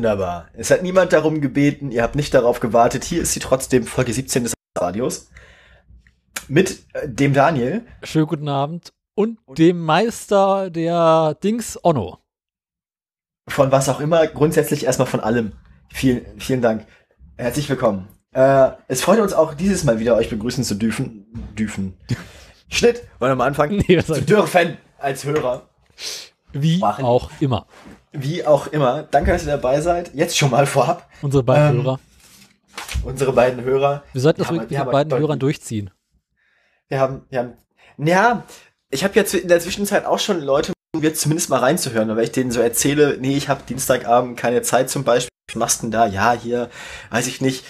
Wunderbar. Es hat niemand darum gebeten, ihr habt nicht darauf gewartet. Hier ist sie trotzdem, Folge 17 des Radios. Mit äh, dem Daniel. Schönen guten Abend. Und dem Meister der Dings Onno. Von was auch immer, grundsätzlich erstmal von allem. Vielen, vielen Dank. Herzlich willkommen. Äh, es freut uns auch dieses Mal wieder, euch begrüßen zu dürfen. Dürfen. Schnitt, wollen wir mal anfangen? Nee, zu dürfen als Hörer. Wie Machen. auch immer. Wie auch immer. Danke, dass ihr dabei seid. Jetzt schon mal vorab. Unsere beiden Ähm, Hörer. Unsere beiden Hörer. Wir sollten das wirklich wir mit beiden Hörern durchziehen. Wir haben, wir haben, ja, ich habe jetzt in der Zwischenzeit auch schon Leute, jetzt zumindest mal reinzuhören, weil ich denen so erzähle, nee, ich habe Dienstagabend keine Zeit zum Beispiel, was machst du denn da? Ja, hier, weiß ich nicht,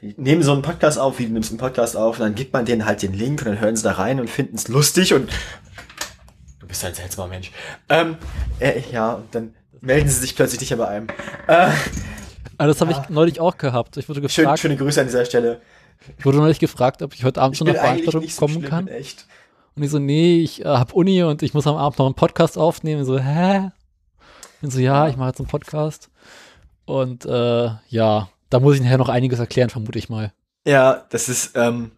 ich nehme so einen Podcast auf, wie du nimmst einen Podcast auf, und dann gibt man denen halt den Link und dann hören sie da rein und finden es lustig und du bist ein seltsamer Mensch. Ähm, äh, ja, und dann melden sie sich plötzlich nicht mehr bei einem. Äh, Aber das habe Ja. ich neulich auch gehabt. Ich wurde schön, gefragt, schöne Grüße an dieser Stelle. ich wurde neulich gefragt, ob ich heute Abend Ich schon nach Veranstaltung so kommen kann. echt. Und ich so, nee, ich äh, hab Uni und ich muss am Abend noch einen Podcast aufnehmen. Ich so, hä? Und so, ja, ich mache jetzt einen Podcast. Und äh, ja, da muss ich nachher noch einiges erklären, vermute ich mal. Ja, das ist ähm,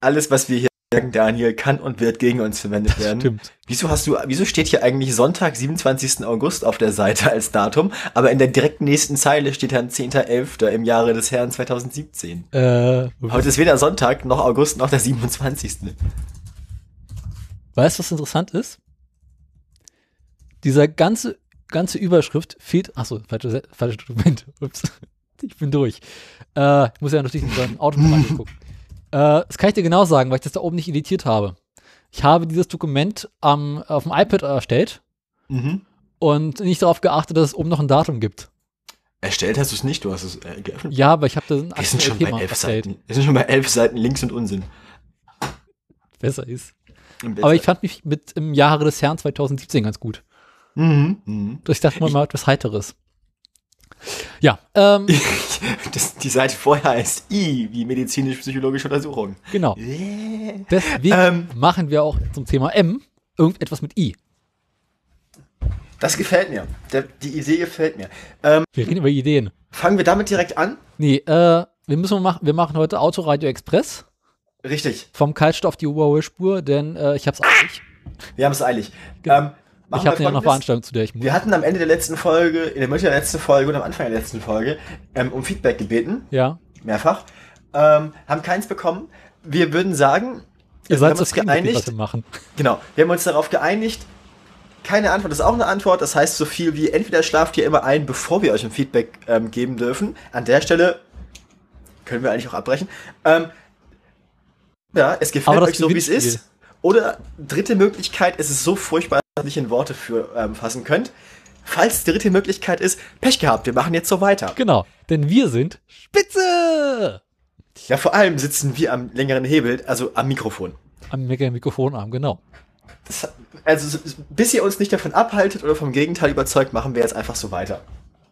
alles, was wir hier sagen, Daniel, kann und wird gegen uns verwendet werden. Stimmt. Wieso hast du, wieso steht hier eigentlich Sonntag, 27. August auf der Seite als Datum, aber in der direkten nächsten Zeile steht dann 10.11. im Jahre des Herrn 2017. Äh, Heute ist weder Sonntag noch August noch der 27. weißt du, was interessant ist? Dieser ganze, ganze Überschrift fehlt. Achso, falsches falsche Dokument. Ups. Ich bin durch. Äh, ich muss ja natürlich in sein Auto mal angucken. Äh, das kann ich dir genau sagen, weil ich das da oben nicht editiert habe. Ich habe dieses Dokument am, auf dem iPad erstellt Mhm. und nicht darauf geachtet, dass es oben noch ein Datum gibt. Erstellt hast du es nicht, du hast es äh, geöffnet. Ja, aber ich habe da ein Wir sind schon Thema bei elf erstellt. Seiten. Wir sind schon bei elf Seiten Links und Unsinn. Besser ist. Aber ich fand mich mit im Jahre des Herrn 2017 ganz gut. Mhm. Mhm. Ich dachte mal, mal etwas Heiteres. Ja, ähm, Das, die Seite vorher heißt I, wie medizinisch-psychologische Untersuchung. genau. Yeah. Deswegen Ähm. machen wir auch zum Thema M irgendetwas mit I. Das gefällt mir. Der, die Idee gefällt mir. Ähm, Wir reden über Ideen. fangen wir damit direkt an? Nee, äh, wir müssen machen, wir machen heute Autoradio Express Richtig. vom Kaltstoff auf die Überholspur, denn äh, ich hab's eilig. Wir haben es eilig. Genau. Ähm, Ich habe wir ja noch Folgendes. Veranstaltung, zu der ich muss. Wir hatten am Ende der letzten Folge, in der Mitte der letzten Folge und am Anfang der letzten Folge ähm, um Feedback gebeten. Ja. Mehrfach. Ähm, haben keins bekommen. Wir würden sagen, Ihr wir seid haben uns dem, geeinigt. wir machen. Genau, wir haben uns darauf geeinigt. Keine Antwort ist auch eine Antwort. Das heißt so viel wie entweder schlaft ihr immer ein, bevor wir euch ein Feedback ähm, geben dürfen. An der Stelle können wir eigentlich auch abbrechen. Ähm, ja, es gefällt euch so, wie es ist. Oder dritte Möglichkeit, es ist so furchtbar, ihr nicht in Worte für ähm, fassen könnt. Falls die dritte Möglichkeit ist, Pech gehabt, wir machen jetzt so weiter. Genau, denn wir sind Spitze Ja, vor allem sitzen wir am längeren Hebel, also am Mikrofon. am Mega Mikrofonarm, genau. Das, also, bis ihr uns nicht davon abhaltet oder vom Gegenteil überzeugt, machen wir jetzt einfach so weiter.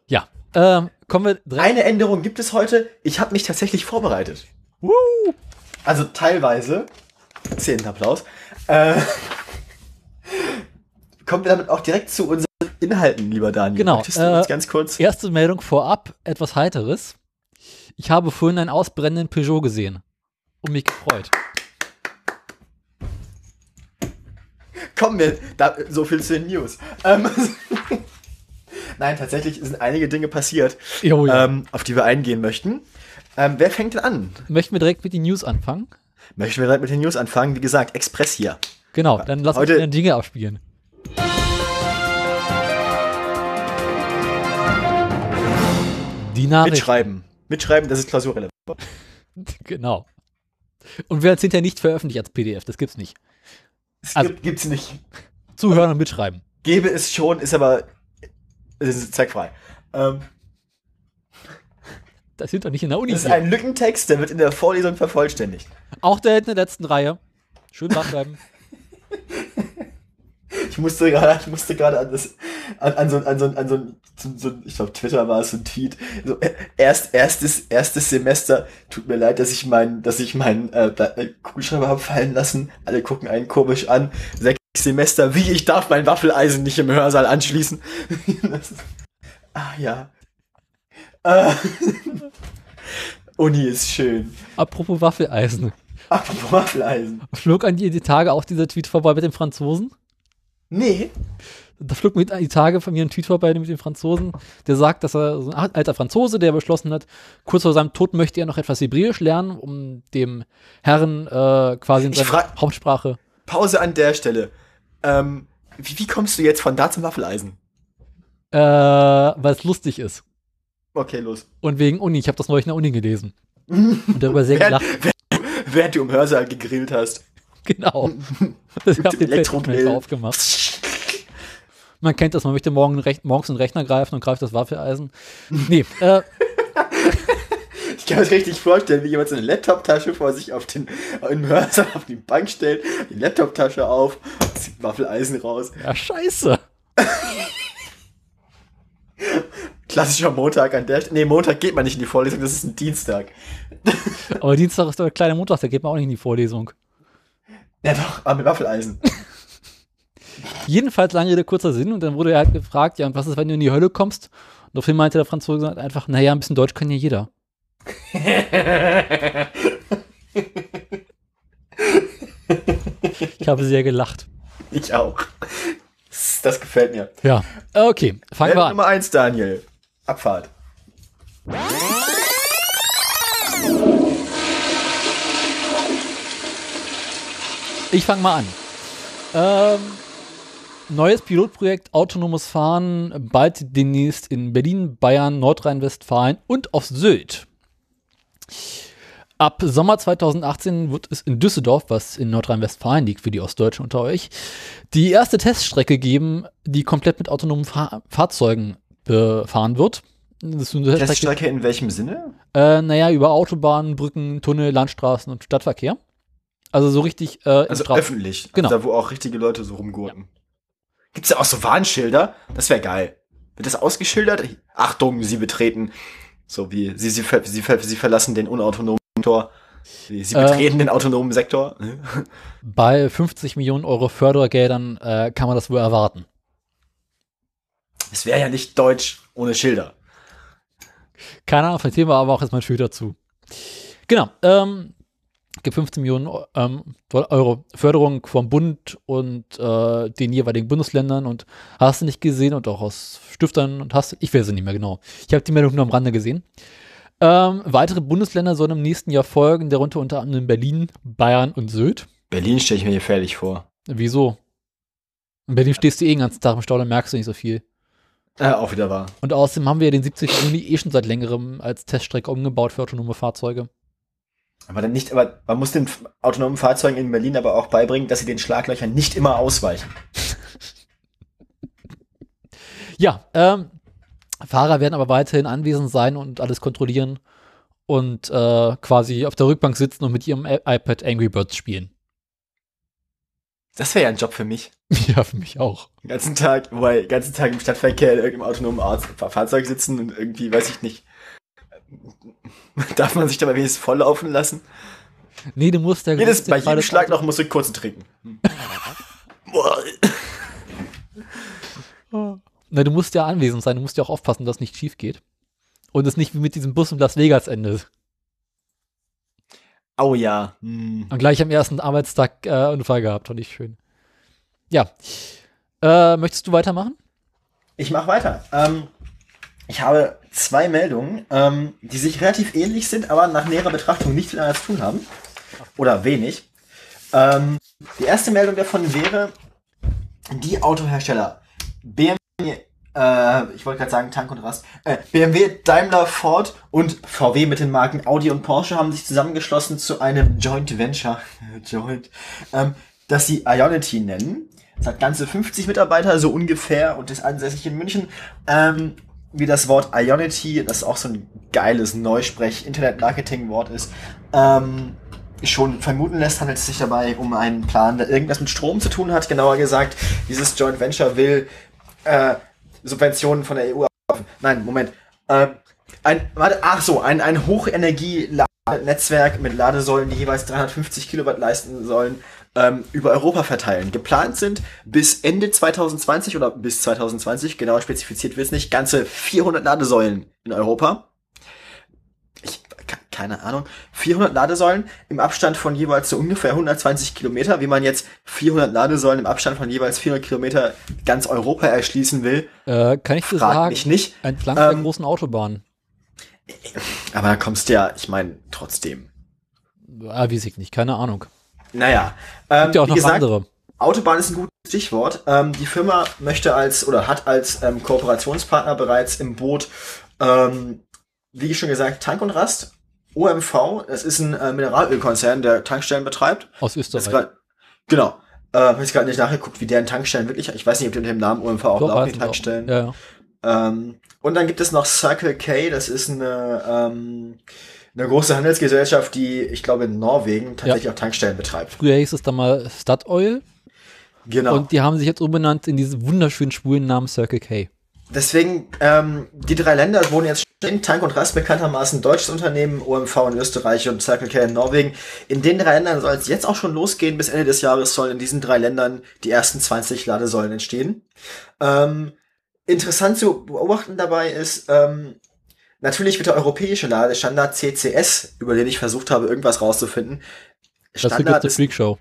Ja, ähm, kommen wir direkt. Eine Änderung gibt es heute. Ich habe mich tatsächlich vorbereitet. Woo! Also teilweise. Zehnten Applaus. Äh, kommen wir damit auch direkt zu unseren Inhalten, lieber Daniel. Genau, äh, ganz kurz. Erste Meldung vorab, etwas Heiteres. Ich habe vorhin einen ausbrennenden Peugeot gesehen und mich gefreut. Kommen wir da, so viel zu den News. Ähm, Nein, tatsächlich sind einige Dinge passiert, Jo, ja. ähm, auf die wir eingehen möchten. Ähm, wer fängt denn an? Möchten wir direkt mit den News anfangen? Möchten wir direkt mit den News anfangen? Wie gesagt, Express hier. Genau, dann lass uns den Dinge abspielen. Die Nachricht. Mitschreiben. Mitschreiben, das ist klausurrelevant. Genau. Und wir es hinterher nicht veröffentlicht als PDF, das gibt's nicht. Es Also- gibt, gibt's nicht. Zuhören und mitschreiben. Gäbe es schon, ist aber es ist zweckfrei. Ähm, Das sind doch nicht in der Uni. Das ist hier. ein Lückentext, der wird in der Vorlesung vervollständigt. Auch der in der letzten Reihe. Schön dranbleiben. Ich musste gerade, ich musste gerade an das, an, an so, an so, an so, so, ich glaube Twitter war es so ein Tweet. So, äh, erst, erstes, erstes Semester. Tut mir leid, dass ich meinen, dass ich meinen äh, äh, Kugelschreiber habe fallen lassen. Alle gucken einen komisch an. Sechs Semester, wie ich darf mein Waffeleisen nicht im Hörsaal anschließen. ist, ah ja. Äh, Uni ist schön. Apropos Waffeleisen. Apropos Waffeleisen. Flog an dir die Tage auch dieser Tweet vorbei mit den Franzosen? Nee. Da flog mir die Tage von mir ein Tweet vorbei mit den Franzosen, der sagt, dass er so ein alter Franzose, der beschlossen hat, kurz vor seinem Tod möchte er noch etwas Hebräisch lernen, um dem Herrn äh, quasi in seiner Hauptsprache. Pause an der Stelle. Ähm, wie, wie kommst du jetzt von da zum Waffeleisen? Äh, weil es lustig ist. Okay, los. Und wegen Uni. Ich habe das neulich in der Uni gelesen. Und darüber sehr gelacht. während, während du im Hörsaal gegrillt hast. Genau. Ich habe den Elektrogrill. Facebook aufgemacht. Man kennt das, man möchte morgen rech morgens einen Rechner greifen und greift das Waffeleisen. Nee, äh, Ich kann mir das richtig vorstellen, wie jemand so eine Laptoptasche vor sich auf den, im Hörsaal auf die Bank stellt, die Laptoptasche auf, zieht Waffeleisen raus. ja, scheiße. Klassischer Montag an der Stelle. Nee, Montag geht man nicht in die Vorlesung, das ist ein Dienstag. Aber Dienstag ist doch der kleine Montag, da geht man auch nicht in die Vorlesung. Ja doch, aber mit Waffeleisen. Jedenfalls lange Rede, kurzer Sinn. Und dann wurde er halt gefragt, ja, und was ist, wenn du in die Hölle kommst? Und daraufhin meinte der Franzose halt einfach, naja, ein bisschen Deutsch kann ja jeder. Ich habe sehr gelacht. Ich auch. Das, gefällt mir. Ja, okay, fangen wir Welt an. Nummer eins, Daniel. Abfahrt. Ich fange mal an. Ähm, neues Pilotprojekt Autonomes Fahren, bald demnächst in Berlin, Bayern, Nordrhein-Westfalen und auf Sylt. Ab Sommer 2018 wird es in Düsseldorf, was in Nordrhein-Westfalen liegt für die Ostdeutschen unter euch, die erste Teststrecke geben, die komplett mit autonomen Fahr Fahrzeugen befahren wird. Das Teststrecke in welchem Sinne? äh, naja, über Autobahnen, Brücken, Tunnel, Landstraßen und Stadtverkehr. Also so richtig äh, Also Straßen- öffentlich. Genau. Also da, wo auch richtige Leute so rumgurten. Gibt's da auch so Warnschilder? Das wäre geil. Wird das ausgeschildert? Achtung, Sie betreten. So wie Sie, Sie, ver- Sie, ver- Sie verlassen den unautonomen Sektor. Sie, Sie Äh. betreten den autonomen Sektor. Bei 50 Millionen Euro Fördergeldern äh, kann man das wohl erwarten. Es wäre ja nicht Deutsch ohne Schilder. Keine Ahnung, vielleicht sehen wir aber auch jetzt mal ein Schild dazu. Genau, ähm, gibt 15 Millionen ähm, Euro Förderung vom Bund und äh, den jeweiligen Bundesländern und hast du nicht gesehen und auch aus Stiftern und hast, ich weiß es nicht mehr genau. Ich habe die Meldung nur am Rande gesehen. Ähm, weitere Bundesländer sollen im nächsten Jahr folgen, darunter unter anderem Berlin, Bayern und Sylt. Berlin stelle ich mir gefährlich vor. Wieso? In Berlin stehst du eh den ganzen Tag im Stau, dann merkst du nicht so viel. Äh, auch wieder wahr. Und außerdem haben wir ja den 70 Juni eh schon seit längerem als Teststrecke umgebaut für autonome Fahrzeuge. Aber dann nicht, aber man muss den autonomen Fahrzeugen in Berlin aber auch beibringen, dass sie den Schlaglöchern nicht immer ausweichen. Ja, ähm, Fahrer werden aber weiterhin anwesend sein und alles kontrollieren und äh, quasi auf der Rückbank sitzen und mit ihrem iPad Angry Birds spielen. Das wäre ja ein Job für mich. Ja, für mich auch. Den ganzen Tag, wobei, den ganzen Tag im Stadtverkehr in irgendeinem autonomen Fahrzeug sitzen und irgendwie, weiß ich nicht. Darf man sich dabei wenigstens volllaufen lassen? Nee, du musst ja Jedes, bei jedem Schlag noch musst du kurz trinken. Na, du musst ja anwesend sein, du musst ja auch aufpassen, dass nicht schief geht. Und es nicht wie mit diesem Bus in Las Vegas endet. Au ja. Hm. Und gleich am ersten Arbeitstag äh, Unfall gehabt, fand ich schön. Ja. Äh, möchtest du weitermachen? Ich mache weiter. Ähm, ich habe zwei Meldungen, ähm, die sich relativ ähnlich sind, aber nach näherer Betrachtung nichts miteinander zu tun haben. Oder wenig. Ähm, die erste Meldung davon wäre, die Autohersteller BMW, äh, ich wollte gerade sagen Tank und Rast, äh, BMW, Daimler, Ford und VW mit den Marken Audi und Porsche haben sich zusammengeschlossen zu einem Joint Venture, Joint, ähm, das sie Ionity nennen. Es hat ganze 50 Mitarbeiter, so ungefähr, und ist ansässig in München. Ähm, wie das Wort Ionity, das auch so ein geiles Neusprech-Internet-Marketing-Wort ist, ähm, schon vermuten lässt, handelt es sich dabei um einen Plan, der irgendwas mit Strom zu tun hat. Genauer gesagt, dieses Joint Venture will äh, Subventionen von der EU Nein, Moment. Äh, ein, warte, ach so, ein, ein Hochenergie-Netzwerk mit Ladesäulen, die jeweils 350 Kilowatt leisten sollen, ähm, über Europa verteilen. Geplant sind bis Ende 2020 oder bis 2020, genauer spezifiziert wird es nicht, ganze 400 Ladesäulen in Europa. Ich, keine Ahnung, 400 Ladesäulen im Abstand von jeweils so ungefähr 120 Kilometer. Wie man jetzt 400 Ladesäulen im Abstand von jeweils 400 Kilometer ganz Europa erschließen will, Äh, kann ich dir sagen, mich nicht. entlang der Ähm, großen Autobahn. Aber da kommst du ja, ich meine, trotzdem. Ah, weiß ich nicht, keine Ahnung. Naja, ähm, Gibt ja auch noch gesagt, andere. Autobahn ist ein gutes Stichwort. Ähm, die Firma möchte als oder hat als ähm, Kooperationspartner bereits im Boot, ähm, wie schon gesagt, Tank und Rast. OMV, das ist ein äh, Mineralölkonzern, der Tankstellen betreibt. Aus Österreich. grad, genau. Äh, hab jetzt gerade nicht nachgeguckt, wie deren Tankstellen wirklich. Ich weiß nicht, ob die unter dem Namen OMV auch laufen, sie auch. Tankstellen. Ja, ja. Ähm, und dann gibt es noch Circle K, das ist eine, ähm, eine große Handelsgesellschaft, die, ich glaube, in Norwegen tatsächlich auch Tankstellen betreibt. Früher hieß es dann mal Statoil Genau. und die haben sich jetzt umbenannt in diesen wunderschönen schwulen Namen Circle K. Deswegen, ähm, die drei Länder wurden jetzt stehen, Tank und Rast bekanntermaßen deutsches Unternehmen, OMV in Österreich und Circle K in Norwegen. In den drei Ländern soll es jetzt auch schon losgehen. Bis Ende des Jahres sollen in diesen drei Ländern die ersten 20 Ladesäulen entstehen. Ähm, interessant zu beobachten dabei ist, ähm, natürlich wird der europäische Ladestandard CCS, über den ich versucht habe, irgendwas rauszufinden. Das ist die Freakshow.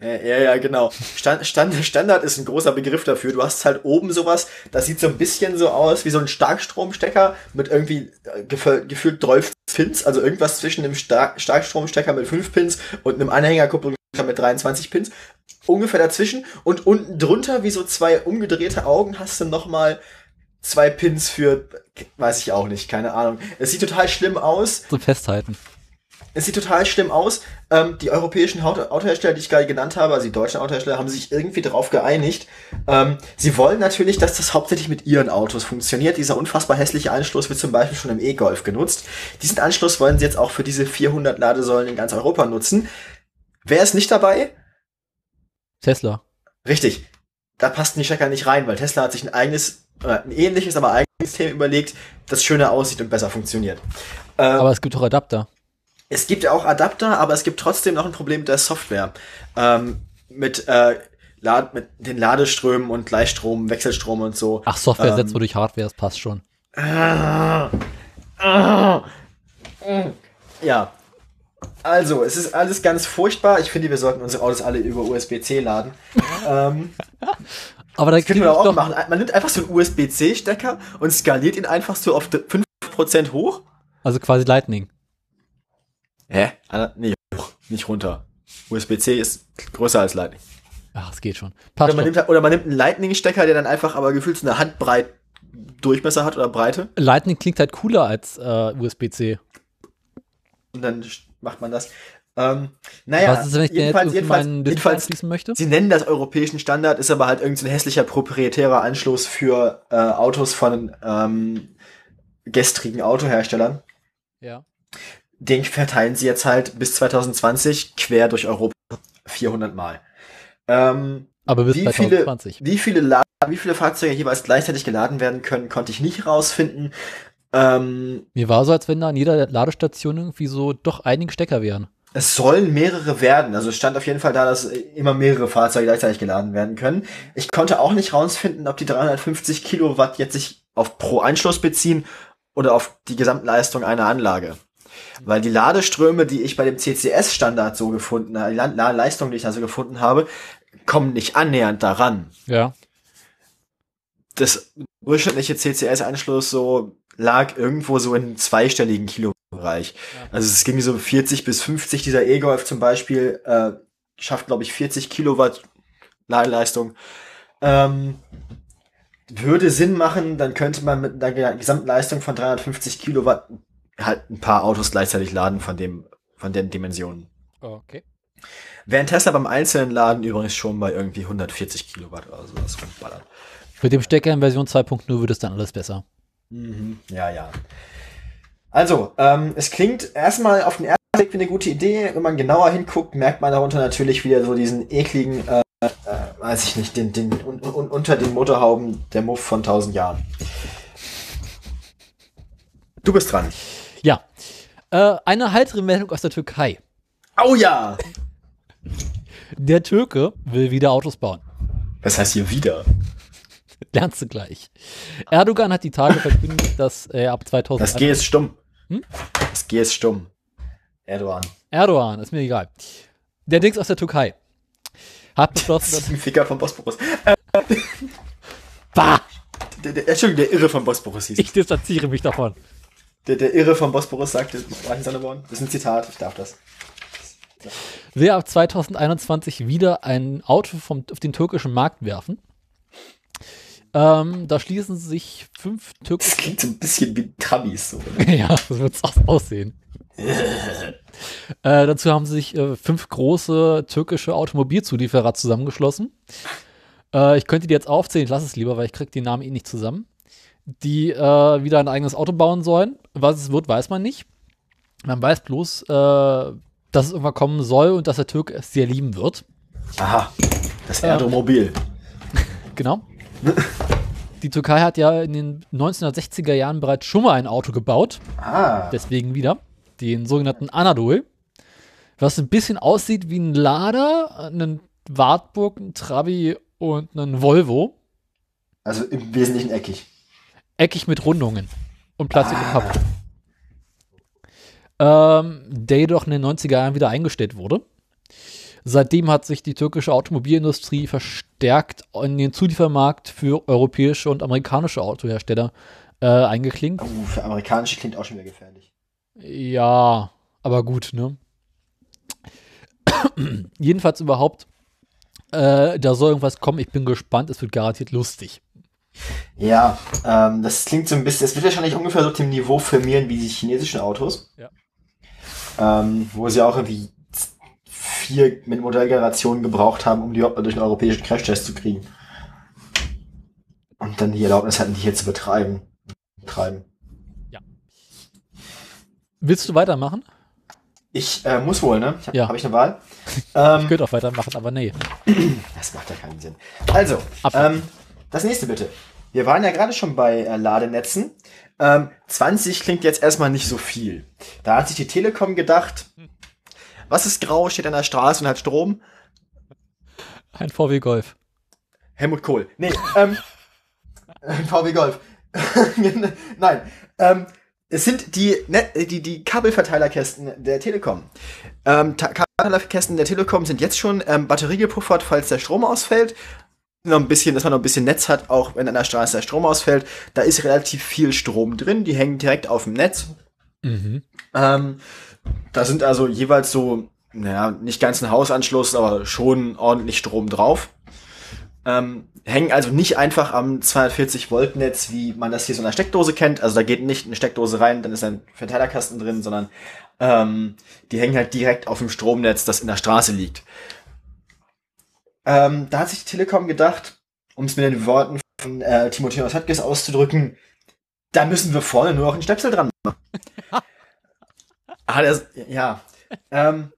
Ja, ja, ja, genau. Stand, Stand, Standard ist ein großer Begriff dafür. Du hast halt oben sowas, das sieht so ein bisschen so aus wie so ein Starkstromstecker mit irgendwie äh, gefü gefühlt 12 Pins, also irgendwas zwischen einem Stark Starkstromstecker mit 5 Pins und einem Anhängerkupplungsstecker mit 23 Pins. Ungefähr dazwischen. Und unten drunter, wie so zwei umgedrehte Augen, hast du nochmal zwei Pins für, weiß ich auch nicht, keine Ahnung. Es sieht total schlimm aus. Zum Festhalten. Es sieht total schlimm aus. Ähm, die europäischen Auto Autohersteller, die ich gerade genannt habe, also die deutschen Autohersteller, haben sich irgendwie darauf geeinigt. Ähm, sie wollen natürlich, dass das hauptsächlich mit ihren Autos funktioniert. Dieser unfassbar hässliche Anschluss wird zum Beispiel schon im E-Golf genutzt. Diesen Anschluss wollen sie jetzt auch für diese 400 Ladesäulen in ganz Europa nutzen. Wer ist nicht dabei? Tesla. Richtig. Da passten die Stecker nicht rein, weil Tesla hat sich ein eigenes, äh, ein ähnliches, aber eigenes System überlegt, das schöner aussieht und besser funktioniert. Ähm, Aber es gibt auch Adapter. Es gibt ja auch Adapter, aber es gibt trotzdem noch ein Problem mit der Software. Ähm, mit, äh, Lad mit den Ladeströmen und Gleichstrom, Wechselstrom und so. Ach, Software ähm, setzt man durch Hardware, das passt schon. Ah, ah, mm. ja. Also, es ist alles ganz furchtbar. Ich finde, wir sollten unsere Autos alle über USB-C laden. ähm, Aber da das könnte man auch doch, machen. Man nimmt einfach so einen USB-C-Stecker und skaliert ihn einfach so auf 5% hoch. also quasi Lightning. Hä? Ah, Nee, hoch, nicht runter. USB-C ist größer als Lightning. Ach, es geht schon. Oder Passt man, schon. nimmt, oder man nimmt einen Lightning-Stecker, der dann einfach aber gefühlt so eine Handbreit Durchmesser hat oder Breite. Lightning klingt halt cooler als äh, USB-C. Und dann macht man das. Ähm, naja, Was ist, wenn ich den jetzt jedenfalls, jedenfalls, jedenfalls, möchte? sie nennen das europäischen Standard, ist aber halt irgendein so ein hässlicher proprietärer Anschluss für äh, Autos von ähm, gestrigen Autoherstellern. Ja. Den verteilen sie jetzt halt bis 2020 quer durch Europa 400 Mal. Ähm, Aber bis Wie viele- 2020. Wie viele, La wie viele Fahrzeuge jeweils gleichzeitig geladen werden können, konnte ich nicht rausfinden. Ähm, Mir war so, als wenn da an jeder Ladestation irgendwie so doch einige Stecker wären. Es sollen mehrere werden. Also es stand auf jeden Fall da, dass immer mehrere Fahrzeuge gleichzeitig geladen werden können. Ich konnte auch nicht rausfinden, ob die 350 Kilowatt jetzt sich auf pro Anschluss beziehen oder auf die Gesamtleistung einer Anlage. Weil die Ladeströme, die ich bei dem CCS-Standard so gefunden habe, die Leistung, die ich da so gefunden habe, kommen nicht annähernd daran. Ja. das durchschnittliche CCS-Anschluss so lag irgendwo so in zweistelligen Kilobereich. Also es ging so 40 bis 50. Dieser E-Golf zum Beispiel äh, schafft, glaube ich, 40 Kilowatt Ladeleistung. Ähm, würde Sinn machen, dann könnte man mit einer Gesamtleistung von 350 Kilowatt halt ein paar Autos gleichzeitig laden von dem von den Dimensionen. Okay. Während Tesla beim einzelnen Laden übrigens schon bei irgendwie 140 Kilowatt oder sowas rumballert. Mit dem Stecker in Version 2.0 wird es dann alles besser. Mhm. Ja, ja. Also, ähm, es klingt erstmal auf den ersten Blick wie eine gute Idee. Wenn man genauer hinguckt, merkt man darunter natürlich wieder so diesen ekligen, äh, äh, weiß ich nicht, den, den un, un, unter den Motorhauben der Muff von 1000 Jahren. Du bist dran. Ja. Äh, eine heitere Meldung aus der Türkei. Oh ja! Der Türke will wieder Autos bauen. Was heißt hier wieder? Lernst du gleich. Erdogan hat die Tage verkündet, dass er ab 2000. Das G ist stumm. Hm? Das G ist stumm. Erdogan. Erdogan, ist mir egal. Der Dings aus der Türkei hat beschlossen, Das dass. ein Ficker vom Bosporus. Bah! Der, der, Entschuldigung, der Irre vom Bosporus hieß. Ich distanziere mich davon. Der, der Irre vom Bosporus sagte. Das ist ein Zitat, ich darf das. Will ab 2021 wieder ein Auto vom, auf den türkischen Markt werfen. Ähm, da schließen sich fünf Das türkische. klingt so ein bisschen wie Trabis. So. ja, so wird es auch aussehen. äh, dazu haben sich äh, fünf große türkische Automobilzulieferer zusammengeschlossen. Äh, ich könnte die jetzt aufzählen, ich lasse es lieber, weil ich kriege die Namen eh nicht zusammen. Die äh, wieder ein eigenes Auto bauen sollen. Was es wird, weiß man nicht. Man weiß bloß, äh, dass es irgendwann kommen soll und dass der Türke es sehr lieben wird. Aha, das Erdomobil. Genau. Die Türkei hat ja in den 1960er Jahren bereits schon mal ein Auto gebaut. Ah, Deswegen wieder. Den sogenannten Anadol. Was ein bisschen aussieht wie ein Lada, einen Wartburg, ein Trabi und einen Volvo. also im Wesentlichen eckig. Eckig mit Rundungen und Plastik Ah. Pappe. Ähm, der jedoch in den 90er Jahren wieder eingestellt wurde. Seitdem hat sich die türkische Automobilindustrie verstärkt in den Zuliefermarkt für europäische und amerikanische Autohersteller äh, eingeklinkt. Uh, für amerikanische klingt auch schon wieder gefährlich. Ja, aber gut, ne? Jedenfalls überhaupt, äh, da soll irgendwas kommen. Ich bin gespannt. Es wird garantiert lustig. Ja, ähm, das klingt so ein bisschen, es wird wahrscheinlich ungefähr so auf dem Niveau firmieren wie die chinesischen Autos. Ja. Ähm, wo sie auch irgendwie vier mit Modellgenerationen gebraucht haben, um die überhaupt mal durch einen europäischen Crashtest zu kriegen. Und dann die Erlaubnis hatten, die hier zu betreiben. Betreiben. Willst du weitermachen? Ich äh, muss wohl, ne? Ich hab, Ja. Habe ich eine Wahl? Ich Ähm, könnte auch weitermachen, aber nee. das macht ja keinen Sinn. Also, ähm, das nächste bitte. Wir waren ja gerade schon bei äh, Ladenetzen. Ähm, 20 klingt jetzt erstmal nicht so viel. Da hat sich die Telekom gedacht, was ist grau, steht an der Straße und hat Strom? Ein VW Golf. Helmut Kohl. Nee, ähm, äh, VW Golf. Nein, ähm, es sind die, Net die, die Kabelverteilerkästen der Telekom. Ähm, Kabelverteilerkästen der Telekom sind jetzt schon ähm, batteriegepuffert, falls der Strom ausfällt. Noch ein bisschen, dass man noch ein bisschen Netz hat, auch wenn an der Straße der Strom ausfällt. Da ist relativ viel Strom drin, die hängen direkt auf dem Netz. Mhm. Ähm, da sind also jeweils so, naja, nicht ganz ein Hausanschluss, aber schon ordentlich Strom drauf. Ähm, hängen also nicht einfach am 240 Volt Netz, wie man das hier so in einer Steckdose kennt. Also da geht nicht eine Steckdose rein, dann ist ein Verteilerkasten drin, sondern ähm, die hängen halt direkt auf dem Stromnetz, das in der Straße liegt. Ähm, da hat sich die Telekom gedacht, um es mit den Worten von äh, Timotheus Höttges auszudrücken, da müssen wir vorne nur noch einen Stöpsel dran machen. hat er, ja. Ähm,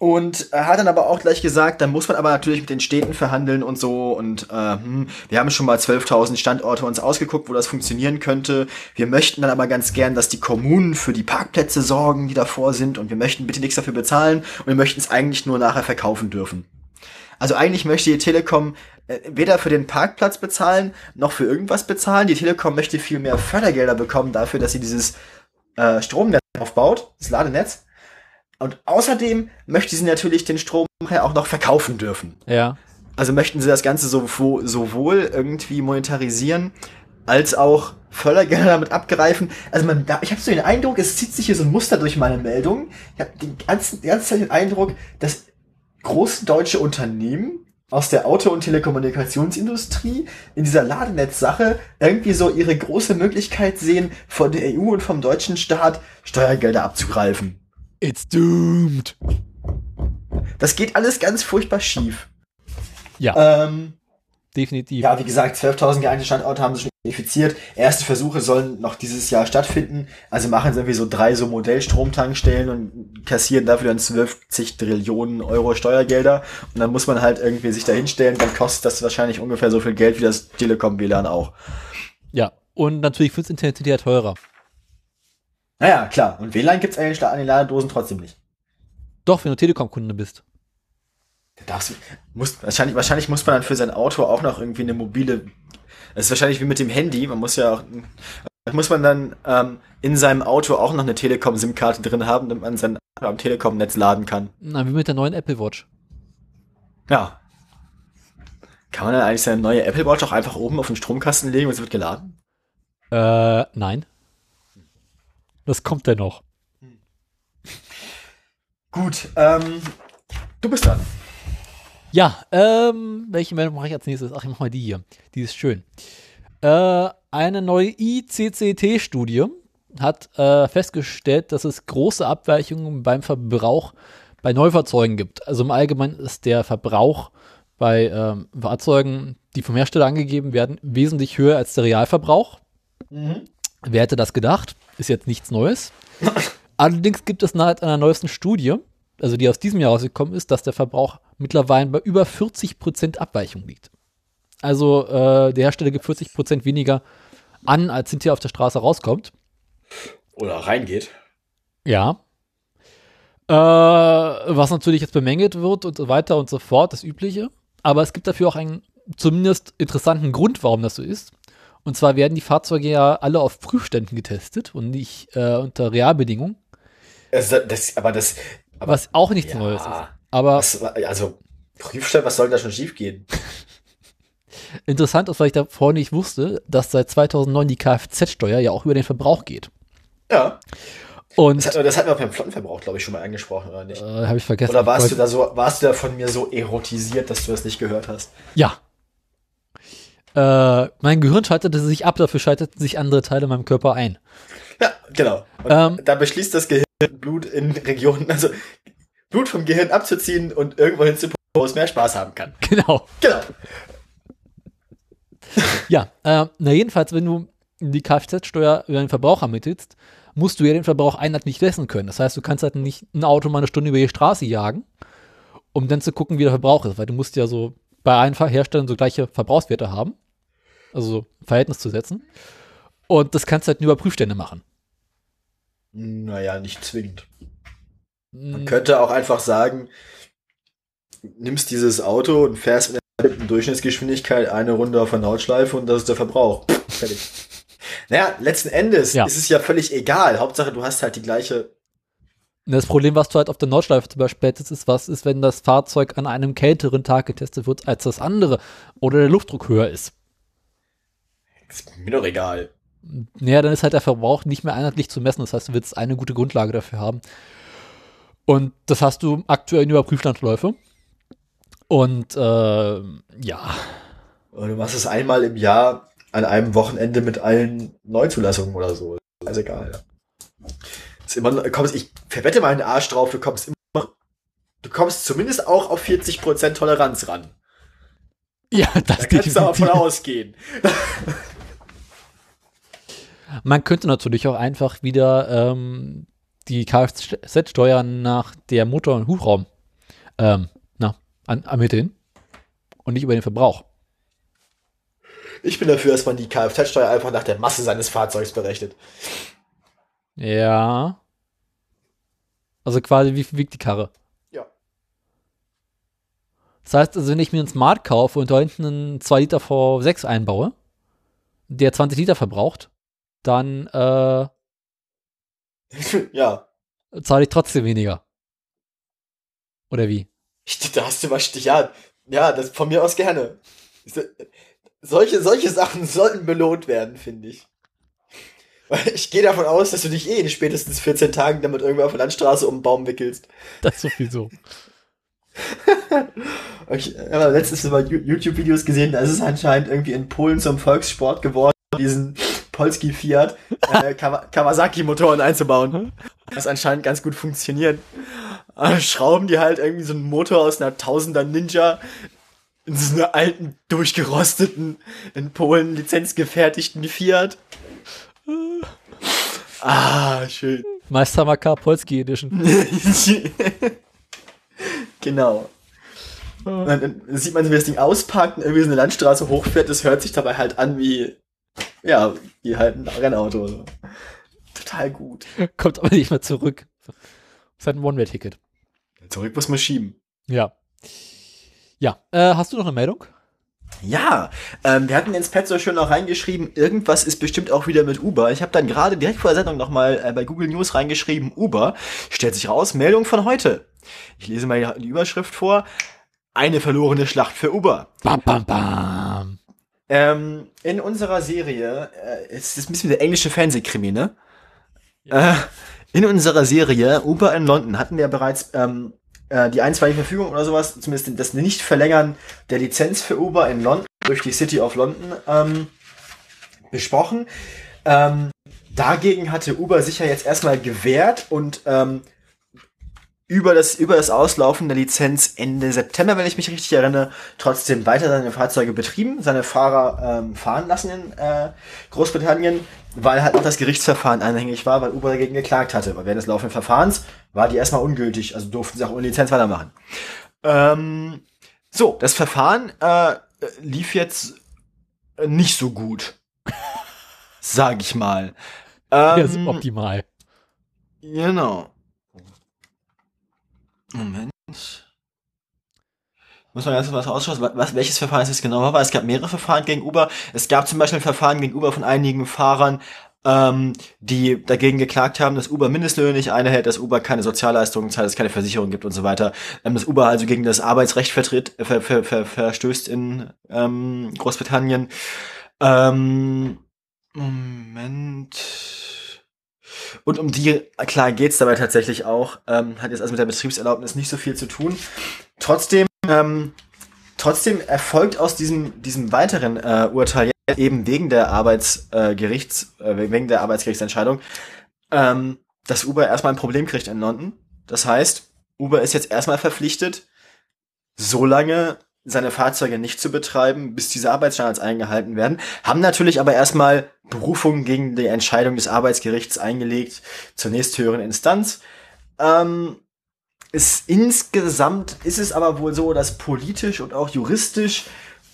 und hat dann aber auch gleich gesagt, dann muss man aber natürlich mit den Städten verhandeln und so. Und äh, hm, wir haben schon mal 12.000 Standorte uns ausgeguckt, wo das funktionieren könnte. Wir möchten dann aber ganz gern, dass die Kommunen für die Parkplätze sorgen, die davor sind. Und wir möchten bitte nichts dafür bezahlen. Und wir möchten es eigentlich nur nachher verkaufen dürfen. Also eigentlich möchte die Telekom äh, weder für den Parkplatz bezahlen, noch für irgendwas bezahlen. Die Telekom möchte viel mehr Fördergelder bekommen dafür, dass sie dieses äh, Stromnetz aufbaut, das Ladenetz. Und außerdem möchte sie natürlich den Strom auch noch verkaufen dürfen. Ja. Also möchten sie das Ganze so, sowohl irgendwie monetarisieren, als auch Fördergelder damit abgreifen. Also man, da, ich habe so den Eindruck, es zieht sich hier so ein Muster durch meine Meldungen. Ich habe die ganze, die ganze Zeit den Eindruck, dass große deutsche Unternehmen aus der Auto- und Telekommunikationsindustrie in dieser Ladenetzsache irgendwie so ihre große Möglichkeit sehen, von der EU und vom deutschen Staat Steuergelder abzugreifen. It's doomed. Das geht alles ganz furchtbar schief. Ja, Ähm, definitiv. ja, wie gesagt, 12.000 geeignete Standorte haben sie schon infiziert. Erste Versuche sollen noch dieses Jahr stattfinden. Also machen sie irgendwie so drei so Modellstromtankstellen und kassieren dafür dann 12 Trillionen Euro Steuergelder. Und dann muss man halt irgendwie sich da hinstellen. Dann kostet das wahrscheinlich ungefähr so viel Geld wie das Telekom-WLAN auch. Ja, und natürlich fürs Internet ja teurer. Naja, klar. Und WLAN gibt's eigentlich an den Ladedosen trotzdem nicht. Doch, wenn du Telekom-Kunde bist. Da darfst muss, wahrscheinlich, wahrscheinlich muss man dann für sein Auto auch noch irgendwie eine mobile das ist wahrscheinlich wie mit dem Handy. Man muss ja auch, muss man dann ähm, in seinem Auto auch noch eine Telekom-SIM-Karte drin haben, damit man sein Auto am Telekom-Netz laden kann. Na, wie mit der neuen Apple Watch. Ja. Kann man dann eigentlich seine neue Apple Watch auch einfach oben auf den Stromkasten legen und es wird geladen? Äh, nein. Das kommt denn noch. Gut, ähm, du bist dran. Ja, ähm, welche Meldung mache ich als nächstes? Ach, ich mache mal die hier. Die ist schön. Äh, eine neue ICCT-Studie hat äh, festgestellt, dass es große Abweichungen beim Verbrauch bei Neufahrzeugen gibt. Also im Allgemeinen ist der Verbrauch bei ähm, Fahrzeugen, die vom Hersteller angegeben werden, wesentlich höher als der Realverbrauch. Mhm. Wer hätte das gedacht? Ist jetzt nichts Neues. Allerdings gibt es nach einer neuesten Studie, also die aus diesem Jahr rausgekommen ist, dass der Verbrauch mittlerweile bei über 40% Abweichung liegt. Also äh, der Hersteller gibt 40% weniger an, als hinterher auf der Straße rauskommt. Oder reingeht. Ja. Äh, was natürlich jetzt bemängelt wird und so weiter und so fort, das Übliche. Aber es gibt dafür auch einen zumindest interessanten Grund, warum das so ist. Und zwar werden die Fahrzeuge ja alle auf Prüfständen getestet und nicht äh, unter Realbedingungen. Also das, aber das, aber, was auch nichts ja, Neues ist. Aber was, also Prüfstand, was soll da schon schief gehen? Interessant ist, weil ich davor nicht wusste, dass seit 2009 die Kfz-Steuer ja auch über den Verbrauch geht. Ja. Und das, hat, das hatten wir beim Flottenverbrauch, glaube ich, schon mal angesprochen, oder nicht? Äh, Habe ich vergessen. Oder warst du da so, warst du da von mir so erotisiert, dass du das nicht gehört hast? Ja. Äh, mein Gehirn schaltete sich ab, dafür schalteten sich andere Teile in meinem Körper ein. Ja, genau. Ähm, da beschließt das Gehirn Blut in Regionen, also Blut vom Gehirn abzuziehen und irgendwo hinzupumpen, wo es mehr Spaß haben kann. Genau. Genau. ja, äh, na jedenfalls, wenn du die Kfz-Steuer über den Verbrauch ermittelst, musst du ja den Verbrauch einheitlich messen können. Das heißt, du kannst halt nicht ein Auto mal eine Stunde über die Straße jagen, um dann zu gucken, wie der Verbrauch ist, weil du musst ja so bei allen Herstellern so gleiche Verbrauchswerte haben, also so Verhältnis zu setzen. Und das kannst du halt nur über Prüfstände machen. Naja, nicht zwingend. Man könnte auch einfach sagen, nimmst dieses Auto und fährst mit einer Durchschnittsgeschwindigkeit eine Runde auf der Nordschleife und das ist der Verbrauch. Fertig. Naja, letzten Endes ja. ist es ja völlig egal. Hauptsache, du hast halt die gleiche. Das Problem, was du halt auf der Nordschleife zum Beispiel hättest, ist, was ist, wenn das Fahrzeug an einem kälteren Tag getestet wird als das andere oder der Luftdruck höher ist? Ist mir doch egal. Naja, dann ist halt der Verbrauch nicht mehr einheitlich zu messen. Das heißt, du willst eine gute Grundlage dafür haben. Und das hast du aktuell in Überprüflandläufe. Und äh, ja. Und du machst es einmal im Jahr an einem Wochenende mit allen Neuzulassungen oder so. Ist egal. Ist immer, kommst, ich verwette meinen Arsch drauf, du kommst immer, du kommst zumindest auch auf 40% Toleranz ran. Ja, das da kannst du davon ausgehen. Man könnte natürlich auch einfach wieder ähm, die Kfz-Steuer nach der Motor- und Hubraum ähm, na, an, ermitteln und nicht über den Verbrauch. Ich bin dafür, dass man die Kfz-Steuer einfach nach der Masse seines Fahrzeugs berechnet. Ja. Also quasi, wie viel wiegt die Karre? Ja. Das heißt, also, wenn ich mir einen Smart kaufe und da hinten einen 2 Liter V6 einbaue, der 20 Liter verbraucht, dann äh, ja. zahle ich trotzdem weniger. Oder wie? Da hast du was, ja, ja, das von mir aus gerne. Solche, solche Sachen sollten belohnt werden, finde ich. Weil ich gehe davon aus, dass du dich eh in spätestens 14 Tagen damit irgendwo auf der Landstraße um den Baum wickelst. Das sowieso. ich habe letztens mal YouTube-Videos gesehen, da ist es anscheinend irgendwie in Polen zum Volkssport geworden, diesen Polski Fiat äh, Kawasaki-Motoren einzubauen. Das anscheinend ganz gut funktioniert. Äh, schrauben die halt irgendwie so einen Motor aus einer Tausender Ninja in so einer alten, durchgerosteten, in Polen lizenzgefertigten Fiat. Ah, schön. Meister Makar Polski Edition. genau. Und dann sieht man, wie das Ding auspackt und irgendwie so eine Landstraße hochfährt. Das hört sich dabei halt an wie, ja, wie halt ein Rennauto. Total gut. Kommt aber nicht mehr zurück. Ist halt ein One-Way-Ticket. Zurück muss man schieben. Ja. Ja. Äh, hast du noch eine Meldung? Ja, ähm, wir hatten ins Pad so schön noch reingeschrieben, irgendwas ist bestimmt auch wieder mit Uber. Ich habe dann gerade direkt vor der Sendung nochmal äh, bei Google News reingeschrieben, Uber. Stellt sich raus, Meldung von heute. Ich lese mal die Überschrift vor. Eine verlorene Schlacht für Uber. Bam, bam, bam. Ähm, in unserer Serie, äh, es ist ein bisschen der englische Fernsehkrimi, ne? Ja. Äh, in unserer Serie Uber in London hatten wir bereits ähm, äh, die einstweilige Verfügung oder sowas, zumindest das Nicht-Verlängern der Lizenz für Uber in London durch die City of London ähm, besprochen. Ähm, dagegen hatte Uber sich ja jetzt erstmal gewehrt und ähm, über das, über das Auslaufen der Lizenz Ende September, wenn ich mich richtig erinnere, trotzdem weiter seine Fahrzeuge betrieben, seine Fahrer ähm, fahren lassen in äh, Großbritannien, weil halt noch das Gerichtsverfahren anhängig war, weil Uber dagegen geklagt hatte. Aber während des laufenden Verfahrens war die erstmal ungültig, also durften sie auch ohne Lizenz weitermachen. Ähm, so, das Verfahren äh, lief jetzt nicht so gut, sag ich mal. Ähm, ja, suboptimal. Genau. Moment. Muss man ganz was ausschauen, was, welches Verfahren es jetzt genau war. Es gab mehrere Verfahren gegen Uber. Es gab zum Beispiel ein Verfahren gegen Uber von einigen Fahrern, ähm, die dagegen geklagt haben, dass Uber Mindestlöhne nicht einhält, dass Uber keine Sozialleistungen zahlt, dass es keine Versicherung gibt und so weiter. Ähm, dass Uber also gegen das Arbeitsrecht vertritt, äh, ver, ver, ver, verstößt in ähm, Großbritannien. Ähm, Moment. Und um die, klar geht's dabei tatsächlich auch, ähm, hat jetzt also mit der Betriebserlaubnis nicht so viel zu tun. Trotzdem, ähm, trotzdem erfolgt aus diesem, diesem weiteren äh, Urteil eben wegen der Arbeitsgerichts, äh, äh, wegen der Arbeitsgerichtsentscheidung, ähm, dass Uber erstmal ein Problem kriegt in London. Das heißt, Uber ist jetzt erstmal verpflichtet, so lange seine Fahrzeuge nicht zu betreiben, bis diese Arbeitsstandards eingehalten werden, haben natürlich aber erstmal Berufung gegen die Entscheidung des Arbeitsgerichts eingelegt zur nächsthöheren Instanz. Ähm, ist, insgesamt ist es aber wohl so, dass politisch und auch juristisch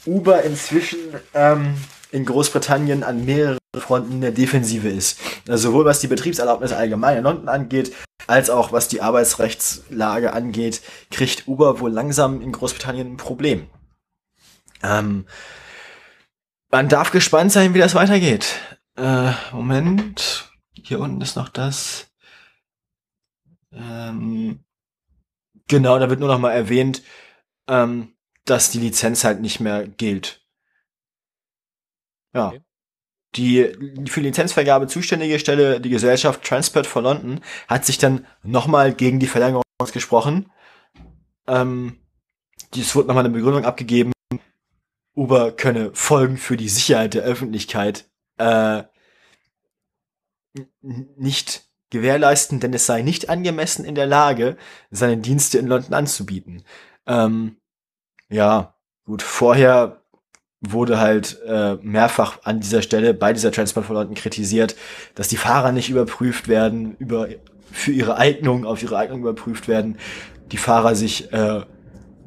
Uber inzwischen ähm, in Großbritannien an mehreren Fronten der Defensive ist. Also sowohl was die Betriebserlaubnis allgemein in London angeht, als auch was die Arbeitsrechtslage angeht, kriegt Uber wohl langsam in Großbritannien ein Problem. Ähm, man darf gespannt sein, wie das weitergeht. Äh, Moment. Hier unten ist noch das. Ähm, genau, da wird nur noch mal erwähnt, ähm, dass die Lizenz halt nicht mehr gilt. Ja. Okay. Die für die Lizenzvergabe zuständige Stelle, die Gesellschaft Transport for London, hat sich dann nochmal gegen die Verlängerung ausgesprochen. Ähm, es wurde nochmal eine Begründung abgegeben, Uber könne Folgen für die Sicherheit der Öffentlichkeit äh, nicht gewährleisten, denn es sei nicht angemessen in der Lage, seine Dienste in London anzubieten. Ähm, ja, gut, vorher wurde halt äh, mehrfach an dieser Stelle bei dieser London kritisiert, dass die Fahrer nicht überprüft werden, über für ihre Eignung, auf ihre Eignung überprüft werden, die Fahrer sich, äh,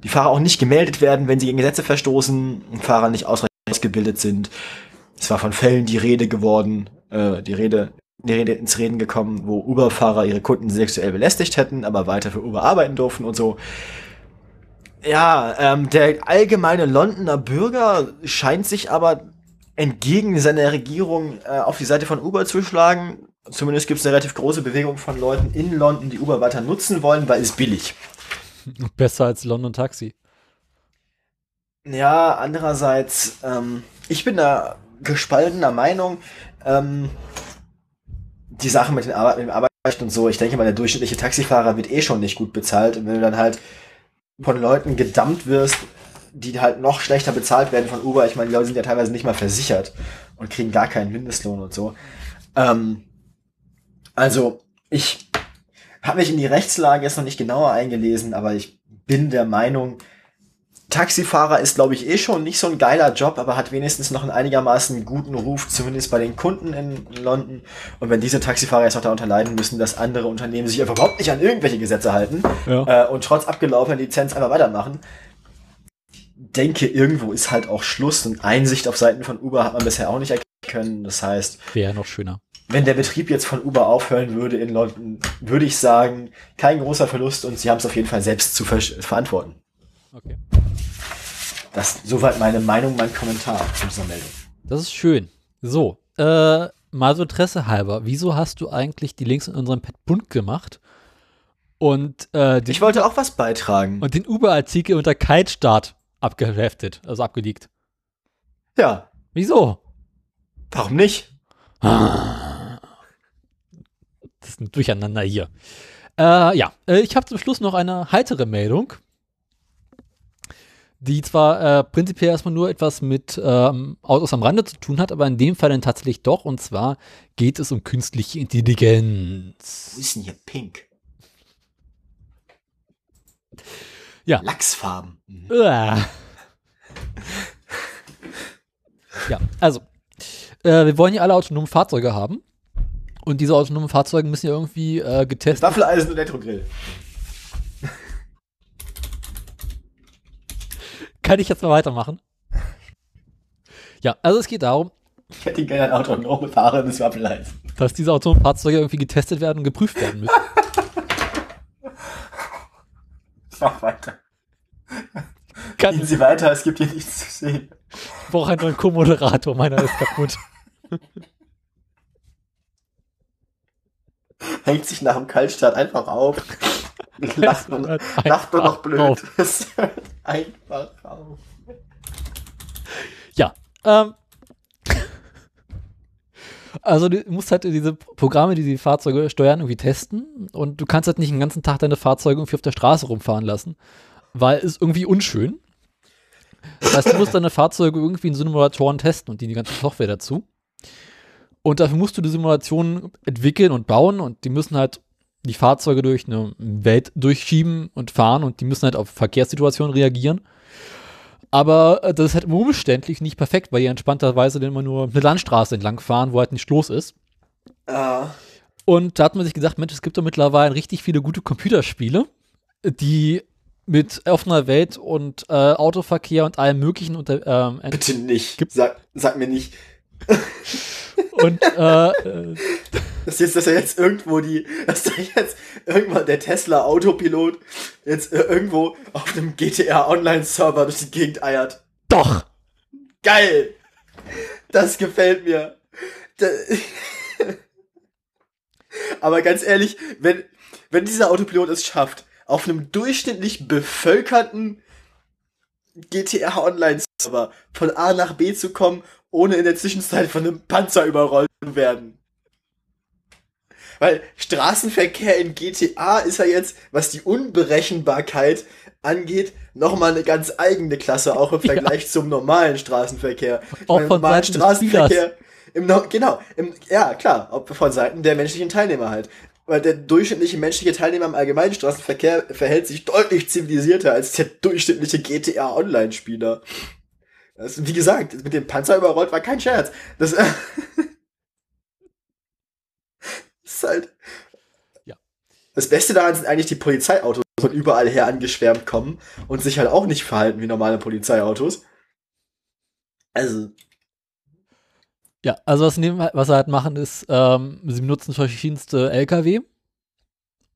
die Fahrer auch nicht gemeldet werden, wenn sie gegen Gesetze verstoßen, Fahrer nicht ausreichend ausgebildet sind. Es war von Fällen die Rede geworden, äh, die Rede, die Rede ins Reden gekommen, wo Uber-Fahrer ihre Kunden sexuell belästigt hätten, aber weiter für Uber arbeiten durften und so. Ja, ähm, der allgemeine Londoner Bürger scheint sich aber entgegen seiner Regierung äh, auf die Seite von Uber zu schlagen. Zumindest gibt es eine relativ große Bewegung von Leuten in London, die Uber weiter nutzen wollen, weil es billig. Besser als London Taxi. Ja, andererseits, ähm, ich bin da gespaltener Meinung. Ähm, die Sache mit, den Arbeit, mit dem Arbeitsrecht und so, ich denke mal, der durchschnittliche Taxifahrer wird eh schon nicht gut bezahlt. Und wenn du dann halt von Leuten gedammt wirst, die halt noch schlechter bezahlt werden von Uber. Ich meine, die Leute sind ja teilweise nicht mal versichert und kriegen gar keinen Mindestlohn und so. Ähm, also, ich habe mich in die Rechtslage jetzt noch nicht genauer eingelesen, aber ich bin der Meinung, Taxifahrer ist, glaube ich, eh schon nicht so ein geiler Job, aber hat wenigstens noch einen einigermaßen guten Ruf, zumindest bei den Kunden in London. Und wenn diese Taxifahrer jetzt noch darunter leiden müssen, dass andere Unternehmen sich einfach überhaupt nicht an irgendwelche Gesetze halten Ja. äh, und trotz abgelaufener Lizenz einfach weitermachen, denke, irgendwo ist halt auch Schluss und Einsicht auf Seiten von Uber hat man bisher auch nicht erkennen können. Das heißt, Wäre noch schöner. wenn der Betrieb jetzt von Uber aufhören würde in London, würde ich sagen, kein großer Verlust und sie haben es auf jeden Fall selbst zu ver verantworten. Okay. Das soweit meine Meinung, mein Kommentar zu dieser Meldung. Das ist schön. So, äh, mal so Interesse halber, wieso hast du eigentlich die Links in unserem Pad bunt gemacht und, äh, den, Ich wollte auch was beitragen. und den Uber-Artikel unter Kite-Start abgeheftet, also abgelegt? ja, Wieso? warum nicht? Das ist ein Durcheinander hier. Äh, ja, äh, ich habe zum Schluss noch eine heitere Meldung, die zwar äh, prinzipiell erstmal nur etwas mit ähm, Autos am Rande zu tun hat, aber in dem Fall dann tatsächlich doch. Und zwar geht es um künstliche Intelligenz. Wo ist denn hier pink? Ja. Lachsfarben. Mhm. Ja, also, äh, wir wollen ja alle autonome Fahrzeuge haben. Und diese autonomen Fahrzeuge müssen ja irgendwie äh, getestet Waffeleisen und Elektrogrill. Kann ich jetzt mal weitermachen? Ja, also es geht darum, Ich hätte gerne ein autonome fahrendes Waffeleisen. dass diese autonomen Fahrzeuge irgendwie getestet werden und geprüft werden müssen. Mach weiter. Kann, Gehen ich Sie weiter, es gibt hier nichts zu sehen. brauche einen neuen Co-Moderator, meiner ist kaputt. Hängt sich nach dem Kaltstart einfach auf. Lacht nur, lacht nur noch blöd. Einfach auf. Ja, ähm. Also du musst halt diese Programme, die die Fahrzeuge steuern, irgendwie testen und du kannst halt nicht den ganzen Tag deine Fahrzeuge irgendwie auf der Straße rumfahren lassen, weil es irgendwie unschön. Das heißt, du musst deine Fahrzeuge irgendwie in Simulatoren testen und die, die ganze Software dazu. Und dafür musst du die Simulationen entwickeln und bauen und die müssen halt die Fahrzeuge durch eine Welt durchschieben und fahren und die müssen halt auf Verkehrssituationen reagieren. Aber äh, das ist halt umständlich, nicht perfekt, weil die entspannterweise dann immer nur eine Landstraße entlang fahren, wo halt nicht los ist. Ah, Und da hat man sich gesagt, Mensch, es gibt doch mittlerweile richtig viele gute Computerspiele, die mit offener Welt und äh, Autoverkehr und allem möglichen unter, ähm, bitte nicht. Sag, sag mir nicht, und äh, dass jetzt, dass er jetzt irgendwo die, dass da jetzt irgendwann der Tesla Autopilot jetzt äh, irgendwo auf einem GTA Online Server durch die Gegend eiert. doch. Geil! Das gefällt mir. Da- Aber ganz ehrlich, wenn, wenn dieser Autopilot es schafft, auf einem durchschnittlich bevölkerten GTA Online Server von A nach B zu kommen, ohne in der Zwischenzeit von einem Panzer überrollt zu werden. Weil Straßenverkehr in GTA ist ja jetzt, was die Unberechenbarkeit angeht, nochmal eine ganz eigene Klasse, auch im Ja. Vergleich zum normalen Straßenverkehr. Auch Beim von normalen Straßenverkehr. Im, genau, im, ja klar, von Seiten der menschlichen Teilnehmer halt. Weil der durchschnittliche menschliche Teilnehmer im allgemeinen Straßenverkehr verhält sich deutlich zivilisierter als der durchschnittliche GTA Online-Spieler. Das, wie gesagt, mit dem Panzer überrollt war kein Scherz. Das ist halt. Ja. Das Beste daran sind eigentlich die Polizeiautos, die von überall her angeschwärmt kommen und sich halt auch nicht verhalten wie normale Polizeiautos. Also, Ja, also was, nehmen, was sie halt machen ist, ähm, sie benutzen verschiedenste LKW.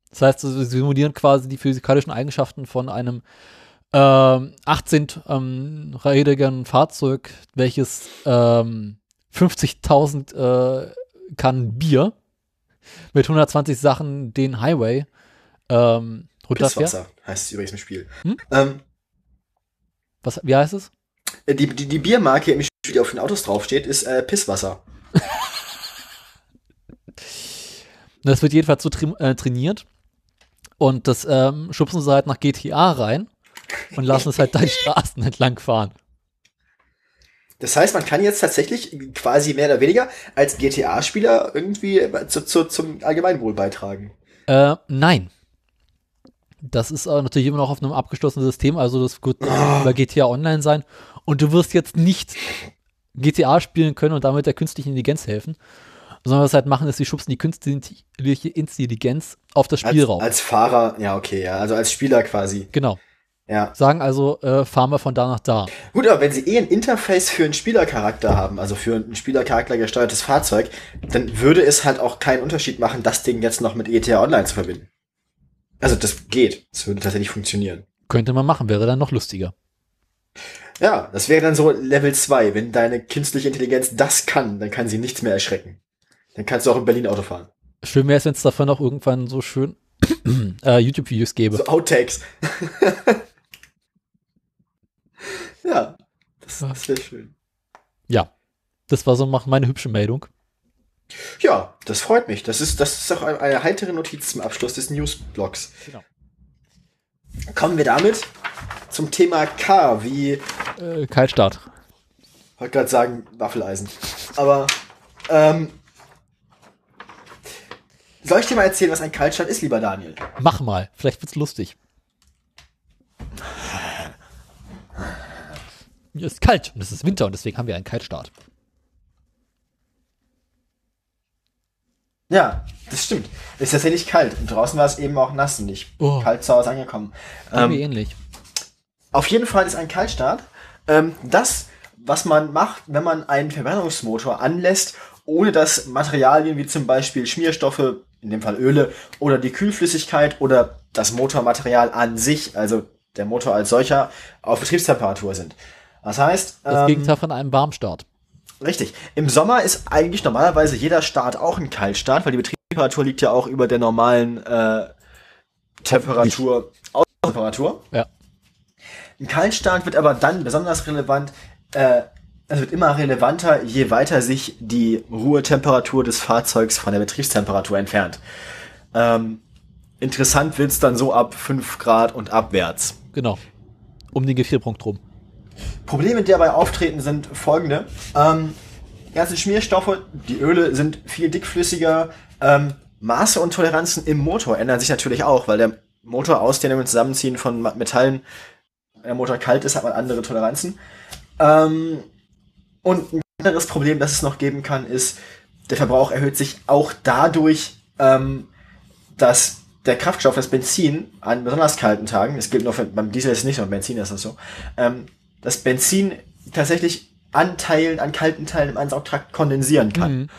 Das heißt, sie simulieren quasi die physikalischen Eigenschaften von einem ähm, 18-rädrigen Fahrzeug, welches ähm, 50.000 äh, Kannen Bier mit 120 Sachen den Highway ähm, runterfährt. Pisswasser heißt es übrigens im Spiel. Hm? Ähm, Was, wie heißt es? die, die, die Biermarke im Spiel, die auf den Autos draufsteht, ist äh, Pisswasser. Das wird jedenfalls so tra äh, trainiert. Und das ähm, schubsen sie halt nach GTA rein und lassen es halt die Straßen entlang fahren. Das heißt, man kann jetzt tatsächlich quasi mehr oder weniger als GTA-Spieler irgendwie zu, zu, zum Allgemeinwohl beitragen. Äh, nein. Das ist aber natürlich immer noch auf einem abgeschlossenen System, also das wird oh. über GTA Online sein. Und du wirst jetzt nicht GTA spielen können und damit der künstlichen Intelligenz helfen, sondern was sie halt machen, ist, sie schubsen die künstliche Intelligenz auf das Spiel als, rauf. Als Fahrer, ja, okay, ja, also als Spieler quasi. Genau. Ja. Sagen also, äh, fahren wir von da nach da. Gut, aber wenn sie eh ein Interface für einen Spielercharakter haben, also für ein Spielercharakter gesteuertes Fahrzeug, dann würde es halt auch keinen Unterschied machen, das Ding jetzt noch mit GTA Online zu verbinden. Also das geht. Das würde tatsächlich funktionieren. Könnte man machen, wäre dann noch lustiger. Ja, das wäre dann so Level 2. Wenn deine künstliche Intelligenz das kann, dann kann sie nichts mehr erschrecken. Dann kannst du auch in Berlin Auto fahren. Schön wäre es, wenn es davon auch irgendwann so schön äh, YouTube-Videos gäbe. So Outtakes. ja, das, das wäre schön. Ja, das war so meine hübsche Meldung. Ja, das freut mich. Das ist, das ist auch eine heitere Notiz zum Abschluss des Newsblogs. Genau. Kommen wir damit zum Thema K, wie. Äh, Kaltstart. Wollte gerade sagen, Waffeleisen. Aber, ähm, soll ich dir mal erzählen, was ein Kaltstart ist, lieber Daniel? Mach mal, vielleicht wird's lustig. Mir ist kalt und es ist Winter und deswegen haben wir einen Kaltstart. Ja, das stimmt. Es ist tatsächlich kalt. Und draußen war es eben auch nass und nicht oh. kalt zu Hause angekommen. Irgendwie ähm, ähnlich. Auf jeden Fall ist ein Kaltstart ähm, das, was man macht, wenn man einen Verbrennungsmotor anlässt, ohne dass Materialien wie zum Beispiel Schmierstoffe, in dem Fall Öle, oder die Kühlflüssigkeit oder das Motormaterial an sich, also der Motor als solcher, auf Betriebstemperatur sind. Das heißt. Das ähm, Gegenteil von einem Warmstart. Richtig. Im Sommer ist eigentlich normalerweise jeder Start auch ein Kaltstart, weil die Betriebstemperatur liegt ja auch über der normalen äh, Temperatur, Außentemperatur. Ja. Ein Kaltstart wird aber dann besonders relevant, äh, es wird immer relevanter, je weiter sich die Ruhetemperatur des Fahrzeugs von der Betriebstemperatur entfernt. Ähm, interessant wird's dann so ab 5 Grad und abwärts. Genau. Um den Gefrierpunkt rum. Probleme, die dabei auftreten, sind folgende. Ähm, ganze Schmierstoffe, die Öle sind viel dickflüssiger. Ähm, Maße und Toleranzen im Motor ändern sich natürlich auch, weil der Motor Ausdehnung und Zusammenziehen von Metallen, wenn der Motor kalt ist, hat man andere Toleranzen. Ähm, und ein anderes Problem, das es noch geben kann, ist, der Verbrauch erhöht sich auch dadurch, ähm, dass der Kraftstoff, das Benzin, an besonders kalten Tagen, das gilt nur für, beim Diesel ist nicht, nur Benzin ist das so, ähm, das Benzin tatsächlich an Teilen, an kalten Teilen im Ansaugtrakt kondensieren kann. Mhm.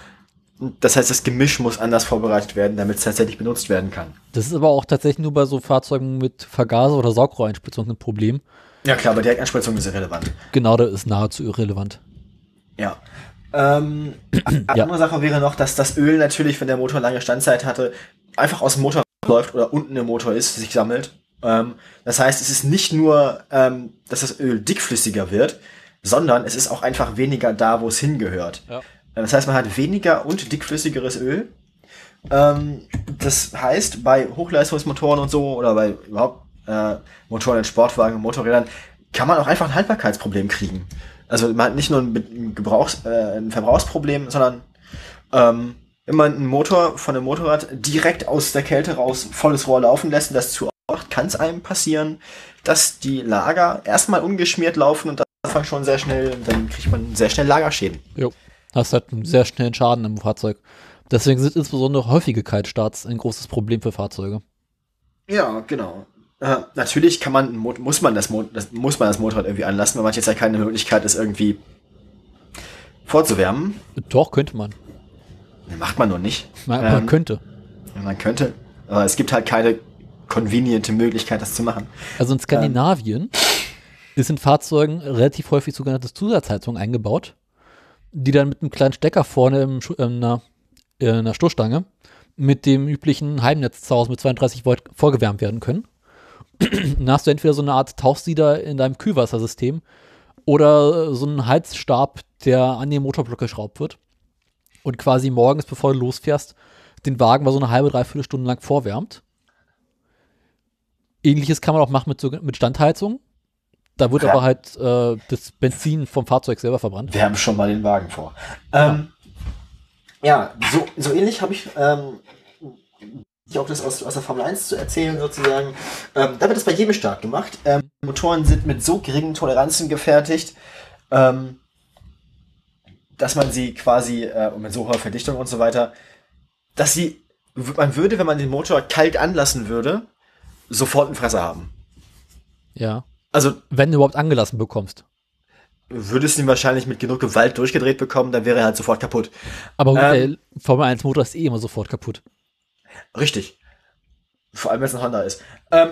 Das heißt, das Gemisch muss anders vorbereitet werden, damit es tatsächlich benutzt werden kann. Das ist aber auch tatsächlich nur bei so Fahrzeugen mit Vergaser- oder Saugrohreinspritzung ein Problem. Ja klar, aber Direktanspritzung ist irrelevant. Genau, das ist nahezu irrelevant. Ja. Ähm, eine ja. andere Sache wäre noch, dass das Öl natürlich, wenn der Motor lange Standzeit hatte, einfach aus dem Motor läuft oder unten im Motor ist, sich sammelt ähm, das heißt, es ist nicht nur, ähm, dass das Öl dickflüssiger wird, sondern es ist auch einfach weniger da, wo es hingehört. Ja. Das heißt, man hat weniger und dickflüssigeres Öl. Ähm, das heißt, bei Hochleistungsmotoren und so oder bei überhaupt äh, Motoren in Sportwagen und Motorrädern kann man auch einfach ein Haltbarkeitsproblem kriegen. Also man hat nicht nur ein, Gebrauchs-, äh, ein Verbrauchsproblem, sondern ähm, wenn man einen Motor von einem Motorrad direkt aus der Kälte raus volles Rohr laufen lässt und das zu kann es einem passieren, dass die Lager erstmal ungeschmiert laufen und dann schon sehr schnell, dann kriegt man sehr schnell Lagerschäden. Jo, hast halt einen sehr schnellen Schaden im Fahrzeug. Deswegen sind insbesondere häufige Kaltstarts ein großes Problem für Fahrzeuge. Ja, genau. Äh, natürlich kann man, muss man das, das, muss man das Motorrad irgendwie anlassen, weil man jetzt ja keine Möglichkeit ist, irgendwie vorzuwärmen. Doch, könnte man. Macht man nur nicht. Man, ähm, man könnte. Man könnte. Aber es gibt halt keine conveniente Möglichkeit, das zu machen. Also in Skandinavien ähm. ist in Fahrzeugen relativ häufig sogenannte Zusatzheizung eingebaut, die dann mit einem kleinen Stecker vorne im, in, einer, in einer Stoßstange mit dem üblichen Heimnetz zu Hause mit 32 Volt vorgewärmt werden können. dann hast du entweder so eine Art Tauchsieder in deinem Kühlwassersystem oder so einen Heizstab, der an den Motorblock geschraubt wird und quasi morgens, bevor du losfährst, den Wagen mal so eine halbe, dreiviertel Stunde lang vorwärmt. Ähnliches kann man auch machen mit, mit Standheizung. Da wird ja. aber halt äh, das Benzin vom Fahrzeug selber verbrannt. Wir haben schon mal den Wagen vor. Ähm, ja, so, so ähnlich habe ich ähm, auch das aus, aus der Formel 1 zu erzählen sozusagen. Ähm, da wird das bei jedem Start gemacht. Ähm, Motoren sind mit so geringen Toleranzen gefertigt, ähm, dass man sie quasi, äh, und mit so hoher Verdichtung und so weiter, dass sie, man würde, wenn man den Motor kalt anlassen würde, sofort einen Fresser haben. Ja. Also, Wenn du überhaupt angelassen bekommst. würdest du ihn wahrscheinlich mit genug Gewalt durchgedreht bekommen, dann wäre er halt sofort kaputt. Aber gut, Ähm. der Formel 1 Motor ist eh immer sofort kaputt. Richtig. Vor allem, wenn es ein Honda ist. Ähm,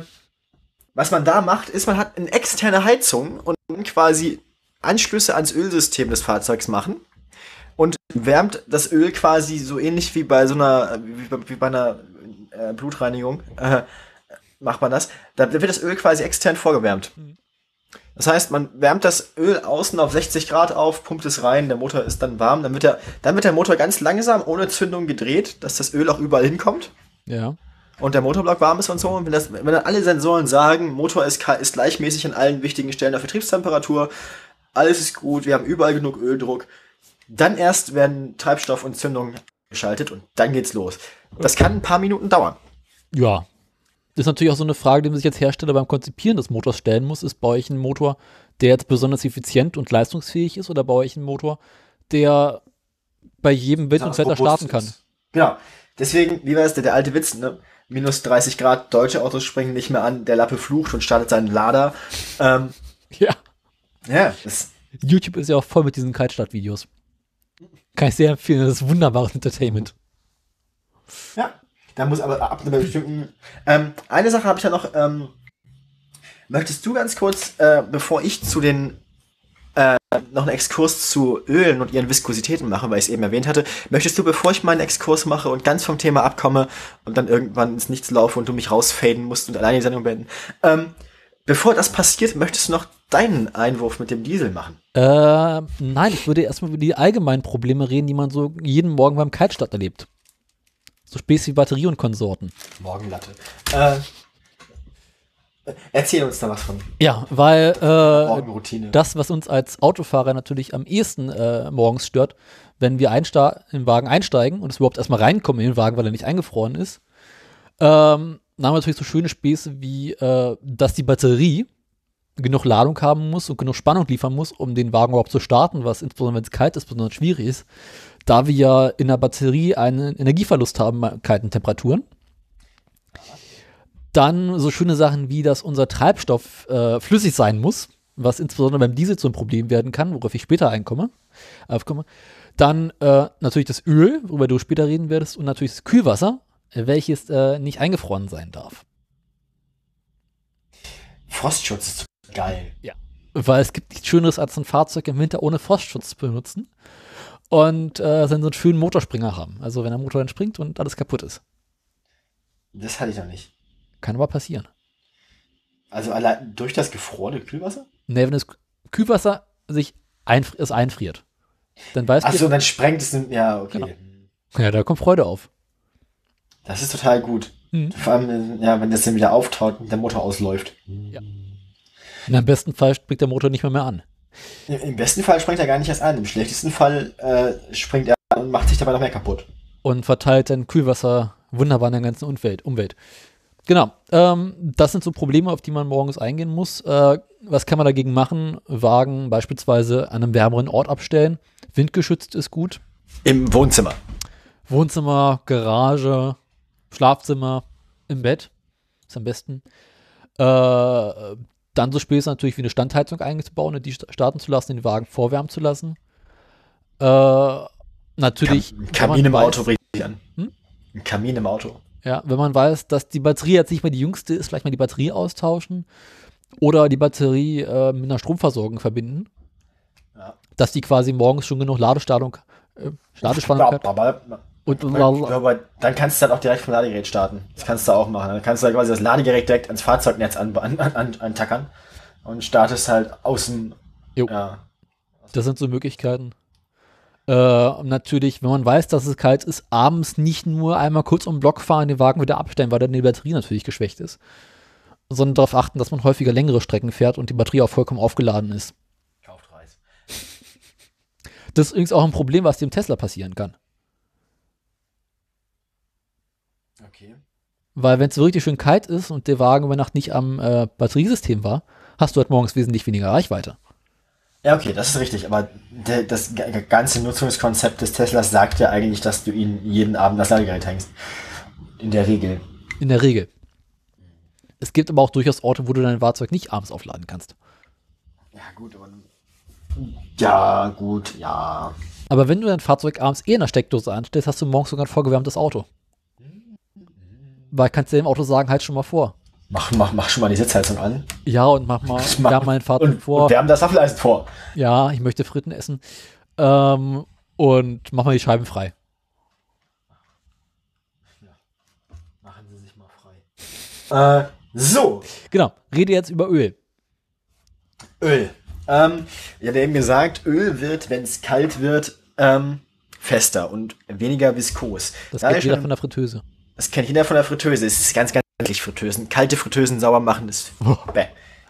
was man da macht, ist, man hat eine externe Heizung und quasi Anschlüsse ans Ölsystem des Fahrzeugs machen und wärmt das Öl quasi so ähnlich wie bei so einer, wie bei, wie bei einer äh, Blutreinigung, äh, macht man das. Da wird das Öl quasi extern vorgewärmt. Das heißt, man wärmt das Öl außen auf 60 Grad auf, pumpt es rein, der Motor ist dann warm, dann wird, der, dann wird der Motor ganz langsam ohne Zündung gedreht, dass das Öl auch überall hinkommt Ja. und der Motorblock warm ist und so. Und wenn, das, wenn dann alle Sensoren sagen, Motor ist, ist gleichmäßig an allen wichtigen Stellen der Betriebstemperatur, alles ist gut, wir haben überall genug Öldruck, dann erst werden Treibstoff und Zündung geschaltet und dann geht's los. Das kann ein paar Minuten dauern. Ja. Das ist natürlich auch so eine Frage, die man sich als Hersteller beim Konzipieren des Motors stellen muss. Ist baue ich einen Motor, der jetzt besonders effizient und leistungsfähig ist oder baue ich einen Motor, der bei jedem Wind und Wetter starten kann? ist. Genau. Deswegen, wie war es, der, der alte Witz, ne? Minus 30 Grad, deutsche Autos springen nicht mehr an, der Lappe flucht und startet seinen Lader. Ähm, Ja. ja, YouTube ist ja auch voll mit diesen Kaltstart-Videos. Kann ich sehr empfehlen, das ist wunderbares Entertainment. Ja, da muss aber ab einer bestimmten. Ähm, eine Sache habe ich ja noch. Ähm, möchtest du ganz kurz, äh, bevor ich zu den äh, noch einen Exkurs zu Ölen und ihren Viskositäten mache, weil ich es eben erwähnt hatte, möchtest du, bevor ich meinen Exkurs mache und ganz vom Thema abkomme und dann irgendwann ins Nichts laufe und du mich rausfaden musst und alleine die Sendung beenden, ähm, bevor das passiert, möchtest du noch deinen Einwurf mit dem Diesel machen? Äh, nein, ich würde erstmal über die allgemeinen Probleme reden, die man so jeden Morgen beim Kaltstart erlebt. So Späße wie Batterie und Konsorten. Morgenlatte. Äh, erzähl uns da was von Ja, weil äh, das, was uns als Autofahrer natürlich am ehesten äh, morgens stört, wenn wir im Wagen einsteigen und es überhaupt erstmal reinkommen in den Wagen, weil er nicht eingefroren ist, ähm, dann haben wir natürlich so schöne Späße wie, äh, dass die Batterie genug Ladung haben muss und genug Spannung liefern muss, um den Wagen überhaupt zu starten, was insbesondere wenn es kalt ist, besonders schwierig ist, da wir ja in der Batterie einen Energieverlust haben bei kalten Temperaturen. Dann so schöne Sachen wie, dass unser Treibstoff äh, flüssig sein muss, was insbesondere beim Diesel so ein Problem werden kann, worauf ich später einkomme. Aufkomme. Dann äh, natürlich das Öl, worüber du später reden wirst, und natürlich das Kühlwasser, welches äh, nicht eingefroren sein darf. Frostschutz ist geil. Weil es gibt nichts Schöneres, als ein Fahrzeug im Winter ohne Frostschutz zu benutzen. Und äh, dann so einen schönen Motorspringer haben. Also wenn der Motor dann springt und alles kaputt ist. Das hatte ich noch nicht. Kann aber passieren. Also allein durch das gefrorene Kühlwasser? Ne, wenn das Kühlwasser sich einfri es einfriert, dann weißt Achso, du, dann sprengt es. Ja, okay. Genau. ja, da kommt Freude auf. Das ist total gut. Mhm. Vor allem, ja, wenn das dann wieder auftaut und der Motor ausläuft. Und am besten Fall springt der Motor nicht mehr mehr an. Im- besten Fall springt er gar nicht erst an. Im schlechtesten Fall äh, springt er an und macht sich dabei noch mehr kaputt. Und verteilt dann Kühlwasser wunderbar in der ganzen Umwelt. Umwelt. Genau. Ähm, das sind so Probleme, auf die man morgens eingehen muss. Äh, was kann man dagegen machen? Wagen beispielsweise an einem wärmeren Ort abstellen. Windgeschützt ist gut. Im Wohnzimmer. Wohnzimmer, Garage, Schlafzimmer, im Bett. Ist am besten. Äh, dann so Späße natürlich wie eine Standheizung einzubauen und die sta- starten zu lassen, den Wagen vorwärmen zu lassen. Äh, natürlich. Kam, Kamin im weiß- Auto bringt sich an. Hm? Ein Kamin im Auto. Ja, wenn man weiß, dass die Batterie jetzt nicht mehr die jüngste ist, vielleicht mal die Batterie austauschen oder die Batterie äh, mit einer Stromversorgung verbinden. Ja. Dass die quasi morgens schon genug Ladespannung, äh, Ladespannung hat. Und, und, aber dann kannst du dann auch direkt vom Ladegerät starten. Das kannst du auch machen. Dann kannst du halt quasi das Ladegerät direkt ans Fahrzeugnetz an, an, an, antackern und startest halt außen. Jo. Ja. Das sind so Möglichkeiten. Äh, natürlich, wenn man weiß, dass es kalt ist, abends nicht nur einmal kurz um den Block fahren, den Wagen wieder abstellen, weil dann die Batterie natürlich geschwächt ist, sondern darauf achten, dass man häufiger längere Strecken fährt und die Batterie auch vollkommen aufgeladen ist. Kauft Reis. Das ist übrigens auch ein Problem, was dem Tesla passieren kann. Okay. Weil wenn es so richtig schön kalt ist und der Wagen über Nacht nicht am äh, Batteriesystem war, hast du halt morgens wesentlich weniger Reichweite. Ja, okay, das ist richtig, aber der, das ganze Nutzungskonzept des Teslas sagt ja eigentlich, dass du ihn jeden Abend das Ladegerät hängst. In der Regel. In der Regel. Es gibt aber auch durchaus Orte, wo du dein Fahrzeug nicht abends aufladen kannst. Ja, gut, aber. Ja, gut, ja. Aber wenn du dein Fahrzeug abends eh in der Steckdose anstellst, hast du morgens sogar ein vorgewärmtes Auto. Weil kannst du dem Auto sagen, halt schon mal vor. Mach, mach, mach schon mal die Sitzheizung an. Ja, und mach mal, Mach- wärm mein Fahrzeug Und, vor. und wir haben das Waffeleisen vor. Ja, ich möchte Fritten essen. Ähm, und mach mal die Scheiben frei. Machen Sie sich mal frei. Äh, so, Genau, rede jetzt über Öl. Öl. Ähm, ich hatte eben gesagt, Öl wird, wenn es kalt wird, ähm, fester und weniger viskos. Das Da jeder schon- von der Fritteuse. Das kennt jeder von der Fritteuse. Es ist ganz, ganz eklig, Fritteusen. Kalte Fritteusen sauber machen ist. Bäh.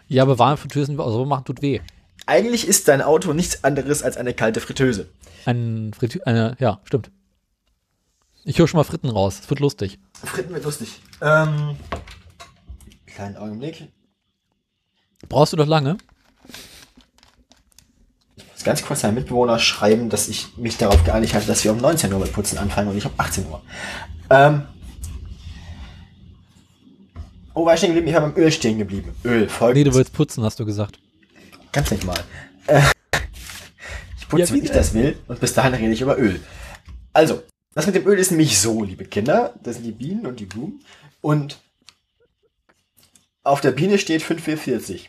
Ja, aber warme Fritteusen so machen tut weh. Eigentlich ist dein Auto nichts anderes als eine kalte Fritteuse. Ein Fritü eine, ja, stimmt. Ich höre schon mal Fritten raus. Es wird lustig. Fritten wird lustig. Ähm, kleinen Augenblick. Brauchst du doch lange? Ich muss ganz kurz einem Mitbewohner schreiben, dass ich mich darauf geeinigt habe, dass wir um 19 Uhr mit Putzen anfangen und nicht um 18 Uhr. Ähm, oh, war ich stehen geblieben? Ich war beim Öl stehen geblieben. Öl, Nee, folgendes. du willst putzen, hast du gesagt. Ganz nicht mal. Äh, ich putze, Ja, wie ich das will und bis dahin rede ich über Öl. Also, das mit dem Öl ist nämlich so, liebe Kinder. Das sind die Bienen und die Blumen. Und auf der Biene steht 5,44.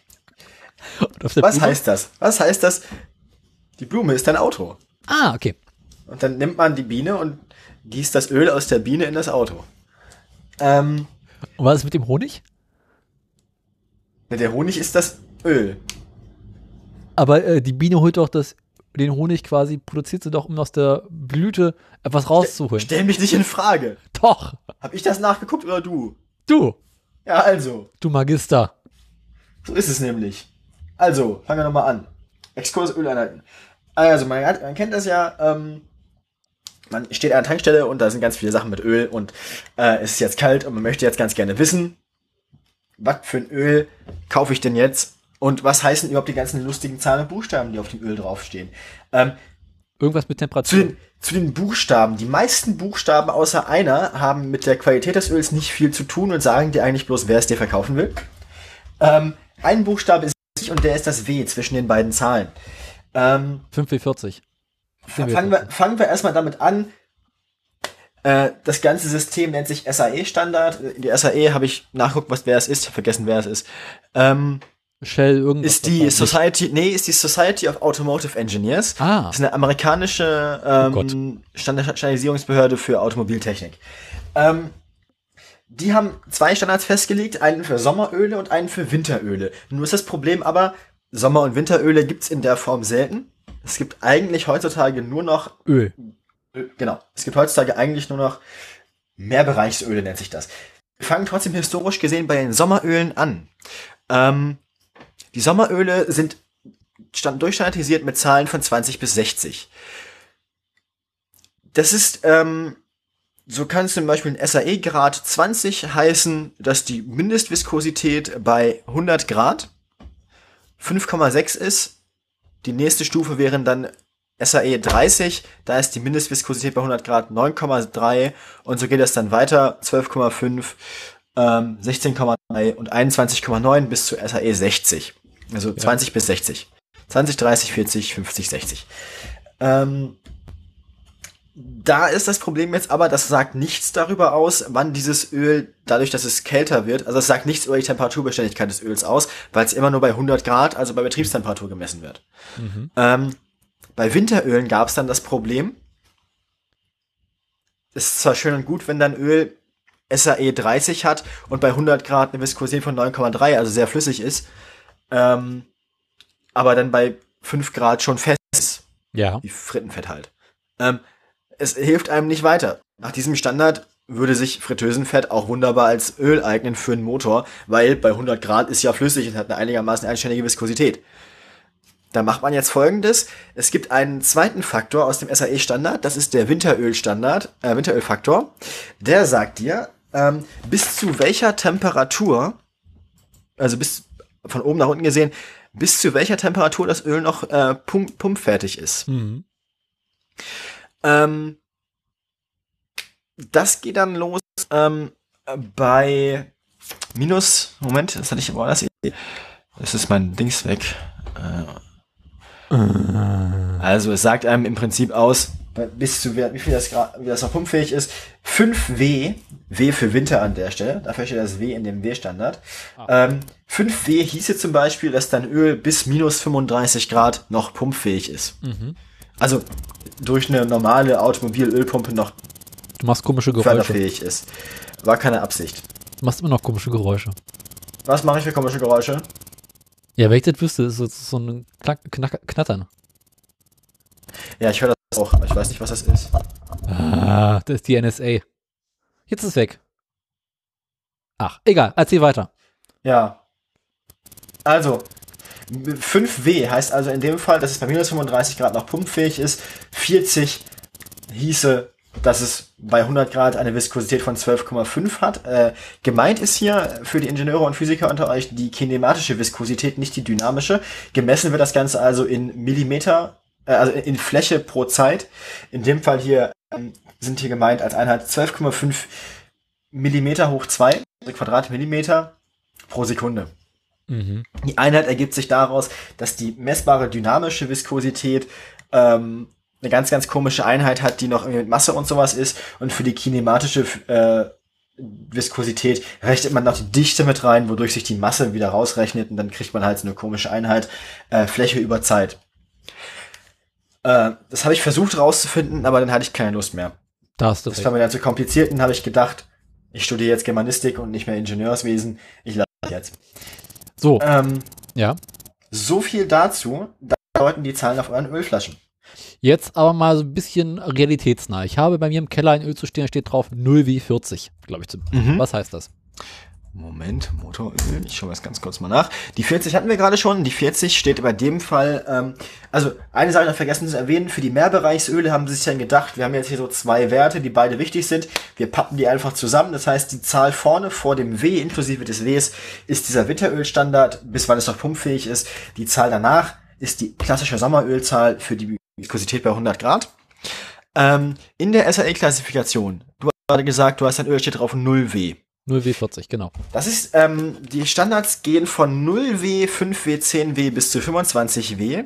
Und auf der Was Blume- heißt das? Was heißt das? Die Blume ist dein Auto. Ah, okay. Und dann nimmt man die Biene und gießt das Öl aus der Biene in das Auto. Ähm, Und was ist mit dem Honig? der Honig ist das Öl. Aber äh, die Biene holt doch das, den Honig quasi, produziert sie doch, um aus der Blüte etwas rauszuholen. Stell mich nicht in Frage. Doch, Hab ich das nachgeguckt oder du? du, Ja, also. du Magister. So ist es nämlich. Also, fangen wir nochmal an. Exkurs Öleinheiten. Also, man, hat, man kennt das ja, ähm, man steht an einer Tankstelle und da sind ganz viele Sachen mit Öl und äh, es ist jetzt kalt und man möchte jetzt ganz gerne wissen, was für ein Öl kaufe ich denn jetzt und was heißen überhaupt die ganzen lustigen Zahlen und Buchstaben, die auf dem Öl draufstehen. Ähm, Irgendwas mit zu, Temperatur. den, zu den Buchstaben. Die meisten Buchstaben außer einer haben mit der Qualität des Öls nicht viel zu tun und sagen dir eigentlich bloß, wer es dir verkaufen will. Ähm, ein Buchstabe ist und der ist das W zwischen den beiden Zahlen. Ähm, 5W40. Fangen, wir, fangen wir erstmal damit an. Äh, das ganze System nennt sich SAE-Standard. Die SAE habe ich nachguckt, was wer es ist. Ich habe vergessen, wer es ist. Ähm, Shell irgendwas. ist die. Society, nee, ist die Society of Automotive Engineers. Ah, Das ist eine amerikanische Oh ähm, Standard- Standardisierungsbehörde für Automobiltechnik. Ähm, die haben zwei Standards festgelegt, einen für Sommeröle und einen für Winteröle. Nur ist das Problem aber, Sommer- und Winteröle gibt's in der Form selten. Es gibt eigentlich heutzutage nur noch, Öl. Genau, es gibt heutzutage eigentlich nur noch Mehrbereichsöle nennt sich das. Wir fangen trotzdem historisch gesehen bei den Sommerölen an. Ähm, die Sommeröle sind stand durchstandardisiert mit Zahlen von 20 bis 60. Das ist, ähm, so kann es zum Beispiel ein SAE-Grad 20 heißen, dass die Mindestviskosität bei 100 Grad 5,6 ist. Die nächste Stufe wären dann SAE 30, da ist die Mindestviskosität bei 100 Grad 9,3 und so geht das dann weiter, 12,5, ähm, 16,3 und 21,9 bis zu SAE 60. Also 20 bis 60. 20, 30, 40, 50, 60. Ähm, da ist das Problem jetzt aber, das sagt nichts darüber aus, wann dieses Öl, dadurch, dass es kälter wird, also es sagt nichts über die Temperaturbeständigkeit des Öls aus, weil es immer nur bei 100 Grad, also bei Betriebstemperatur gemessen wird. Mhm. Ähm, bei Winterölen gab es dann das Problem, es ist zwar schön und gut, wenn dein Öl SAE 30 hat und bei 100 Grad eine Viskosität von 9,3, also sehr flüssig ist, ähm, aber dann bei 5 Grad schon fest ist Ja. wie Frittenfett halt. Ähm, es hilft einem nicht weiter. Nach diesem Standard würde sich Fritteusenfett auch wunderbar als Öl eignen für einen Motor, weil bei 100 Grad ist ja flüssig und hat eine einigermaßen einständige Viskosität. Da macht man jetzt folgendes. Es gibt einen zweiten Faktor aus dem SAE-Standard, das ist der Winterölstandard, äh, Winterölfaktor. Der sagt dir, ähm, bis zu welcher Temperatur, also bis von oben nach unten gesehen, bis zu welcher Temperatur das Öl noch äh, pump pumpfertig ist. Mhm. Ähm, das geht dann los ähm, bei minus, Moment, das hatte ich, das, das ist mein Dings weg. Äh, also es sagt einem im Prinzip aus, bis zu wie viel das, wie das noch pumpfähig ist. 5 W, W für Winter an der Stelle, dafür steht das W in dem W-Standard. Ah. Ähm, 5 W hieße zum Beispiel, dass dein Öl bis minus 35 Grad noch pumpfähig ist. Mhm. Also durch eine normale Automobilölpumpe noch Du machst komische Geräusche. förderfähig ist. War keine Absicht. Du machst immer noch komische Geräusche. Was mache ich für komische Geräusche? Ja, wenn ich das wüsste, ist es so ein Knack, Knack, Knattern. Ja, ich höre das auch, aber ich weiß nicht, was das ist. Ah, das ist die NSA. Jetzt ist es weg. Ach, egal, erzähl weiter. Ja. Also, 5W heißt also in dem Fall, dass es bei minus 35 Grad noch pumpfähig ist. 40 hieße, dass es bei 100 Grad eine Viskosität von 12,5 hat. Äh, gemeint ist hier für die Ingenieure und Physiker unter euch die kinematische Viskosität, nicht die dynamische. Gemessen wird das Ganze also in Millimeter, äh, also in Fläche pro Zeit. In dem Fall hier ähm, sind hier gemeint als Einheit 12,5 Millimeter hoch 2, also Quadratmillimeter pro Sekunde. Mhm. Die Einheit ergibt sich daraus, dass die messbare dynamische Viskosität ähm, eine ganz, ganz komische Einheit hat, die noch irgendwie mit Masse und sowas ist. Und für die kinematische äh, Viskosität rechnet man noch die Dichte mit rein, wodurch sich die Masse wieder rausrechnet und dann kriegt man halt so eine komische Einheit äh, Fläche über Zeit. Äh, das habe ich versucht rauszufinden, aber dann hatte ich keine Lust mehr. Da hast du Das war mir dann zu kompliziert und habe ich gedacht, ich studiere jetzt Germanistik und nicht mehr Ingenieurswesen. Ich lasse jetzt. So, Ähm, ja. so viel dazu. Da deuten die Zahlen auf euren Ölflaschen. Jetzt aber mal so ein bisschen realitätsnah. Ich habe bei mir im Keller ein Öl zu stehen, da steht drauf 0W40, glaube ich. Zum. Mhm. Was heißt das? Moment, Motoröl. Ich schaue das ganz kurz mal nach. Die 40 hatten wir gerade schon. Die 40 steht bei dem Fall, ähm, also eine Sache noch vergessen zu erwähnen, für die Mehrbereichsöle haben sie sich dann gedacht, wir haben jetzt hier so zwei Werte, die beide wichtig sind. Wir pappen die einfach zusammen. Das heißt, die Zahl vorne vor dem W inklusive des Ws ist dieser Winterölstandard, bis wann es noch pumpfähig ist. Die Zahl danach ist die klassische Sommerölzahl für die Viskosität bei 100 Grad. Ähm, in der SAE-Klassifikation, du hast gerade gesagt, du hast ein Öl, steht drauf 0W. 0W40, genau. Das ist, ähm, die Standards gehen von 0W, 5W, 10W bis zu 25W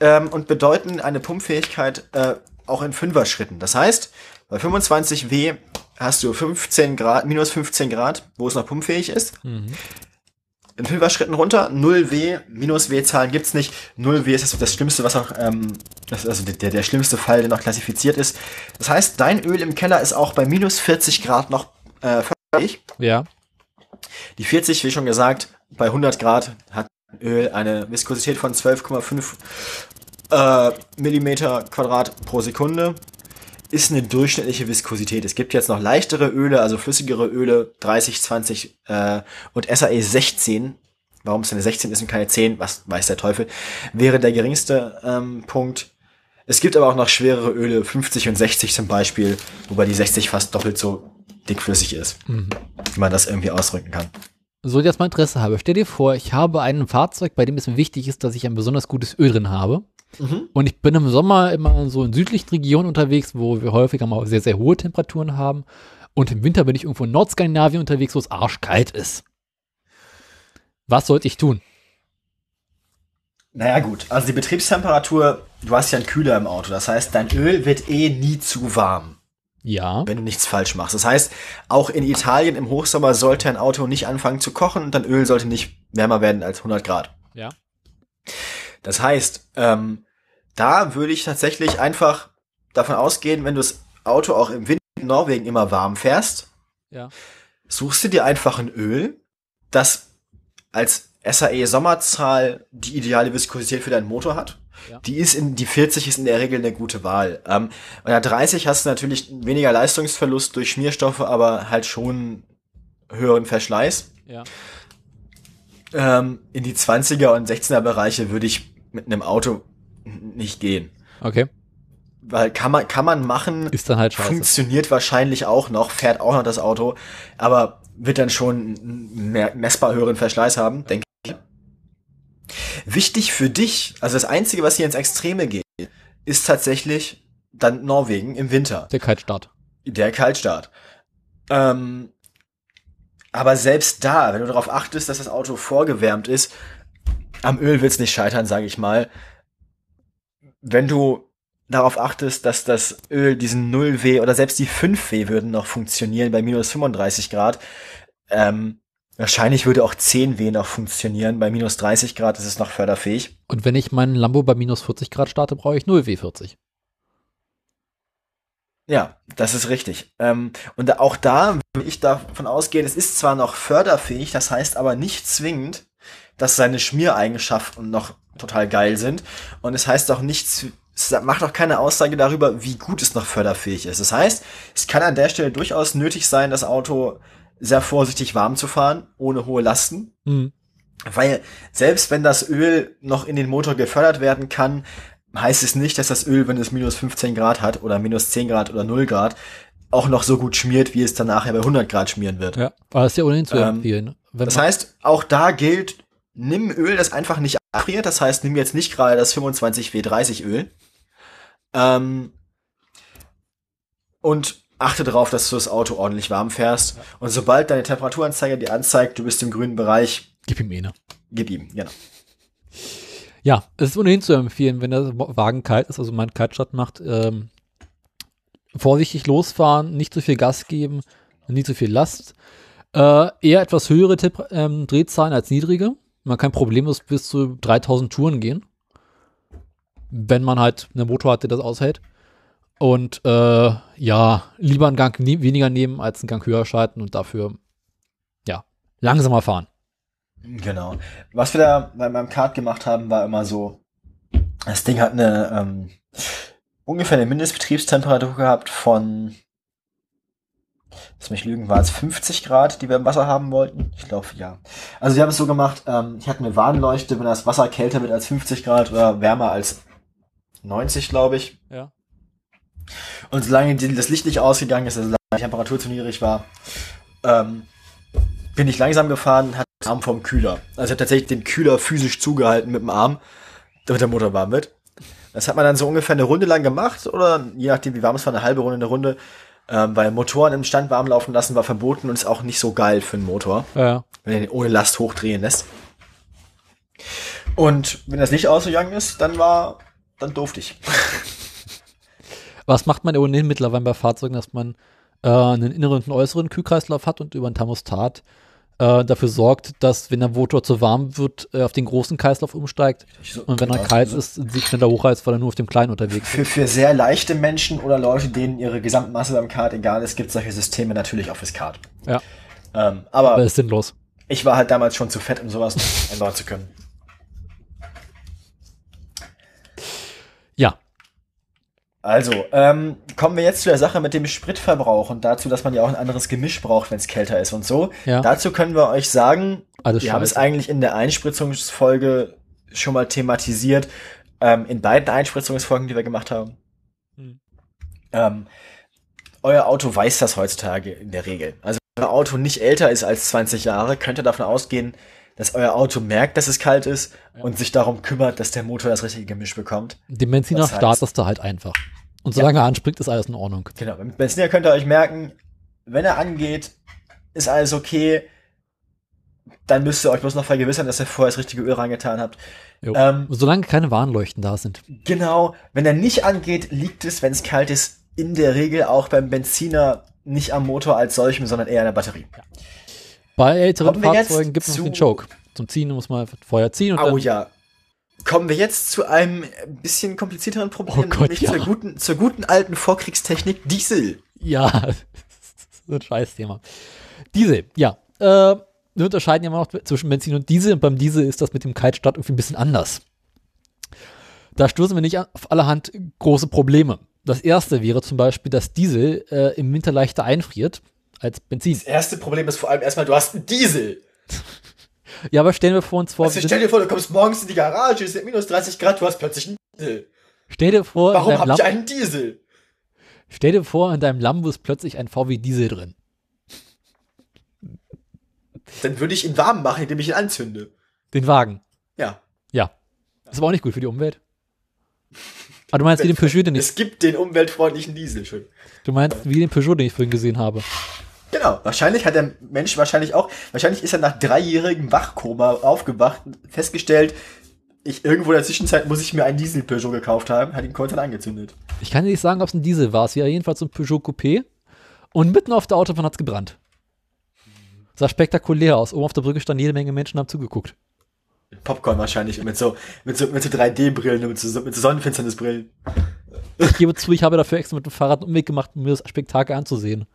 ähm, und bedeuten eine Pumpfähigkeit äh, auch in Fünfer-Schritten. Das heißt, bei 25W hast du 15 Grad, minus 15 Grad, wo es noch pumpfähig ist. Mhm. In Fünfer-Schritten runter, 0W, minus W-Zahlen gibt's nicht. 0W ist das, das Schlimmste, was auch, ähm, das, also der, der schlimmste Fall, der noch klassifiziert ist. Das heißt, dein Öl im Keller ist auch bei minus 40 Grad noch äh, förderlich. Ja. Die 40, wie schon gesagt, bei 100 Grad hat Öl eine Viskosität von 12,5 äh, Millimeter Quadrat pro Sekunde. Ist eine durchschnittliche Viskosität. Es gibt jetzt noch leichtere Öle, also flüssigere Öle, 30, 20 äh, und SAE 16. Warum es eine 16 ist und keine 10, was weiß der Teufel, wäre der geringste ähm, Punkt. Es gibt aber auch noch schwerere Öle, 50 und 60 zum Beispiel, wobei die 60 fast doppelt so dickflüssig ist, Mhm. wie man das irgendwie ausdrücken kann. So, jetzt mal Interesse habe. Stell dir vor, ich habe ein Fahrzeug, bei dem es mir wichtig ist, dass ich ein besonders gutes Öl drin habe. Mhm. Und ich bin im Sommer immer so in südlichen Regionen unterwegs, wo wir häufiger mal sehr, sehr hohe Temperaturen haben. Und im Winter bin ich irgendwo in Nordskandinavien unterwegs, wo es arschkalt ist. Was sollte ich tun? Naja gut, also die Betriebstemperatur, du hast ja einen Kühler im Auto, das heißt, dein Öl wird eh nie zu warm, Ja. wenn du nichts falsch machst. Das heißt, auch in Italien im Hochsommer sollte ein Auto nicht anfangen zu kochen und dein Öl sollte nicht wärmer werden als 100 Grad. Ja. Das heißt, ähm, da würde ich tatsächlich einfach davon ausgehen, wenn du das Auto auch im Winter in Norwegen immer warm fährst, Ja. suchst du dir einfach ein Öl, das als SAE Sommerzahl die ideale Viskosität für deinen Motor hat. Ja. Die ist in, die 40 ist in der Regel eine gute Wahl. Ähm, bei der 30 hast du natürlich weniger Leistungsverlust durch Schmierstoffe, aber halt schon höheren Verschleiß. Ja. Ähm, in die 20er und 16er Bereiche würde ich mit einem Auto nicht gehen. Okay. weil kann man, kann man machen, Ist dann halt scheiße. funktioniert wahrscheinlich auch noch, fährt auch noch das Auto, aber wird dann schon einen messbar höheren Verschleiß haben, denke ich. Wichtig für dich, also das Einzige, was hier ins Extreme geht, ist tatsächlich dann Norwegen im Winter. Der Kaltstart. Der Kaltstart. Ähm, aber selbst da, wenn du darauf achtest, dass das Auto vorgewärmt ist, am Öl wird's nicht scheitern, sage ich mal. Wenn du darauf achtest, dass das Öl diesen 0W oder selbst die 5W würden noch funktionieren bei minus 35 Grad, ähm, wahrscheinlich würde auch 10W noch funktionieren. Bei minus 30 Grad ist es noch förderfähig. Und wenn ich meinen Lambo bei minus 40 Grad starte, brauche ich 0 W40. Ja, das ist richtig. Ähm, und auch da will ich davon ausgehen, es ist zwar noch förderfähig, das heißt aber nicht zwingend, dass seine Schmiereigenschaften noch total geil sind. Und es heißt auch nicht, zw- es macht auch keine Aussage darüber, wie gut es noch förderfähig ist. Das heißt, es kann an der Stelle durchaus nötig sein, das Auto sehr vorsichtig warm zu fahren, ohne hohe Lasten. Hm. Weil selbst wenn das Öl noch in den Motor gefördert werden kann, heißt es nicht, dass das Öl, wenn es minus 15 Grad hat oder minus 10 Grad oder 0 Grad, auch noch so gut schmiert, wie es dann nachher bei 100 Grad schmieren wird. Ja, aber das ist ja ohnehin zu Ähm, empfehlen. Wenn Das heißt, auch da gilt, nimm Öl, das einfach nicht abfriert. Das heißt, nimm jetzt nicht gerade das 25W30 Öl. Ähm, und achte darauf, dass du das Auto ordentlich warm fährst. Und sobald deine Temperaturanzeige dir anzeigt, du bist im grünen Bereich, gib ihm eine. gib ihm. Genau. Ja, es ist ohnehin zu empfehlen, wenn der Wagen kalt ist, also man Kaltstart macht, ähm, vorsichtig losfahren, nicht zu viel Gas geben, nicht zu viel Last. Äh, eher etwas höhere Tep ähm, Drehzahlen als niedrige. Man kann problemlos bis zu 3000 Touren gehen. Wenn man halt einen Motor hat, der das aushält. Und äh, ja, lieber einen Gang nie, weniger nehmen als einen Gang höher schalten und dafür, ja, langsamer fahren. Genau. Was wir da bei meinem Kart gemacht haben, war immer so, das Ding hat eine ähm, ungefähr eine Mindestbetriebstemperatur gehabt von, lass mich lügen, war es 50 Grad, die wir im Wasser haben wollten? Ich glaube, ja. Also wir haben es so gemacht, ähm, ich hatte eine Warnleuchte, wenn das Wasser kälter wird als 50 Grad oder wärmer als 90, glaube ich. Ja. Und solange das Licht nicht ausgegangen ist, also solange die Temperatur zu niedrig war, ähm, bin ich langsam gefahren, hatte den Arm vom Kühler. Also ich habe tatsächlich den Kühler physisch zugehalten mit dem Arm, damit der Motor warm wird. Das hat man dann so ungefähr eine Runde lang gemacht oder je nachdem wie warm es war, eine halbe Runde, eine Runde. Ähm, weil Motoren im Stand warm laufen lassen war verboten und ist auch nicht so geil für einen Motor, Ja. wenn er den ohne Last hochdrehen lässt. Und wenn das Licht ausgegangen ist, dann war, dann durfte ich. Was macht man ohnehin mittlerweile bei Fahrzeugen, dass man äh, einen inneren und einen äußeren Kühlkreislauf hat und über ein Thermostat äh, dafür sorgt, dass, wenn der Motor zu warm wird, äh, auf den großen Kreislauf umsteigt und wenn er kalt ist, sich schneller hochheizt, weil er nur auf dem kleinen unterwegs ist. Für, für sehr leichte Menschen oder Leute, denen ihre Gesamtmasse beim Kart egal ist, gibt es solche Systeme natürlich auch fürs Kart. Ja, Ähm, aber aber ist sinnlos. ich war halt damals schon zu fett, um sowas einbauen zu können. Ja, Also, ähm, kommen wir jetzt zu der Sache mit dem Spritverbrauch und dazu, dass man ja auch ein anderes Gemisch braucht, wenn es kälter ist und so. Ja. Dazu können wir euch sagen, Alles wir haben es eigentlich in der Einspritzungsfolge schon mal thematisiert, ähm, in beiden Einspritzungsfolgen, die wir gemacht haben. Hm. Ähm, euer Auto weiß das heutzutage in der Regel. Also wenn euer Auto nicht älter ist als 20 Jahre, könnt ihr davon ausgehen, dass euer Auto merkt, dass es kalt ist und sich darum kümmert, dass der Motor das richtige Gemisch bekommt. Den Benziner Das heißt- startest du halt einfach. Und solange er anspringt, ist alles in Ordnung. Genau, mit Benziner könnt ihr euch merken, wenn er angeht, ist alles okay. Dann müsst ihr euch bloß noch vergewissern, dass ihr vorher das richtige Öl reingetan habt. Ähm, Solange keine Warnleuchten da sind. Genau, wenn er nicht angeht, liegt es, wenn es kalt ist, in der Regel auch beim Benziner nicht am Motor als solchem, sondern eher an der Batterie. Bei älteren Kommen Fahrzeugen gibt es noch den Choke. Zum Ziehen muss man vorher ziehen und Oh ja. Kommen wir jetzt zu einem bisschen komplizierteren Problem, Oh Gott, nämlich ja. zur, guten, zur guten alten Vorkriegstechnik Diesel. Ja, das ist ein Scheißthema. Diesel, ja. Äh, wir unterscheiden ja immer noch zwischen Benzin und Diesel und beim Diesel ist das mit dem Kaltstart irgendwie ein bisschen anders. Da stoßen wir nicht auf allerhand große Probleme. Das erste wäre zum Beispiel, dass Diesel äh, im Winter leichter einfriert als Benzin. Das erste Problem ist vor allem erstmal, du hast einen Diesel. Ja, aber stellen wir vor uns vor, Also stell dir vor, du kommst morgens in die Garage, es sind minus 30 Grad, du hast plötzlich einen Diesel. Stell dir vor, Warum ihr Lam einen Diesel? stell dir vor, in deinem Lambo ist plötzlich ein VW Diesel drin. Dann würde ich ihn warm machen, indem ich ihn anzünde. Den Wagen. Ja. Ja. Ist aber auch nicht gut für die Umwelt. Aber du meinst wie den Peugeot, den ich, Es gibt den umweltfreundlichen Diesel schon. du meinst wie den Peugeot, den ich vorhin gesehen habe. Genau. Wahrscheinlich hat der Mensch wahrscheinlich auch, wahrscheinlich ist er nach dreijährigem Wachkoma aufgewacht, festgestellt, ich irgendwo in der Zwischenzeit muss ich mir einen Diesel Peugeot gekauft haben, hat ihn kurz dann angezündet. Ich kann dir nicht sagen, ob es ein Diesel war. Es war jedenfalls ein Peugeot Coupé. Und mitten auf der Autobahn hat es gebrannt. Sah spektakulär aus. Oben auf der Brücke standen jede Menge Menschen und haben zugeguckt. Mit Popcorn wahrscheinlich mit so, mit so, mit so 3D-Brillen und mit so, mit so Sonnenfinsternisbrillen. Ich gebe zu, ich habe dafür extra mit dem Fahrrad einen Umweg gemacht, um mir das Spektakel anzusehen.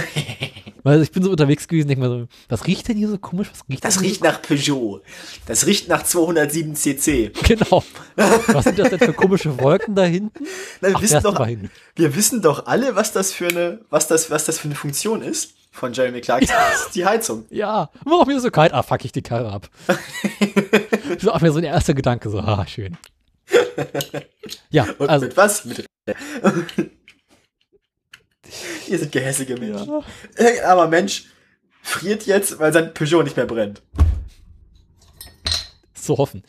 Weil ich bin so unterwegs gewesen, denke mir so, was riecht denn hier so komisch? Was riecht Das riecht nach Peugeot. Das riecht nach 207 cc. so? Genau. Was sind das denn für komische Wolken da hinten? Na, wir, Ach, wissen doch, mal hin. wir wissen doch alle, was das für eine, was das, was das für eine Funktion ist von Jeremy Clarkson. Das ist die Heizung. Ja, warum mir so kalt? Ah, fuck ich die Karre ab. so auch mir so ein erster Gedanke, so, ah, schön. Ja, Und also, mit was? Mit Ihr seid gehässige Menschen. Ja. Irgendein armer Mensch friert jetzt, weil sein Peugeot nicht mehr brennt. zu hoffen.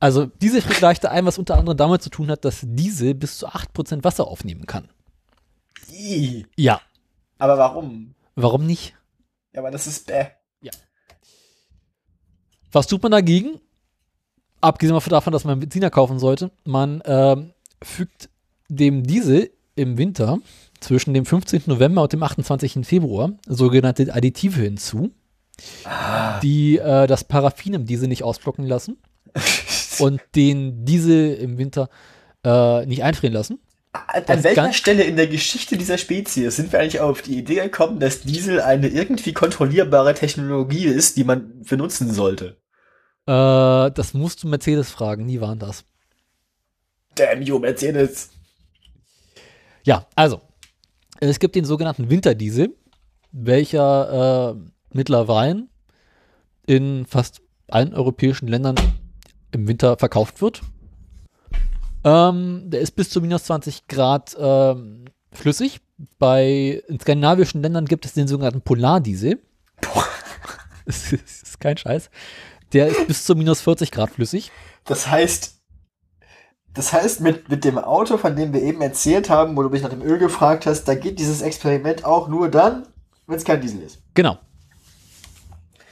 Also, diese friert leichter ein, was unter anderem damit zu tun hat, dass Diesel bis zu 8% Wasser aufnehmen kann. Ih. Ja. Aber warum? Warum nicht? Ja, aber das ist bäh. Was tut man dagegen? Abgesehen davon, dass man Benziner kaufen sollte. Man ähm, fügt dem Diesel im Winter zwischen dem 15. November und dem 28. Februar sogenannte Additive hinzu, die äh, das Paraffin im Diesel nicht ausblocken lassen und den Diesel im Winter äh, nicht einfrieren lassen. An Das welcher Stelle in der Geschichte dieser Spezies sind wir eigentlich auf die Idee gekommen, dass Diesel eine irgendwie kontrollierbare Technologie ist, die man benutzen sollte? Äh, das musst du Mercedes fragen, nie waren das. Damn you, Mercedes. Ja, also, es gibt den sogenannten Winterdiesel, welcher äh, mittlerweile in fast allen europäischen Ländern im Winter verkauft wird. Ähm, der ist bis zu minus 20 Grad ähm, flüssig. Bei in skandinavischen Ländern gibt es den sogenannten Polardiesel. das ist, das ist kein Scheiß. Der ist bis zu minus 40 Grad flüssig. Das heißt, das heißt, mit, mit dem Auto, von dem wir eben erzählt haben, wo du mich nach dem Öl gefragt hast, da geht dieses Experiment auch nur dann, wenn es kein Diesel ist. Genau.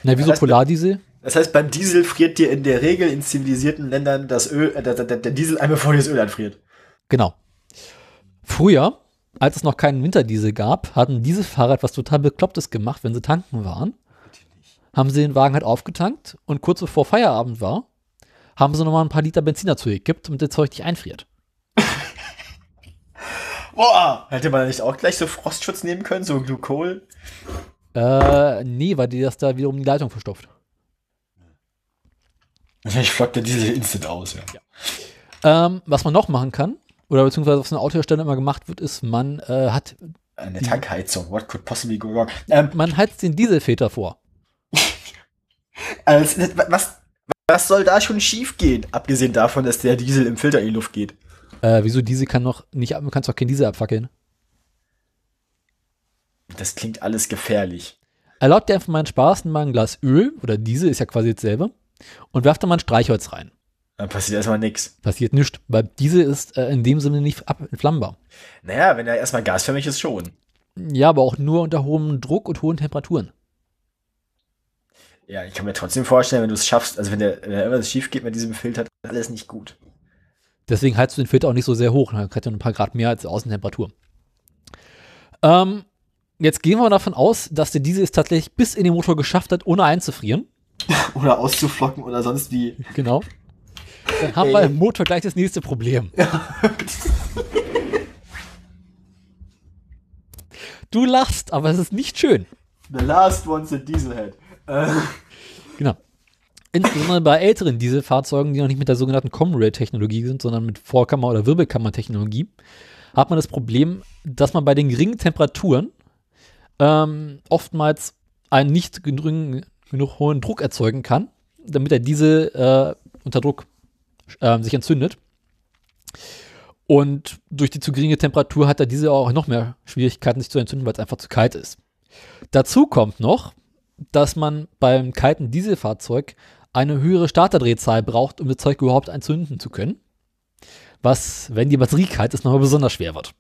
Na, wieso Das heißt, Polardiesel? Das heißt, beim Diesel friert dir in der Regel in zivilisierten Ländern das Öl, äh, der, der, der Diesel einmal bevor dir das Öl anfriert. Genau. Früher, als es noch keinen Winterdiesel gab, hatten diese Fahrrad was total Beklopptes gemacht, wenn sie tanken waren. Haben sie den Wagen halt aufgetankt und kurz bevor Feierabend war, haben sie nochmal ein paar Liter Benzin dazu gekippt, damit das Zeug nicht einfriert. Boah! Hätte man nicht auch gleich so Frostschutz nehmen können, so Glukol? Äh, nee, weil die das da wiederum die Leitung verstopft. Wahrscheinlich flockt der Diesel instant aus, ja. Ähm, was man noch machen kann, oder beziehungsweise was in Autohersteller immer gemacht wird, ist, man äh, hat, Eine Tankheizung, what could possibly go wrong? Ähm, man heizt den Dieselfilter vor. also, was, was soll da schon schief gehen? Abgesehen davon, dass der Diesel im Filter in die Luft geht. Äh, wieso Diesel kann noch nicht, ab- du kannst doch kein Diesel abfackeln. Das klingt alles gefährlich. Erlaubt dir einfach mal einen Spaß, nimm mal ein Glas Öl, oder Diesel ist ja quasi dasselbe, und werft da mal ein Streichholz rein. Dann passiert erstmal nichts. Passiert nichts, weil Diesel ist äh, in dem Sinne nicht ab- entflammbar. Naja, wenn er erstmal gasförmig ist, schon. Ja, aber auch nur unter hohem Druck und hohen Temperaturen. Ja, ich kann mir trotzdem vorstellen, wenn du es schaffst, also wenn der, wenn irgendwas schief geht mit diesem Filter, dann ist alles nicht gut. Deswegen heizt du den Filter auch nicht so sehr hoch. Dann kriegt er ein paar Grad mehr als die Außentemperatur. Ähm, jetzt gehen wir davon aus, dass der Diesel es tatsächlich bis in den Motor geschafft hat, ohne einzufrieren. Oder auszuflocken oder sonst wie. Genau. Dann haben wir im Motor gleich das nächste Problem. Du lachst, aber es ist nicht schön. The last one's a Dieselhead. Äh, Genau. Insbesondere bei älteren Dieselfahrzeugen, die noch nicht mit der sogenannten Comrail-Technologie sind, sondern mit Vorkammer- oder Wirbelkammer-Technologie, hat man das Problem, dass man bei den geringen Temperaturen ähm, oftmals einen nicht genug, genug hohen Druck erzeugen kann, damit der Diesel äh, unter Druck ähm, sich entzündet. Und durch die zu geringe Temperatur hat er diese auch noch mehr Schwierigkeiten, sich zu entzünden, weil es einfach zu kalt ist. Dazu kommt noch, dass man beim kalten Dieselfahrzeug eine höhere Starterdrehzahl braucht, um das Zeug überhaupt entzünden zu können. Was, wenn die Batterie kalt ist, nochmal besonders schwer wird.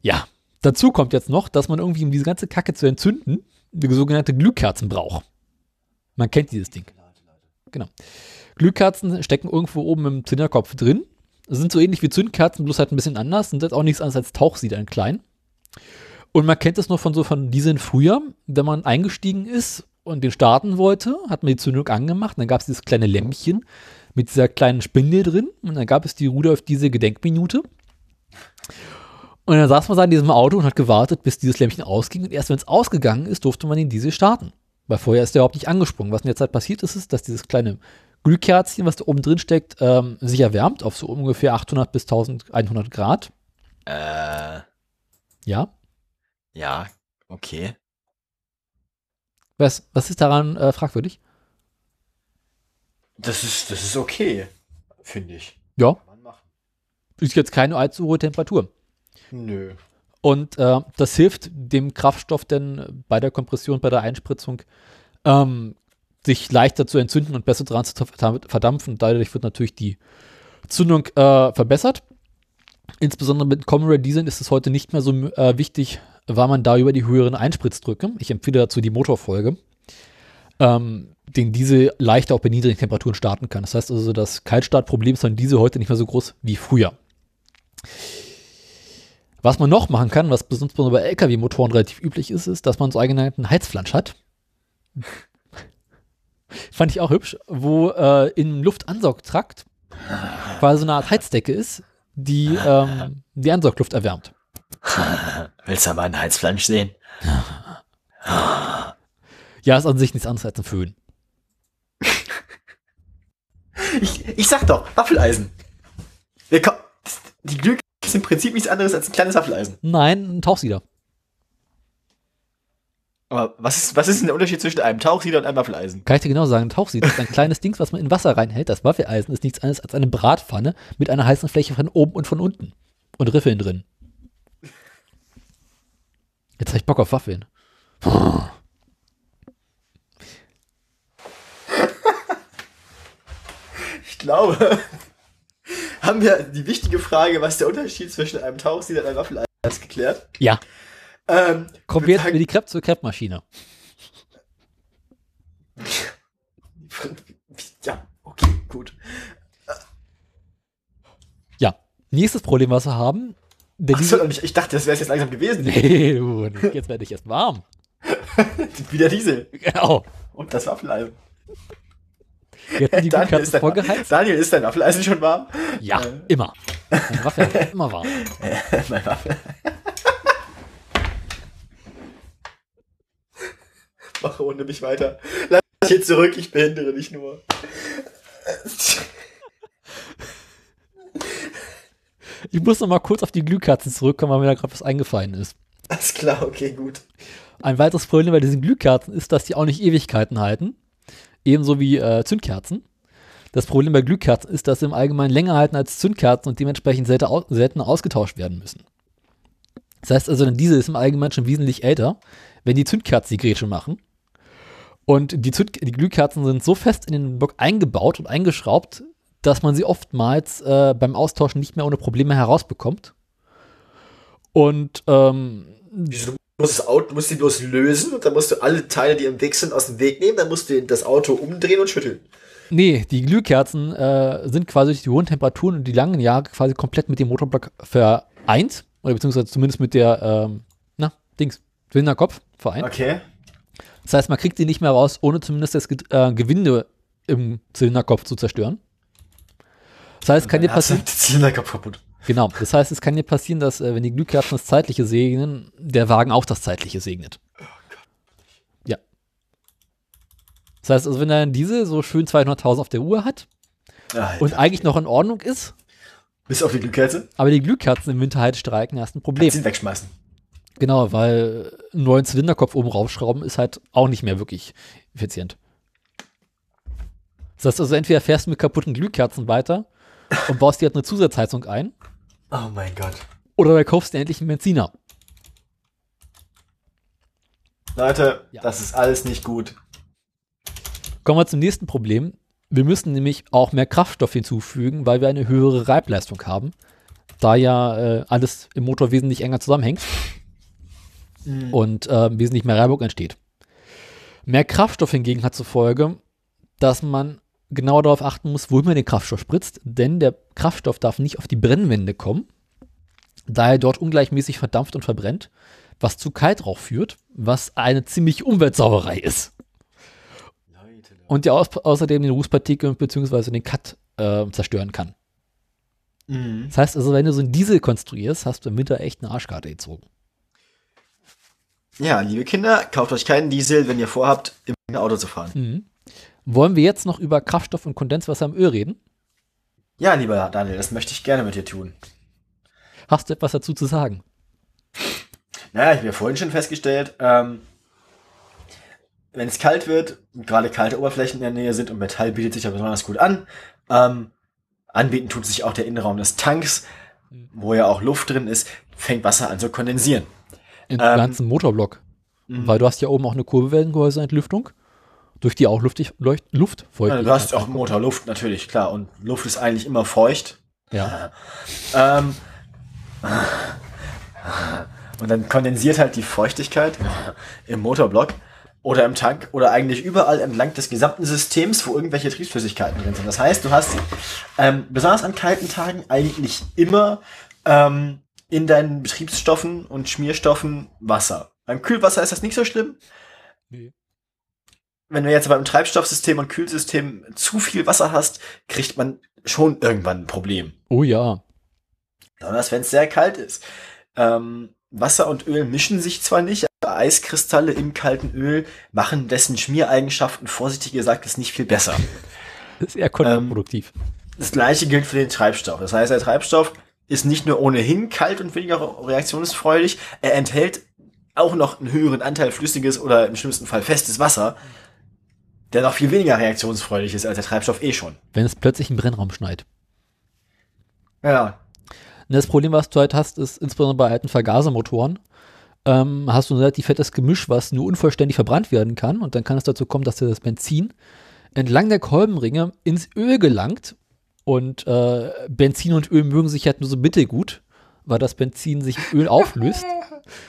Ja, dazu kommt jetzt noch, dass man irgendwie, um diese ganze Kacke zu entzünden, eine sogenannte Glühkerzen braucht. Man kennt dieses Ding. Genau. Glühkerzen stecken irgendwo oben im Zylinderkopf drin. Sind so ähnlich wie Zündkerzen, bloß halt ein bisschen anders. Sind jetzt auch nichts anderes als Tauchsieder in klein. Und man kennt es noch von so von Dieseln früher, wenn man eingestiegen ist und den starten wollte, hat man die Zündung angemacht. Und dann gab es dieses kleine Lämpchen mit dieser kleinen Spindel drin. Und dann gab es die Rudolf diese Gedenkminute. Und dann saß man da in diesem Auto und hat gewartet, bis dieses Lämpchen ausging. Und erst wenn es ausgegangen ist, durfte man den Diesel starten. Weil vorher ist der überhaupt nicht angesprungen. Was in der Zeit passiert ist, ist, dass dieses kleine Glühkerzchen, was da oben drin steckt, ähm, sich erwärmt auf so ungefähr 800 bis 1100 Grad. Äh, Ja. Ja, okay. Was, was ist daran äh, fragwürdig? Das ist, das ist okay, finde ich. Ja. Kann man machen. Ist jetzt keine allzu hohe Temperatur. Nö. Und äh, das hilft dem Kraftstoff denn bei der Kompression, bei der Einspritzung, ähm, sich leichter zu entzünden und besser dran zu verdampfen. Dadurch wird natürlich die Zündung äh, verbessert. Insbesondere mit Comrade Diesel ist es heute nicht mehr so äh, wichtig, weil man da über die höheren Einspritzdrücke, ich empfehle dazu die Motorfolge, ähm, den Diesel leichter auch bei niedrigen Temperaturen starten kann. Das heißt also, das Kaltstartproblem ist an Diesel heute nicht mehr so groß wie früher. Was man noch machen kann, was besonders bei LKW-Motoren relativ üblich ist, ist, dass man so einen Heizflansch hat. Fand ich auch hübsch, wo äh, im Luftansaugtrakt quasi so eine Art Heizdecke ist, die ähm, die Ansaugluft erwärmt. Willst du mal einen Heizflansch sehen? Ja, ist an sich nichts anderes als ein Föhn. Ich, ich sag doch, Waffeleisen. Die Glück ist im Prinzip nichts anderes als ein kleines Waffeleisen. Nein, ein Tauchsieder. Aber was ist, was ist denn der Unterschied zwischen einem Tauchsieder und einem Waffeleisen? Kann ich dir genau sagen, ein Tauchsieder ist ein kleines Ding, was man in Wasser reinhält. Das Waffeleisen ist nichts anderes als eine Bratpfanne mit einer heißen Fläche von oben und von unten. Und Riffeln drin. Jetzt habe ich Bock auf Waffeln. Ich glaube, haben wir die wichtige Frage, was der Unterschied zwischen einem Tauchsieder und einem Waffeleisen ist, geklärt. Ja, Ähm, kommen wir jetzt über die Crepe zur Crepe-Maschine. ja, okay, gut. Ja, nächstes Problem, was wir haben. Der Ach so, Diesel, und ich, dachte, das wäre jetzt langsam gewesen. nee, du, jetzt werde ich erst warm. Wieder Diesel. Genau. Und das Waffeleisen. Jetzt die Daniel, ist dein, vorgeheizt. Daniel, ist dein Waffeleisen schon warm? Ja, Äh. immer. Mein Waffel ist immer warm. mein Waffel. Mache ohne mich weiter. Lass mich hier zurück, ich behindere dich nur. Ich muss noch mal kurz auf die Glühkerzen zurückkommen, weil mir da gerade was eingefallen ist. Alles klar, okay, gut. Ein weiteres Problem bei diesen Glühkerzen ist, dass die auch nicht Ewigkeiten halten. Ebenso wie äh, Zündkerzen. Das Problem bei Glühkerzen ist, dass sie im Allgemeinen länger halten als Zündkerzen und dementsprechend seltener ausgetauscht werden müssen. Das heißt also, denn diese ist im Allgemeinen schon wesentlich älter, wenn die Zündkerzen die Grätsche machen. Und die, Zünd die Glühkerzen sind so fest in den Block eingebaut und eingeschraubt, dass man sie oftmals äh, beim Austauschen nicht mehr ohne Probleme herausbekommt. Und ähm, Wieso, Du musst, das Auto, musst die bloß lösen und dann musst du alle Teile, die im Weg sind, aus dem Weg nehmen. Dann musst du das Auto umdrehen und schütteln. Nee, die Glühkerzen äh, sind quasi durch die hohen Temperaturen und die langen Jahre quasi komplett mit dem Motorblock vereint. Oder beziehungsweise zumindest mit der, ähm, na, Dings, Zylinderkopf vereint. Okay. Das heißt, man kriegt sie nicht mehr raus, ohne zumindest das Ge- äh, Gewinde im Zylinderkopf zu zerstören. Das heißt, es kann dir Dann passieren, den Zylinderkopf kaputt. genau, das heißt, es kann dir passieren, dass, äh, wenn die Glühkerzen das Zeitliche segnen, der Wagen auch das Zeitliche segnet. Ja. Das heißt, also wenn er diese so schön 200.000 auf der Uhr hat Alter. und eigentlich noch in Ordnung ist, Bis auf die Glühkerze. Aber die Glühkerzen im Winter halt streiken, hast ein Problem. Kannst ihn wegschmeißen. Genau, weil einen neuen Zylinderkopf oben raufschrauben ist halt auch nicht mehr wirklich effizient. Das heißt also, entweder fährst du mit kaputten Glühkerzen weiter und baust dir halt eine Zusatzheizung ein. Oh mein Gott. Oder du kaufst dir endlich einen Benziner. Leute, Ja. das ist alles nicht gut. Kommen wir zum nächsten Problem. Wir müssen nämlich auch mehr Kraftstoff hinzufügen, weil wir eine höhere Reibleistung haben, da ja äh, alles im Motor wesentlich enger zusammenhängt und äh, wesentlich mehr Reibung entsteht. Mehr Kraftstoff hingegen hat zur Folge, dass man genauer darauf achten muss, wohin man den Kraftstoff spritzt, denn der Kraftstoff darf nicht auf die Brennwände kommen, da er dort ungleichmäßig verdampft und verbrennt, was zu Kaltrauch führt, was eine ziemlich Umweltsauerei ist. Und der außerdem den Rußpartikel bzw. den Cut äh, zerstören kann. Mhm. Das heißt also, wenn du so einen Diesel konstruierst, hast du im Winter echt eine Arschkarte gezogen. Ja, liebe Kinder, kauft euch keinen Diesel, wenn ihr vorhabt, im Auto zu fahren. Mhm. Wollen wir jetzt noch über Kraftstoff und Kondenswasser im Öl reden? Ja, lieber Daniel, das möchte ich gerne mit dir tun. Hast du etwas dazu zu sagen? Naja, ich habe ja vorhin schon festgestellt, ähm, wenn es kalt wird, gerade kalte Oberflächen in der Nähe sind und Metall bietet sich da besonders gut an. Ähm, anbieten tut sich auch der Innenraum des Tanks, wo ja auch Luft drin ist, fängt Wasser an zu kondensieren. Im Ähm, ganzen Motorblock. Mhm. Weil du hast ja oben auch eine Kurbelwellengehäuseentlüftung, durch die auch luftig, leucht, Luft Ja, feucht. du hast auch Motorluft, natürlich, klar. Und Luft ist eigentlich immer feucht. Ja. Ähm, und dann kondensiert halt die Feuchtigkeit im Motorblock oder im Tank oder eigentlich überall entlang des gesamten Systems, wo irgendwelche Triebflüssigkeiten drin sind. Das heißt, du hast ähm, besonders an kalten Tagen eigentlich immer ähm, in deinen Betriebsstoffen und Schmierstoffen Wasser. Beim Kühlwasser ist das nicht so schlimm. Nee. Wenn du jetzt aber im Treibstoffsystem und Kühlsystem zu viel Wasser hast, kriegt man schon irgendwann ein Problem. Oh ja. Besonders wenn es sehr kalt ist. Ähm, Wasser und Öl mischen sich zwar nicht, aber Eiskristalle im kalten Öl machen dessen Schmiereigenschaften, vorsichtig gesagt, ist nicht viel besser. Das ist eher kontraproduktiv. Das gleiche gilt für den Treibstoff. Das heißt, der Treibstoff ist nicht nur ohnehin kalt und weniger reaktionsfreudig, er enthält auch noch einen höheren Anteil flüssiges oder im schlimmsten Fall festes Wasser, der noch viel weniger reaktionsfreudig ist als der Treibstoff eh schon. Wenn es plötzlich im Brennraum schneit. Ja. Und das Problem, was du halt hast, ist insbesondere bei alten Vergasermotoren, ähm, hast du ein relativ fettes Gemisch, was nur unvollständig verbrannt werden kann. Und dann kann es dazu kommen, dass dir das Benzin entlang der Kolbenringe ins Öl gelangt. Und äh, Benzin und Öl mögen sich halt nur so mittelgut, weil das Benzin sich im Öl auflöst.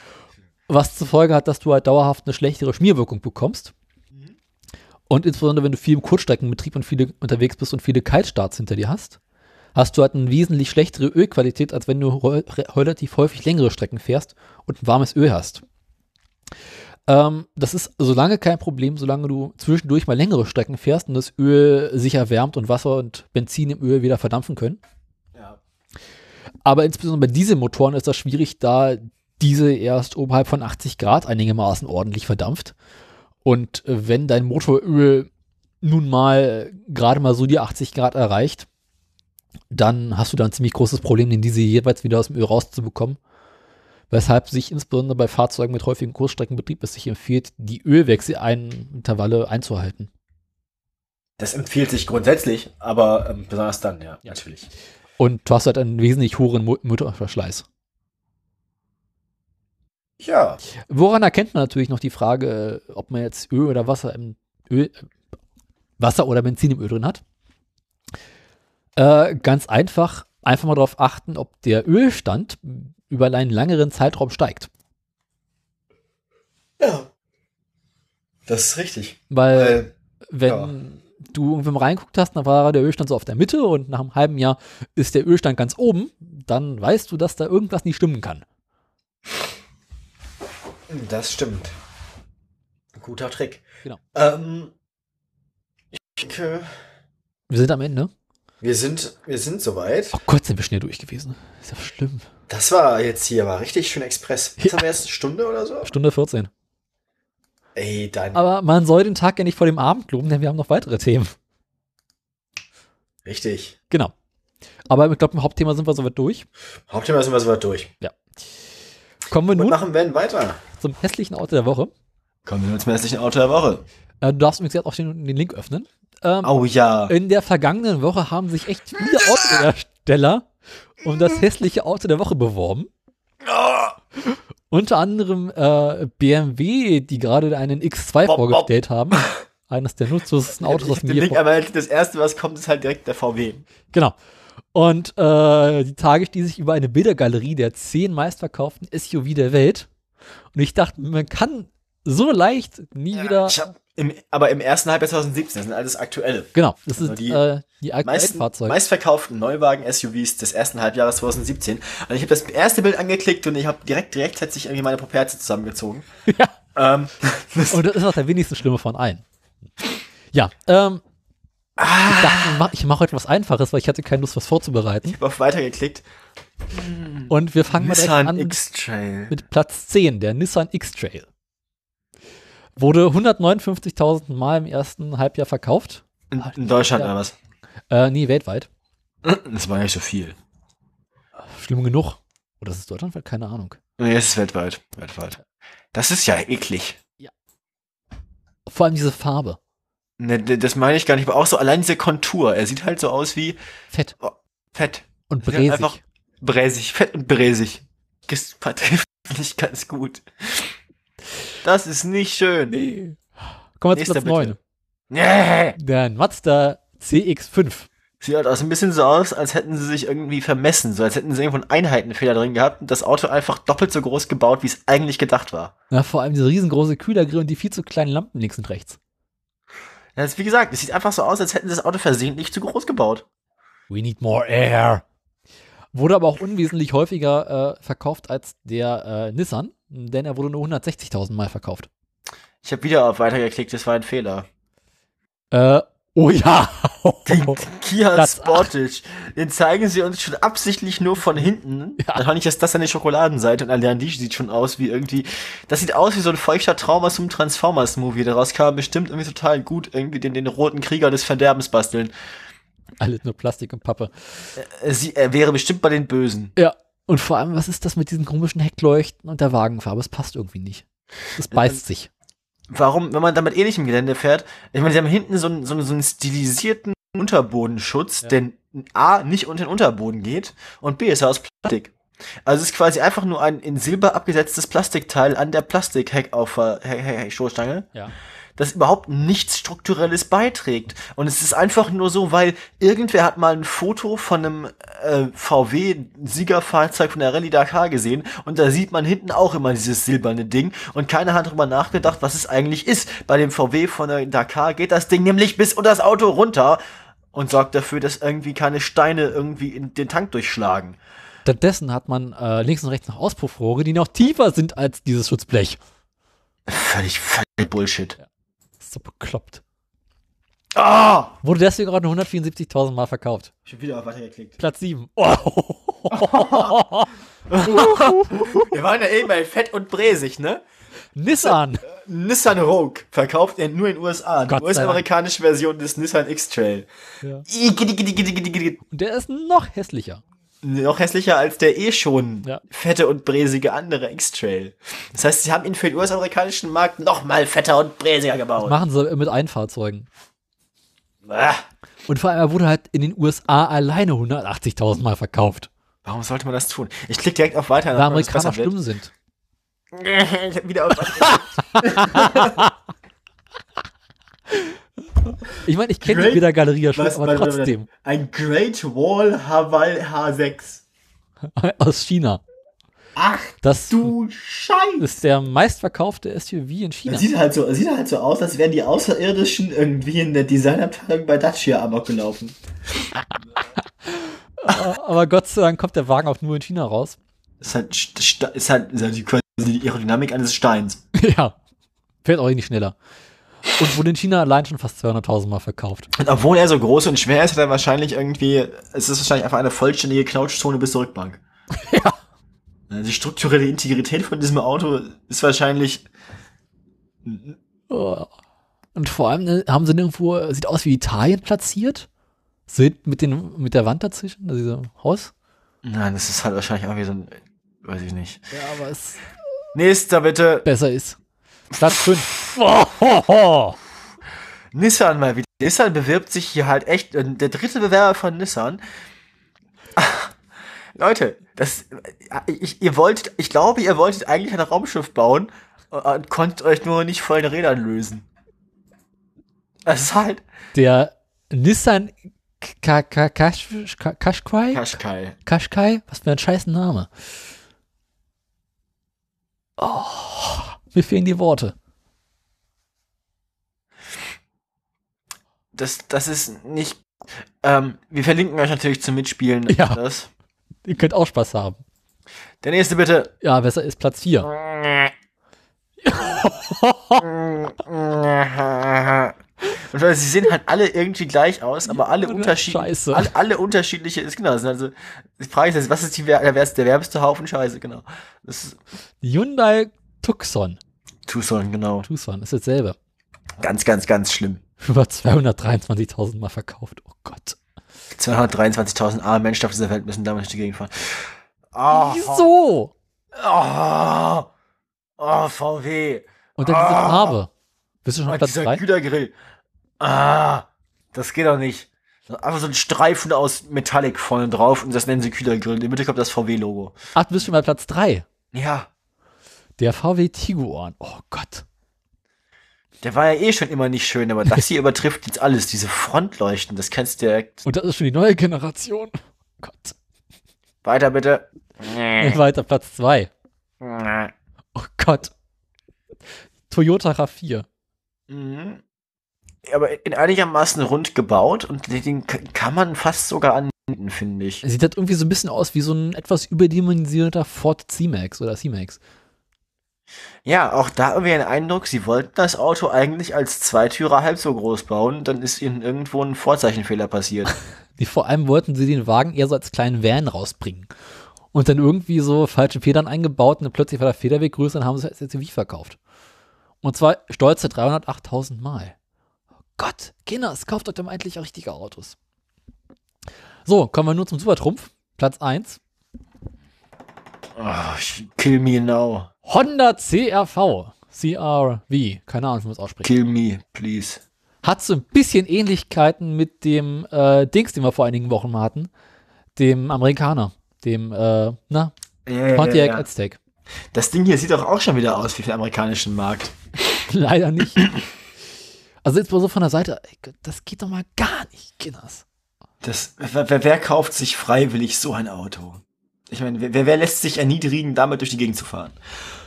Was zur Folge hat, dass du halt dauerhaft eine schlechtere Schmierwirkung bekommst. Und insbesondere, wenn du viel im Kurzstreckenbetrieb und viele unterwegs bist und viele Kaltstarts hinter dir hast, hast du halt eine wesentlich schlechtere Ölqualität, als wenn du re- re- relativ häufig längere Strecken fährst und ein warmes Öl hast. Ähm, das ist solange kein Problem, solange du zwischendurch mal längere Strecken fährst und das Öl sich erwärmt und Wasser und Benzin im Öl wieder verdampfen können. ja. Aber insbesondere bei Dieselmotoren ist das schwierig, da diese erst oberhalb von 80 Grad einigermaßen ordentlich verdampft. Und äh, wenn dein Motoröl nun mal gerade mal so die 80 Grad erreicht, dann hast du da ein ziemlich großes Problem, den Diesel jeweils wieder aus dem Öl rauszubekommen. Weshalb sich insbesondere bei Fahrzeugen mit häufigem Kurzstreckenbetrieb es sich empfiehlt, die Ölwechselintervalle einzuhalten. Das empfiehlt sich grundsätzlich, aber ähm, besonders dann, ja, natürlich. Und du hast halt einen wesentlich höheren Mo Motorverschleiß. Ja. Woran erkennt man natürlich noch die Frage, ob man jetzt Öl oder Wasser im Öl, Wasser oder Benzin im Öl drin hat? Äh, ganz einfach, einfach mal darauf achten, ob der Ölstand über einen längeren Zeitraum steigt. Ja. Das ist richtig. Weil, Weil, wenn ja. du irgendwann mal reinguckt hast, dann war der Ölstand so auf der Mitte und nach einem halben Jahr ist der Ölstand ganz oben, dann weißt du, dass da irgendwas nicht stimmen kann. Das stimmt. Guter Trick. Genau. Ähm, ich denke, Wir sind am Ende. wir sind, wir sind soweit. Oh Gott, sind wir schnell durch gewesen. Ist ja schlimm. Das war jetzt hier, war richtig schön Express. Jetzt Ja. haben wir erst eine Stunde oder so. Stunde 14. Ey, dein. Aber man soll den Tag ja nicht vor dem Abend loben, denn wir haben noch weitere Themen. richtig. Genau. Aber ich glaube, im Hauptthema sind wir soweit durch. Hauptthema sind wir soweit durch. Kommen wir Und nun machen wir weiter. zum hässlichen Auto der Woche. Kommen wir zum hässlichen Auto der Woche. Äh, du darfst übrigens jetzt auch den, den Link öffnen. ähm, Oh ja. in der vergangenen Woche haben sich echt viele Autohersteller um das hässliche Auto der Woche beworben. Unter anderem äh, BMW, die gerade einen X2 Bob, vorgestellt haben. Eines der nutzlosesten Autos, Ich was mir Link vor einmal, das erste, was kommt, ist halt direkt der VW. Genau. Und äh, die Tage stieß sich über eine Bildergalerie der zehn meistverkauften SUV der Welt. Und ich dachte, man kann so leicht nie wieder. Ich hab im, aber im ersten Halbjahr 2017, das sind alles aktuelle. Genau, das Also ist die äh, die aktuellen Meisten, Fahrzeuge. meistverkauften Neuwagen-SUVs des ersten Halbjahres 2017. Und ich habe das erste Bild angeklickt und ich habe direkt rechtzeitig irgendwie meine Properze zusammengezogen. ja. Ähm, das, Und das ist auch der wenigste Schlimme von allen. Ja, ähm, Ah. ich dachte, ich mach- ich mache heute was Einfaches, weil ich hatte keine Lust, was vorzubereiten. ich habe auf Weiter geklickt. Und wir fangen mal direkt Nissan an X-Trail. mit Platz 10, der Nissan X-Trail. Wurde 159.000 Mal im ersten Halbjahr verkauft. In, in Deutschland Ja. oder was? Äh, nee, weltweit. Das war nicht so viel. Schlimm genug. Oder ist es deutschlandweit? Keine Ahnung. Nee, es ist weltweit. Weltweit. Das ist ja eklig. Vor allem diese Farbe. Ne, das meine ich gar nicht, aber auch so allein diese Kontur. Er sieht halt so aus wie Fett fett. und Ja, bräsig. einfach- Bräsig, fett und bräsig. Das trifft nicht ganz gut. Das ist nicht schön. nee. Kommen wir zu Platz 9. bitte. Nee. Der Mazda CX5. Sieht halt aus ein bisschen so aus, als hätten sie sich irgendwie vermessen, so als hätten sie irgendwo einen Einheitenfehler drin gehabt und das Auto einfach doppelt so groß gebaut, wie es eigentlich gedacht war. Na, vor allem diese riesengroße Kühlergrill und die viel zu kleinen Lampen links und rechts. Das wie gesagt, es sieht einfach so aus, als hätten sie das Auto versehentlich zu groß gebaut. We need more air. Wurde aber auch unwesentlich häufiger äh, verkauft als der äh, Nissan, denn er wurde nur 160.000 Mal verkauft. Ich habe wieder auf weitergeklickt, das war ein Fehler. Äh, oh ja. Den Kia Sportage, den zeigen sie uns schon absichtlich nur von hinten. Wahrscheinlich ist das eine Schokoladenseite und allein die sieht schon aus wie irgendwie, das sieht aus wie so ein feuchter Traum aus einem Transformers-Movie. Daraus kann man bestimmt irgendwie total gut irgendwie den, den roten Krieger des Verderbens basteln. Alles nur Plastik und Pappe. Äh, Sie, er wäre bestimmt bei den Bösen. Ja. Und vor allem, was ist das mit diesen komischen Heckleuchten und der Wagenfarbe? Es passt irgendwie nicht. Es beißt sich. Warum, wenn man damit eh nicht im Gelände fährt? Ich meine, sie haben hinten so einen, so einen, so einen stilisierten Unterbodenschutz, Ja. der A, nicht unter den Unterboden geht und B, ist er aus Plastik. Also es ist quasi einfach nur ein in Silber abgesetztes Plastikteil an der Plastik-Heck-Stoßstange, Ja. Das überhaupt nichts Strukturelles beiträgt. Und es ist einfach nur so, weil irgendwer hat mal ein Foto von einem äh, VW-Siegerfahrzeug von der Rallye Dakar gesehen und da sieht man hinten auch immer dieses silberne Ding und keiner hat darüber nachgedacht, was es eigentlich ist. Bei dem VW von der Dakar geht das Ding nämlich bis unter das Auto runter und sorgt dafür, dass irgendwie keine Steine irgendwie in den Tank durchschlagen. Stattdessen hat man äh, links und rechts noch Auspuffrohre, die noch tiefer sind als dieses Schutzblech. Völlig, völlig Bullshit. Das ist so bekloppt. Ah! Wurde deswegen gerade nur 174.000 Mal verkauft. Ich hab wieder auf weitergeklickt. Platz 7. Oh. Wir waren ja eben bei Fett und Bräsig, ne? Nissan. Nissan Rogue verkauft er nur in den USA. Die US-amerikanische Version des Nissan X-Trail. Ja. Und der ist noch hässlicher. Noch hässlicher als der eh schon Ja. fette und bräsige andere X-Trail. Das heißt, sie haben ihn für den US-amerikanischen Markt noch mal fetter und bräsiger gebaut. Machen sie mit Einfahrzeugen. Ah, Und vor allem, er wurde halt in den USA alleine 180.000 Mal verkauft. warum sollte man das tun? Ich klicke direkt auf Weiter. Es Amerikaner schlimm sind. Ich hab wieder auf Ich meine, ich kenne die Bildergalerie ja schon, aber trotzdem. Ein Great Wall Haval H6. Aus China. Ach Das du Scheiße. ist der meistverkaufte SUV in China. Das sieht halt so, sieht halt so aus, als wären die Außerirdischen irgendwie in der Designabteilung bei Dacia amok gelaufen. Aber Gott sei Dank kommt der Wagen auch nur in China raus. Ist halt, st- st- ist halt, ist halt die, Aerodynamik eines Steins. ja. Fährt auch nicht schneller. Und wurde in China allein schon fast 200.000 Mal verkauft. Und obwohl er so groß und schwer ist, hat er wahrscheinlich irgendwie, es ist wahrscheinlich einfach eine vollständige Knautschzone bis zur Rückbank. Ja. Die strukturelle Integrität von diesem Auto ist wahrscheinlich, Oh. Und vor allem ne, haben sie nirgendwo, sieht aus wie Italien platziert. Sieht mit, den, mit der Wand dazwischen, also dieser Haus. nein, das ist halt wahrscheinlich irgendwie so ein, weiß ich nicht. Ja, aber es Nächster bitte. besser ist. Platz 5. Oh, ho, ho. Nissan mal wieder. Nissan bewirbt sich hier halt echt, äh, der dritte Bewerber von Nissan. Leute, das, äh, ich, ihr wolltet, ich glaube, ihr wolltet eigentlich ein Raumschiff bauen und konntet euch nur nicht von den Rädern lösen. Das ist halt. Der Nissan Ka Ka Kash Ka Qashqai? Qashqai. Qashqai? Was für ein scheiß Name. Oh, mir fehlen die Worte. Das, das ist nicht. Ähm, wir verlinken euch natürlich zum Mitspielen. Ja. Das. Ihr könnt auch Spaß haben. Der nächste bitte. Ja, besser ist Platz 4. Und weil sie sehen halt alle irgendwie gleich aus, aber alle unterschiedliche. Scheiße. Alle, alle unterschiedliche ist genau. Also die Frage ist jetzt, was ist die, der, der werbeste Haufen Scheiße, genau. Das ist Hyundai Tucson. Tucson, genau. Tucson ist dasselbe. Ganz, ganz, ganz schlimm. Über 223.000 Mal verkauft. Oh Gott. 223.000 arme Menschen auf dieser Welt müssen damit durch die Gegend fahren. Oh, Wieso? Oh, oh, VW. Und dann diese Ah. Farbe. Bist du schon auf Platz dieser 3? Gütergrill. Ah, das geht doch nicht. Einfach so ein Streifen aus Metallic vorne drauf und das nennen sie Kühlergrill. In der Mitte kommt das VW-Logo. Ach, du bist schon bei Platz 3. Ja, Der VW Tiguan. Oh Gott. der war ja eh schon immer nicht schön, aber das hier übertrifft jetzt alles. Diese Frontleuchten, das kennst du direkt. Und das ist schon die neue Generation. Oh Gott. Weiter bitte. Weiter Platz 2. Oh Gott. Toyota RAV4. Mhm. Aber in einigermaßen rund gebaut und den kann man fast sogar anwenden, finde ich. Sieht halt irgendwie so ein bisschen aus wie so ein etwas überdimensionierter Ford C-Max oder C-Max. Ja, auch da irgendwie ein Eindruck, sie wollten das Auto eigentlich als Zweitürer halb so groß bauen, dann ist ihnen irgendwo ein Vorzeichenfehler passiert. Die, vor allem wollten sie den Wagen eher so als kleinen Van rausbringen. Und dann irgendwie so falsche Federn eingebaut und dann plötzlich war der Federweg größer und haben sie es als SUV verkauft. Und zwar stolze 308.000 Mal. Oh Gott, Kinders, kauft euch doch mal endlich auch richtige Autos. So, kommen wir nur zum Supertrumpf. Platz 1. Oh, kill me now. Honda CRV. CRV. Keine Ahnung, wie man es ausspricht. Kill me, please. Hat so ein bisschen Ähnlichkeiten mit dem äh, Dings, den wir vor einigen Wochen mal hatten. Dem Amerikaner. Dem, äh, na, Ja, Pontiac Aztec. Das Ding hier sieht doch auch schon wieder aus wie für den amerikanischen Markt. Leider nicht. Also jetzt mal so von der Seite, ey das geht doch mal gar nicht, Kinders. Das, wer- wer kauft sich freiwillig so ein Auto? Ich meine, wer, wer lässt sich erniedrigen, damit durch die Gegend zu fahren?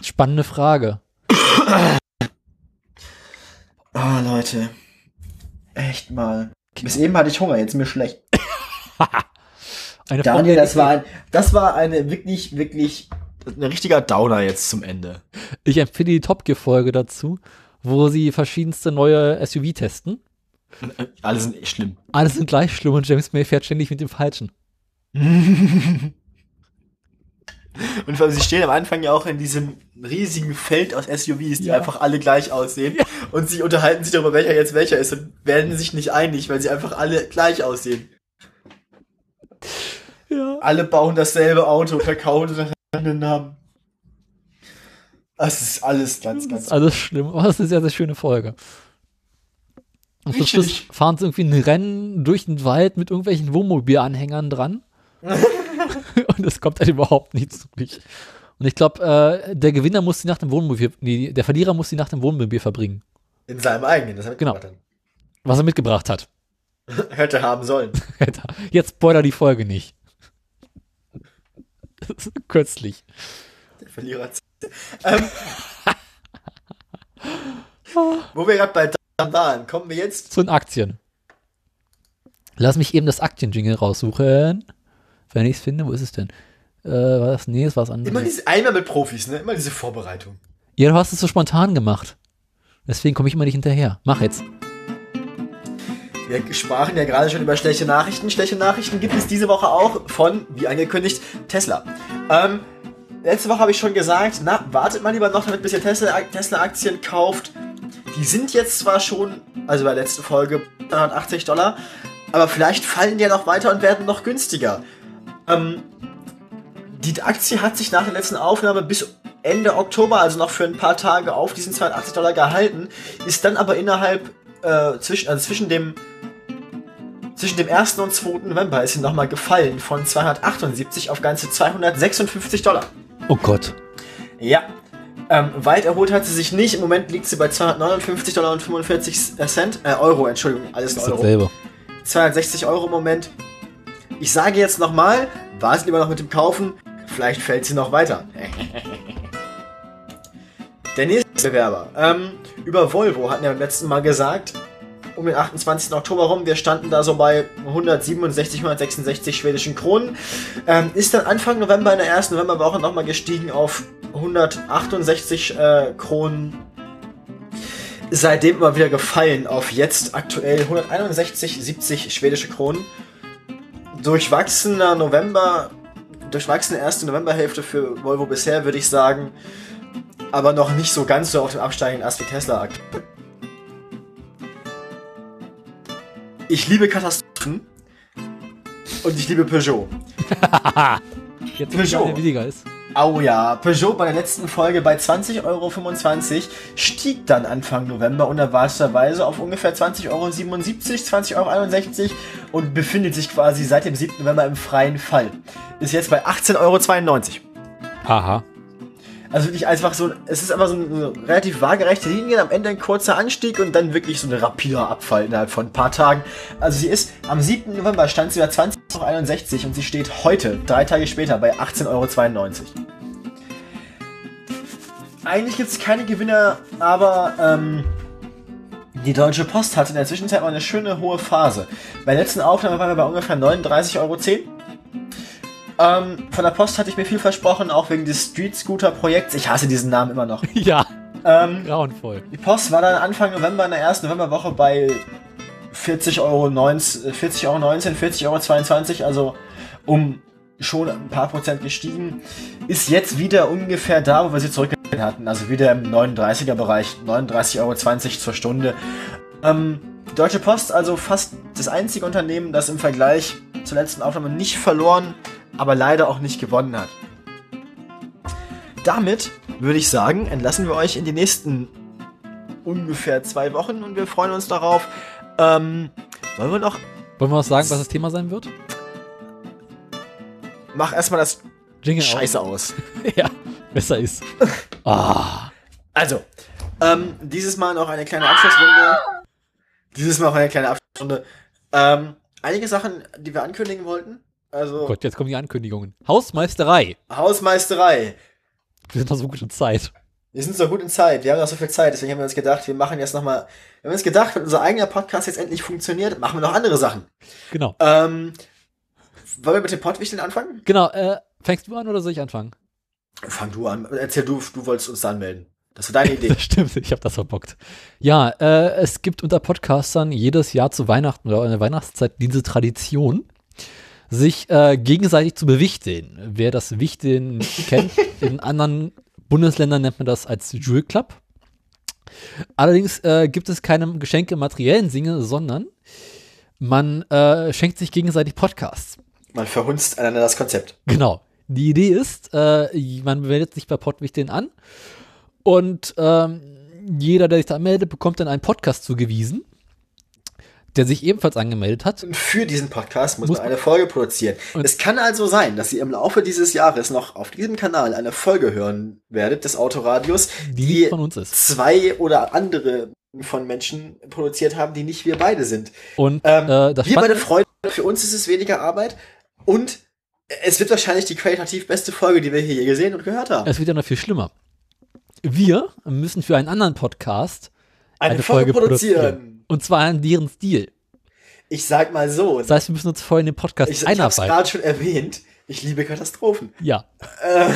Spannende Frage. Ah, Leute. Echt mal. Bis eben hatte ich Hunger, jetzt ist mir schlecht. Daniel, das war, ein, das war eine wirklich, wirklich, ein richtiger Downer jetzt zum Ende. Ich empfehle die Top Gear Folge dazu, wo sie verschiedenste neue SUV testen. Alle sind echt schlimm. Alle sind gleich schlimm und James May fährt ständig mit dem Falschen. Und vor allem, sie stehen am Anfang ja auch in diesem riesigen Feld aus SUVs, die Ja. einfach alle gleich aussehen. Und sie unterhalten sich darüber, welcher jetzt welcher ist und werden sich nicht einig, weil sie einfach alle gleich aussehen. Ja. Alle bauen dasselbe Auto, verkaufen unter anderen Namen. Das ist alles ganz, Das ganz. ist alles schlimm, aber es ist eine sehr, sehr schöne Folge. Und zum. Schluss fahren sie irgendwie ein Rennen durch den Wald mit irgendwelchen Wohnmobilanhängern dran. und es kommt halt überhaupt nichts durch. Und ich glaube, äh, der Gewinner muss die nach dem Wohnmobil, nee, der Verlierer muss die nach dem Wohnmobil verbringen, In seinem eigenen, das er Genau. was er mitgebracht hat. hat. Hätte haben sollen. Jetzt spoiler die Folge nicht. Das ist Kürzlich. Der Verlierer. ähm, wo wir gerade bei Damen waren, kommen wir jetzt. Zu den Aktien. Lass mich eben das Aktien-Jingle raussuchen. Wenn ich es finde, wo ist es denn? Äh, war das? Nee, es war was Immer anderes. diese, einmal mit Profis, ne? Immer diese Vorbereitung. Ja, du hast es so spontan gemacht. Deswegen komme ich immer nicht hinterher. Mach jetzt. Wir sprachen ja gerade schon über schlechte Nachrichten. Schlechte Nachrichten gibt es diese Woche auch von, wie angekündigt, Tesla. Ähm, letzte Woche habe ich schon gesagt, na, wartet mal lieber noch damit, bis ihr Tesla- Tesla-Aktien kauft. Die sind jetzt zwar schon, also bei der letzten Folge 380 Dollar, aber vielleicht fallen die ja noch weiter und werden noch günstiger. Ähm, die Aktie hat sich nach der letzten Aufnahme bis Ende Oktober, also noch für ein paar Tage auf diesen 280 Dollar gehalten, ist dann aber innerhalb äh, zwischen, also zwischen dem zwischen dem 1. und 2. November ist sie nochmal gefallen von 278 auf ganze 256 Dollar. Oh Gott. Ja. Ähm, weit erholt hat sie sich nicht. Im Moment liegt sie bei 259 Dollar und 45 Cent. Äh, Euro, Entschuldigung, alles in Euro. dasselbe. 260 Euro im Moment. Ich sage jetzt nochmal, wartet lieber noch mit dem Kaufen. Vielleicht fällt sie noch weiter. Der nächste Bewerber. Ähm, über Volvo hatten wir beim letzten Mal gesagt, um den 28. Oktober rum, wir standen da so bei 167, 166 schwedischen Kronen. Ähm, ist dann Anfang November in der ersten Novemberwoche nochmal gestiegen auf 168 äh, Kronen. Seitdem immer wieder gefallen auf jetzt aktuell 161, 70 schwedische Kronen. Durchwachsener November, durchwachsene erste Novemberhälfte für Volvo bisher, würde ich sagen. Aber noch nicht so ganz so auf dem absteigenden Ast wie Tesla aktuell. Ich liebe Katastrophen. Und ich liebe Peugeot. Jetzt Peugeot. wie weniger ist. Au ja, Peugeot bei der letzten Folge bei 20,25 Euro stieg dann Anfang November unerwarteterweise auf ungefähr 20,77 Euro, 20,61 Euro und befindet sich quasi seit dem 7. November im freien Fall. Ist jetzt bei 18,92 Euro. Aha. Also wirklich einfach so, es ist einfach so eine relativ waagerechte Linie, am Ende ein kurzer Anstieg und dann wirklich so ein rapider Abfall innerhalb von ein paar Tagen. Also sie ist, am 7. November stand sie bei 20,61 Euro und sie steht heute, drei Tage später, bei 18,92 Euro. Eigentlich gibt es keine Gewinner, aber ähm, die Deutsche Post hatte in der Zwischenzeit mal eine schöne hohe Phase. Bei der letzten Aufnahme waren wir bei ungefähr 39,10 Euro. Ähm, von der Post hatte ich mir viel versprochen, auch wegen des Street Scooter Projekts. Ich hasse diesen Namen immer noch. Ja, Ähm, grauenvoll. die Post war dann Anfang November in der ersten Novemberwoche bei 40 Euro, 19, 40 Euro, 19, 40 Euro 22, also um schon ein paar Prozent gestiegen. Ist jetzt wieder ungefähr da, wo wir sie zurückgehalten hatten, also wieder im 39er Bereich, 39,20 Euro zur Stunde. Ähm, die Deutsche Post also fast das einzige Unternehmen, das im Vergleich zur letzten Aufnahme nicht verloren, aber leider auch nicht gewonnen hat. Damit würde ich sagen, entlassen wir euch in die nächsten ungefähr zwei Wochen und wir freuen uns darauf. Ähm, wollen wir noch? Wollen wir noch sagen, was das Thema sein wird? Mach erstmal das Jingle Scheiße aus. aus. ja, besser ist. Ah. Also, ähm, dieses Mal noch eine kleine Abschlussrunde. Dieses Mal noch eine kleine Abschlussrunde. Ähm, einige Sachen, die wir ankündigen wollten. Also, Oh Gott, jetzt kommen die Ankündigungen. Hausmeisterei. Hausmeisterei. Wir sind noch so gut in Zeit. Wir sind so gut in Zeit, wir haben noch so viel Zeit, deswegen haben wir uns gedacht, wir machen jetzt nochmal, wir haben uns gedacht, wenn unser eigener Podcast jetzt endlich funktioniert, machen wir noch andere Sachen. Genau. Ähm, wollen wir mit dem Pottwichteln anfangen? Genau, äh, fängst du an oder soll ich anfangen? Fang du an, erzähl du, du wolltest uns da anmelden. Das war deine Idee. Das stimmt, ich habe das verbockt. Ja, äh, es gibt unter Podcastern jedes Jahr zu Weihnachten oder in der Weihnachtszeit diese Tradition, sich äh, gegenseitig zu bewichteln. Wer das Wichteln kennt, in anderen Bundesländern nennt man das als Jewel Club. Allerdings äh, gibt es keine Geschenke im materiellen Sinne, sondern man äh, schenkt sich gegenseitig Podcasts. Man verhunzt einander das Konzept. Genau. Die Idee ist, äh, man meldet sich bei Podwichteln an und ähm, jeder, der sich da anmeldet, bekommt dann einen Podcast zugewiesen, der sich ebenfalls angemeldet hat. Für diesen Podcast muss, Muss man eine Folge produzieren. Es kann also sein, dass ihr im Laufe dieses Jahres noch auf diesem Kanal eine Folge hören werdet des Autoradios, Die die von uns ist. zwei oder andere von Menschen produziert haben, die nicht wir beide sind. Und Ähm, äh, wir beide freuen für uns ist es weniger Arbeit und es wird wahrscheinlich die qualitativ beste Folge, die wir hier je gesehen und gehört haben. es wird ja noch viel schlimmer. Wir müssen für einen anderen Podcast Eine, eine Folge, Folge produzieren. produzieren. und zwar in deren Stil. Ich sag mal so, Das heißt, wir müssen uns vorher in den Podcast ich, ich habe es einarbeiten. gerade schon erwähnt, ich liebe Katastrophen. Ja. Äh,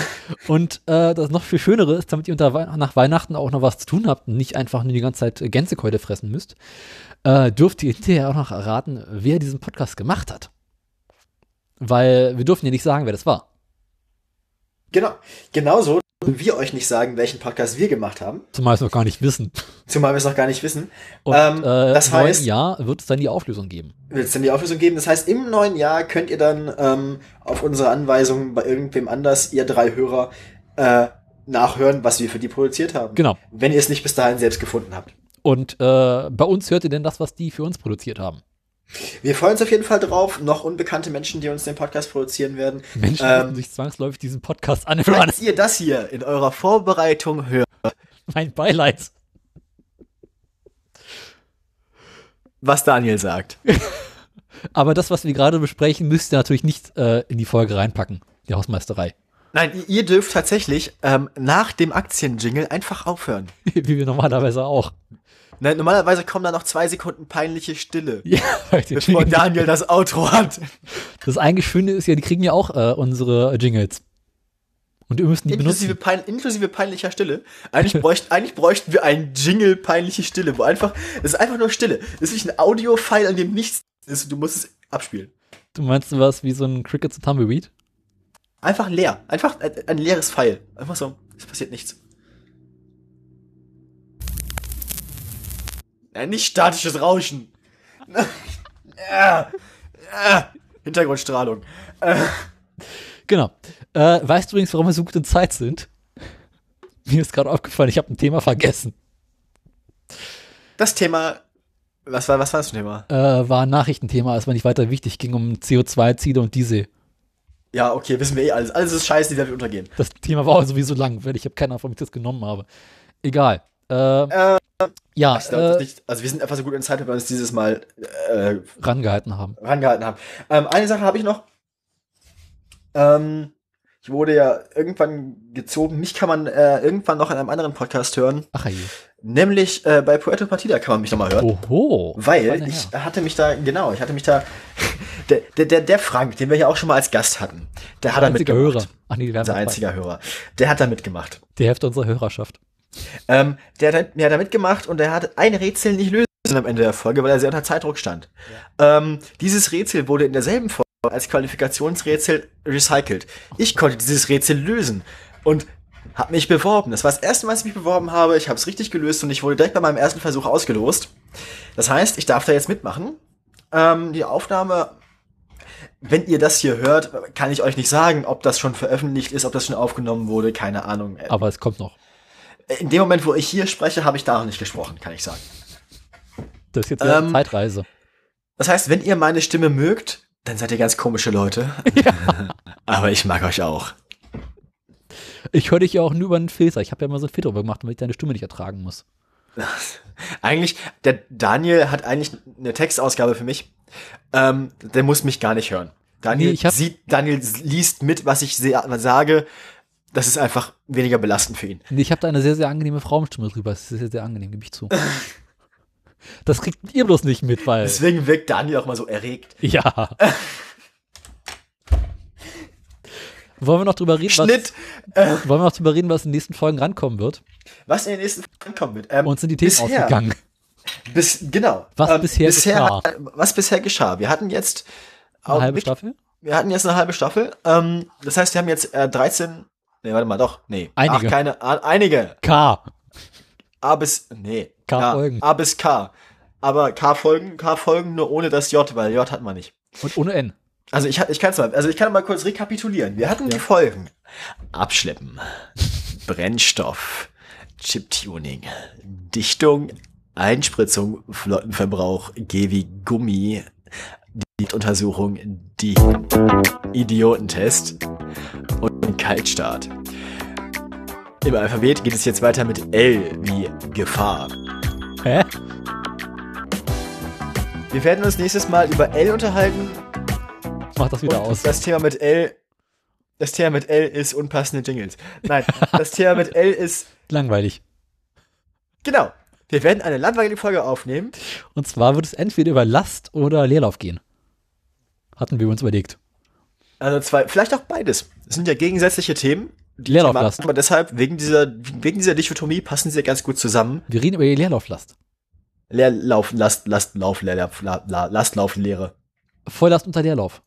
Und äh, das noch viel Schönere ist, damit ihr unter nach Weihnachten auch noch was zu tun habt und nicht einfach nur die ganze Zeit Gänsekeule fressen müsst, äh, dürft ihr hinterher auch noch erraten, wer diesen Podcast gemacht hat. Weil wir dürfen ja nicht sagen, wer das war. genau, genauso dürfen wir euch nicht sagen, welchen Podcast wir gemacht haben, Zumal wir es noch gar nicht wissen. zumal wir es noch gar nicht wissen. Und Ähm, äh, das im neuen heißt- Jahr wird es dann die Auflösung geben. Wird es dann die Auflösung geben? Das heißt, im neuen Jahr könnt ihr dann ähm, auf unsere Anweisung bei irgendwem anders, ihr drei Hörer, äh, nachhören, was wir für die produziert haben. Genau. Wenn ihr es nicht bis dahin selbst gefunden habt. Und äh, bei uns hört ihr denn das, was die für uns produziert haben. Wir freuen uns auf jeden Fall drauf. Noch unbekannte Menschen, die uns den Podcast produzieren werden. Menschen Ähm, sich zwangsläufig diesen Podcast anhören. Falls ihr das hier in eurer Vorbereitung hört, Mein Beileid. was Daniel sagt. Aber das, was wir gerade besprechen, müsst ihr natürlich nicht äh, in die Folge reinpacken. Die Hausmeisterei. Nein, ihr- ihr dürft tatsächlich ähm, nach dem Aktienjingle einfach aufhören. Wie wir normalerweise auch. Nein, normalerweise kommen da noch zwei Sekunden peinliche Stille, Ja, bevor Daniel das Outro hat. das eigentlich Schöne ist ja, die kriegen ja auch äh, unsere Jingles. Und wir müssen die Inklusive, benutzen. pein, inklusive peinlicher Stille. Eigentlich, bräucht, eigentlich bräuchten wir einen Jingle peinliche Stille, wo einfach, das ist einfach nur Stille. Das ist nicht ein Audio-File, an dem nichts ist. Du musst es abspielen. Du meinst was wie so ein Cricket zu Tumbleweed? Einfach leer. Einfach ein, ein leeres File. Einfach so. Es passiert nichts. Nein, nicht statisches Rauschen. ja. Ja. Hintergrundstrahlung. Genau. Äh, weißt du übrigens, warum wir so gut in Zeit sind? Mir ist gerade aufgefallen, ich habe ein Thema vergessen. Das Thema. Was war, was war das Thema? Äh, war ein Nachrichtenthema, es war nicht weiter wichtig, ging um CO2-Ziele und Diesel. Ja, okay, wissen wir eh alles. Alles ist scheiße, die Welt wird untergehen. Das Thema war auch sowieso lang, weil ich habe keine Ahnung, warum ich das genommen habe. Egal. Äh, Äh, ja, Ich glaube äh, nicht. Also wir sind einfach so gut in Zeit, weil wir uns dieses Mal äh, rangehalten haben. rangehalten haben. Ähm, eine Sache habe ich noch. Ähm, ich wurde ja irgendwann gezogen. Mich kann man äh, irgendwann noch in einem anderen Podcast hören. Ach je. Nämlich äh, bei Puerto Partida kann man mich nochmal hören. Oho. Weil ich Herr. hatte mich da, genau, ich hatte mich da, der, der, der, der Frank, den wir ja auch schon mal als Gast hatten, der hat da mitgemacht. Hörer. Ach nee, zwei. einziger Hörer. Der hat da mitgemacht. Die Hälfte unserer Hörerschaft. Ähm, der, hat, der hat da mitgemacht und der hat ein Rätsel nicht lösen am Ende der Folge, weil er sehr unter Zeitdruck stand. Ähm, dieses Rätsel wurde in derselben Folge als Qualifikationsrätsel recycelt. Ich konnte dieses Rätsel lösen und habe mich beworben. Das war das erste Mal, dass ich mich beworben habe. Ich habe es richtig gelöst und ich wurde direkt bei meinem ersten Versuch ausgelost. Das heißt, ich darf da jetzt mitmachen. Ähm, die Aufnahme, wenn ihr das hier hört, kann ich euch nicht sagen, ob das schon veröffentlicht ist, ob das schon aufgenommen wurde, keine Ahnung. Aber es kommt noch. In dem Moment, wo ich hier spreche, habe ich da noch nicht gesprochen, kann ich sagen. Das ist jetzt eine Ähm, Zeitreise. Das heißt, wenn ihr meine Stimme mögt, dann seid ihr ganz komische Leute. Aber ich mag euch auch. Ich höre dich ja auch nur über einen Filter. Ich habe ja immer so einen Filter drüber gemacht, damit ich deine Stimme nicht ertragen muss. Eigentlich, der Daniel hat eigentlich eine Textausgabe für mich. Ähm, der muss mich gar nicht hören. Daniel Nee, ich hab- sieht, Daniel liest mit, was ich sage. Das ist einfach weniger belastend für ihn. Nee, Ich habe da eine sehr, sehr angenehme Frauenstimme drüber. Das ist sehr, sehr angenehm, gebe ich zu. Das kriegt ihr bloß nicht mit, weil. Deswegen wirkt Daniel auch mal so erregt. Ja. Wollen wir noch drüber reden, Schnitt. was, wollen wir noch drüber reden, was in den nächsten Folgen rankommen wird? Was in den nächsten Folgen kommen wird. Ähm, Uns sind die Themen bisher, ausgegangen. Bis, genau. Was bisher geschah. Was bisher geschah. Wir hatten jetzt Eine halbe mit- Staffel? Wir hatten jetzt eine halbe Staffel. Ähm, das heißt, wir haben jetzt äh, 13. Nee, warte mal, doch. Nee. Einige. Ach, keine. A, einige. K. A bis. Nee. K Ja, Folgen. A bis K. Aber K-Folgen, K-Folgen nur ohne das J, weil J hat man nicht. Und ohne N. Also ich, ich kann es mal, also ich kann mal kurz rekapitulieren. Wir hatten die Folgen. Abschleppen. Brennstoff. Chiptuning. Dichtung. Einspritzung. Flottenverbrauch. G wie Gummi. Die Untersuchung. Die Idiotentest. Und Kaltstart. Im Alphabet geht es jetzt weiter mit L wie Gefahr. Hä? Wir werden uns nächstes Mal über L unterhalten. Mach das wieder Und aus. Das Thema mit L. Das Thema mit L ist unpassende Jingles. Nein, das Thema mit L ist. Langweilig. Genau. Wir werden eine langweilige Folge aufnehmen. Und zwar wird es entweder über Last oder Leerlauf gehen. Hatten wir uns überlegt. Also zwei, vielleicht auch beides. Das sind ja gegensätzliche Themen. Die Leerlauf Thematen, lassen. Aber deshalb, wegen dieser, wegen dieser Dichotomie passen sie ja ganz gut zusammen. Wir reden über die Leerlauflast. Leerlauf, Last, Last, Lauf, Leerlauf, La, La, Last, Lauf, Lehre. Volllast unter Leerlauf.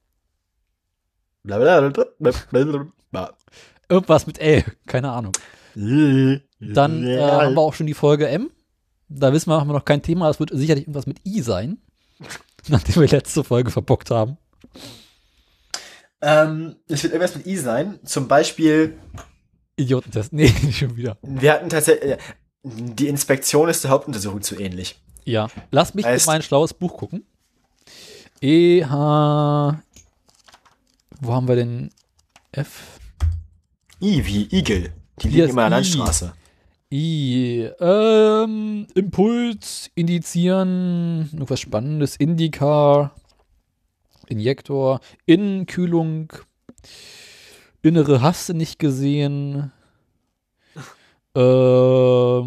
Irgendwas mit L. Keine Ahnung. Dann äh, haben wir auch schon die Folge M. Da wissen wir, haben wir noch kein Thema. Es wird sicherlich irgendwas mit I sein. Nachdem wir letzte Folge verbockt haben. Ähm, es wird irgendwas mit I sein. Zum Beispiel, Idiotentest. Nee, schon wieder. wir hatten tatsächlich, Die Inspektion ist der Hauptuntersuchung zu ähnlich. Ja. Lass mich Heißt- in mein schlaues Buch gucken. EH. Wo haben wir denn F? I wie Igel. Die liegen immer an der. Landstraße. I. Ähm, Impuls, indizieren, irgendwas Spannendes, Indica, Injektor, Innenkühlung, innere hast du nicht gesehen. Ähm,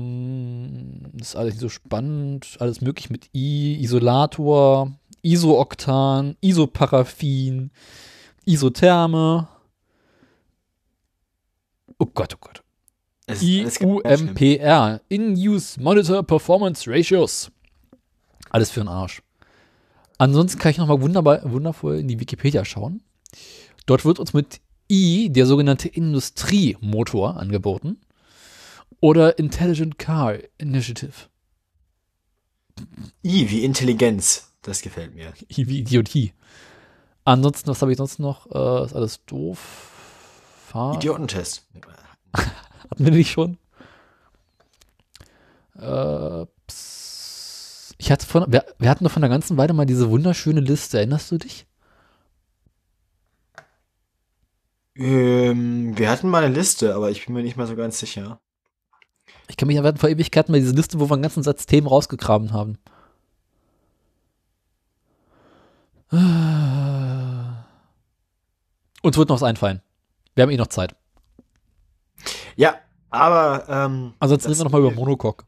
ist alles nicht so spannend, alles möglich mit I, Isolator, Isooktan, Isoparaffin, Isotherme. Oh Gott, oh Gott. IUMPR, In-Use Monitor Performance Ratios. Alles für den Arsch. Ansonsten kann ich nochmal wunderbar, wundervoll in die Wikipedia schauen. Dort wird uns mit I der sogenannte Industriemotor angeboten. Oder Intelligent Car Initiative. I wie Intelligenz. Das gefällt mir. I wie Idiotie. Ansonsten, was habe ich sonst noch? Äh, ist alles doof. Fahr Idiotentest. Hatten wir nicht schon? Äh, ps- ich hatte von, wir, wir hatten doch von der ganzen Weile mal diese wunderschöne Liste. Erinnerst du dich? Ähm, wir hatten mal eine Liste, aber ich bin mir nicht mal so ganz sicher. Ich kann mich hatten vor Ewigkeiten mal diese Liste, wo wir einen ganzen Satz Themen rausgegraben haben. Uns wird noch was einfallen. Wir haben eh noch Zeit. Ja, aber ähm, Ansonsten reden wir noch mal über Monocoque.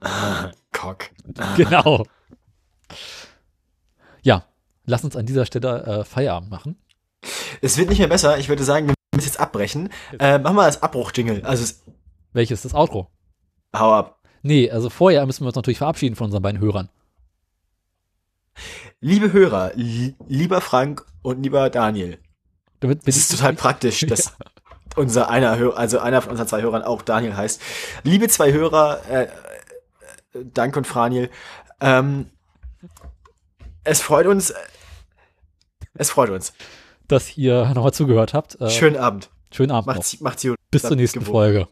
Cock. Genau. Ja, lass uns an dieser Stelle äh, Feierabend machen. Es wird nicht mehr besser. Ich würde sagen, wir müssen jetzt abbrechen. Äh, machen wir das Abbruch-Jingle. Also, es- Welches? Das Outro? hau ab. Nee, also vorher müssen wir uns natürlich verabschieden von unseren beiden Hörern. Liebe Hörer, li lieber Frank und lieber Daniel. Damit Es ist total praktisch, dass unser einer, also einer von unseren zwei Hörern auch Daniel heißt. Liebe zwei Hörer, äh, Dank und Franiel. Ähm, es freut uns. Es freut uns. Dass ihr nochmal zugehört habt. Äh, schönen Abend. Schönen Abend. Macht's, macht's gut. Bis zur nächsten gewohnt. Folge.